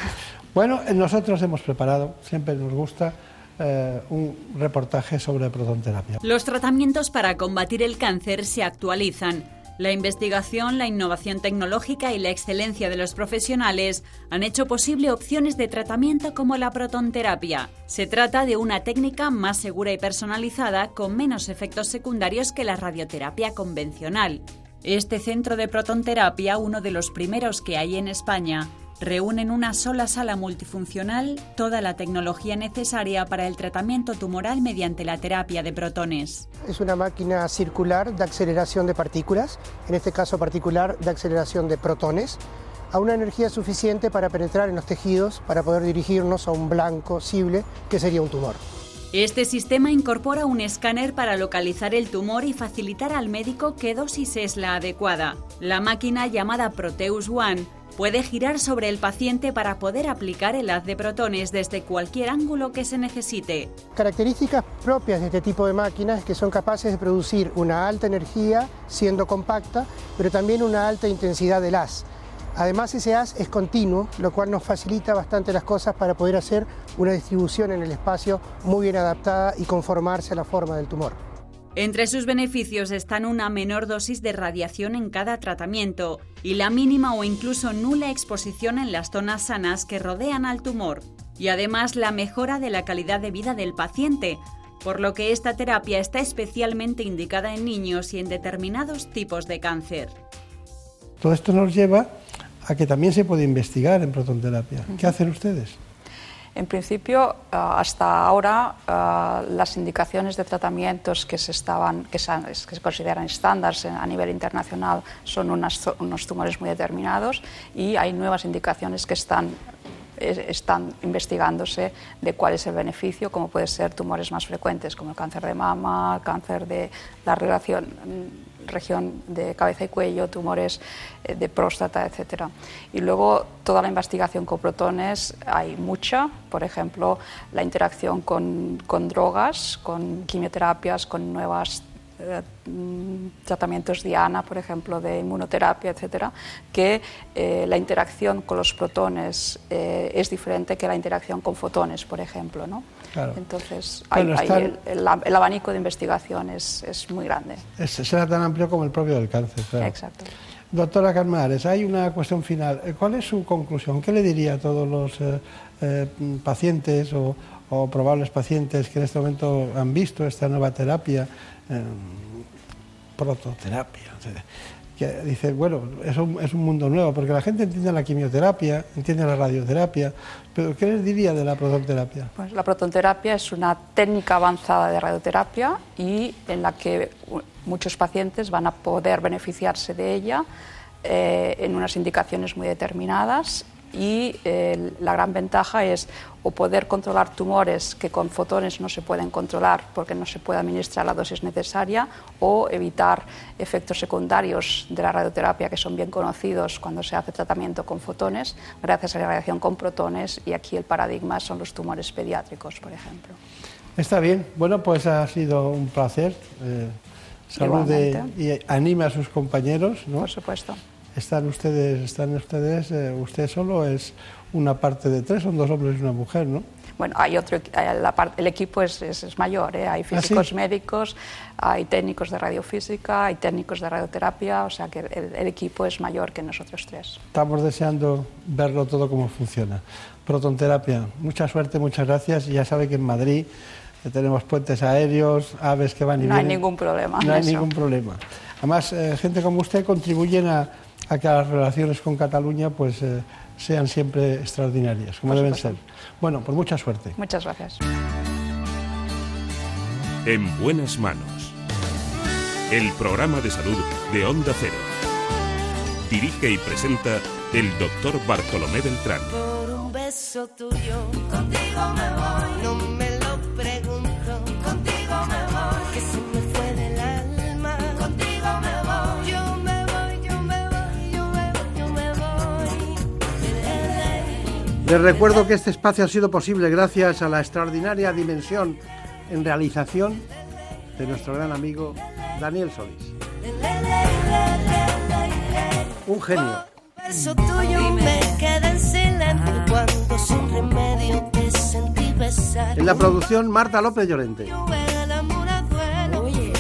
Bueno, nosotros hemos preparado, siempre nos gusta eh, un reportaje sobre protonterapia. Los tratamientos para combatir el cáncer se actualizan. La investigación, la innovación tecnológica y la excelencia de los profesionales han hecho posible opciones de tratamiento como la protonterapia. Se trata de una técnica más segura y personalizada con menos efectos secundarios que la radioterapia convencional. Este centro de protonterapia, uno de los primeros que hay en España, reúne en una sola sala multifuncional toda la tecnología necesaria para el tratamiento tumoral mediante la terapia de protones. Es una máquina circular de aceleración de partículas, en este caso particular de aceleración de protones, a una energía suficiente para penetrar en los tejidos para poder dirigirnos a un blanco cible que sería un tumor. Este sistema incorpora un escáner para localizar el tumor y facilitar al médico qué dosis es la adecuada. La máquina llamada Proteus One puede girar sobre el paciente para poder aplicar el haz de protones desde cualquier ángulo que se necesite. Características propias de este tipo de máquinas es que son capaces de producir una alta energía siendo compacta, pero también una alta intensidad del haz. Además ese haz es continuo, lo cual nos facilita bastante las cosas para poder hacer una distribución en el espacio muy bien adaptada y conformarse a la forma del tumor. Entre sus beneficios están una menor dosis de radiación en cada tratamiento y la mínima o incluso nula exposición en las zonas sanas que rodean al tumor, y además la mejora de la calidad de vida del paciente, por lo que esta terapia está especialmente indicada en niños y en determinados tipos de cáncer. Todo esto nos lleva a que también se puede investigar en protonterapia. ¿Qué hacen ustedes? En principio, eh, hasta ahora, eh, las indicaciones de tratamientos que se, estaban, que se, consideran estándares a nivel internacional son unos tumores muy determinados y hay nuevas indicaciones que están están investigándose de cuál es el beneficio, como puede ser tumores más frecuentes, como el cáncer de mama, el cáncer de la relación región de cabeza y cuello, tumores eh, de próstata, etc. Y luego toda la investigación con protones hay mucha, por ejemplo, la interacción con, con drogas, con quimioterapias, con nuevas eh, mm, tratamientos Diana, por ejemplo, de inmunoterapia, etcétera, que eh, la interacción con los protones eh, es diferente que la interacción con fotones, por ejemplo. ¿no? Entonces, el, abanico de investigación es, es muy grande. Es, será tan amplio como el propio del cáncer. Claro. Exacto. Doctora Carmares, hay una cuestión final. ¿Cuál es su conclusión? ¿Qué le diría a todos los pacientes o, o probables pacientes que en este momento han visto esta nueva terapia? Prototerapia. que dice, bueno, es un, es un mundo nuevo, porque la gente entiende la quimioterapia, entiende la radioterapia, pero ¿qué les diría de la prototerapia? Pues la prototerapia es una técnica avanzada de radioterapia y en la que muchos pacientes van a poder beneficiarse de ella eh, en unas indicaciones muy determinadas y eh, la gran ventaja es o poder controlar tumores que con fotones no se pueden controlar porque no se puede administrar la dosis necesaria o evitar efectos secundarios de la radioterapia que son bien conocidos cuando se hace tratamiento con fotones gracias a la radiación con protones y aquí el paradigma son los tumores pediátricos, por ejemplo. Está bien, bueno, pues ha sido un placer. Eh, salude y anime a sus compañeros, ¿no? Por supuesto están ustedes, están ustedes, eh, usted solo es una parte de tres, son dos hombres y una mujer, ¿no? Bueno, hay otro, la el equipo es, es, mayor, ¿eh? hay ¿Ah, físicos médicos, hay técnicos de radiofísica, hay técnicos de radioterapia, o sea que el, equipo es mayor que nosotros tres. Estamos deseando verlo todo cómo funciona. Protonterapia, mucha suerte, muchas gracias. Ya sabe que en Madrid eh, tenemos puentes aéreos, aves que van y no vienen. No hay ningún problema. No hay ningún problema. Además, gente como usted contribuyen a a que las relaciones con Cataluña pues, eh, sean siempre extraordinarias, como deben ser. Bueno, pues mucha suerte. Muchas gracias. En buenas manos. El programa de salud de Onda Cero. Dirige y presenta el doctor Bartolomé Beltrán. Por un beso tuyo, contigo me voy. Les recuerdo que este espacio ha sido posible gracias a la extraordinaria dimensión en realización de nuestro gran amigo Daniel Solís. Un genio. Beso tuyo me queda en silencio cuando sin remedio te sentí besar. En la producción Marta López Llorente. Oye,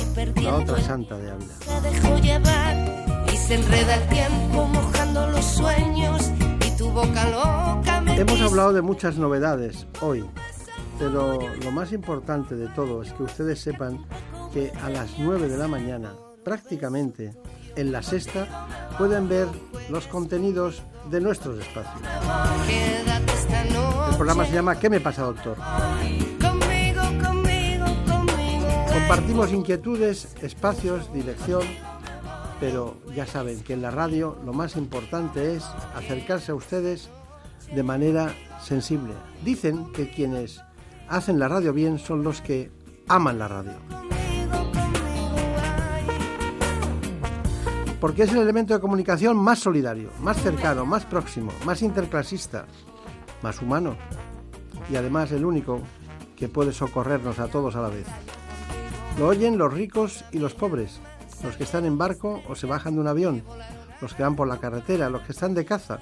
La otra santa de Ávila. Se dejó llevar y se enreda el tiempo mojando los sueños y tu boca loca Hemos hablado de muchas novedades hoy, pero lo más importante de todo es que ustedes sepan que a las 9 de la mañana, prácticamente en la sexta, pueden ver los contenidos de nuestros espacios. El programa se llama ¿Qué me pasa, doctor? Compartimos inquietudes, espacios, dirección, pero ya saben que en la radio lo más importante es acercarse a ustedes de manera sensible. Dicen que quienes hacen la radio bien son los que aman la radio. Porque es el elemento de comunicación más solidario, más cercano, más próximo, más interclasista, más humano y además el único que puede socorrernos a todos a la vez. Lo oyen los ricos y los pobres, los que están en barco o se bajan de un avión, los que van por la carretera, los que están de caza.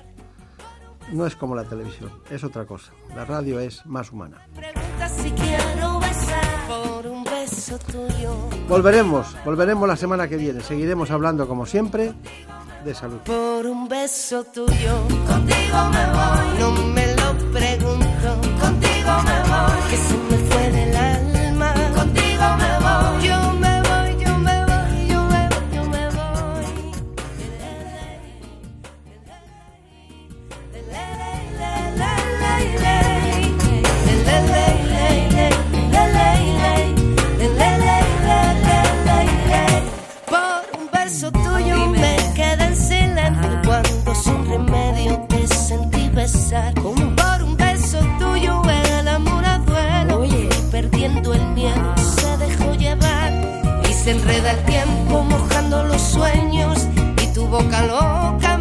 No es como la televisión, es otra cosa. La radio es más humana. Pregunta si quiero besar por un beso tuyo. Volveremos, volveremos la semana que viene. Seguiremos hablando como siempre de salud. Por un beso tuyo, contigo me voy. No me lo pregunto, contigo me voy. Que se me fue pensar Por un beso tuyo el amor a duelo. Oye. Perdiendo el miedo se dejó llevar. Y se enreda el tiempo mojando los sueños. Y tu boca loca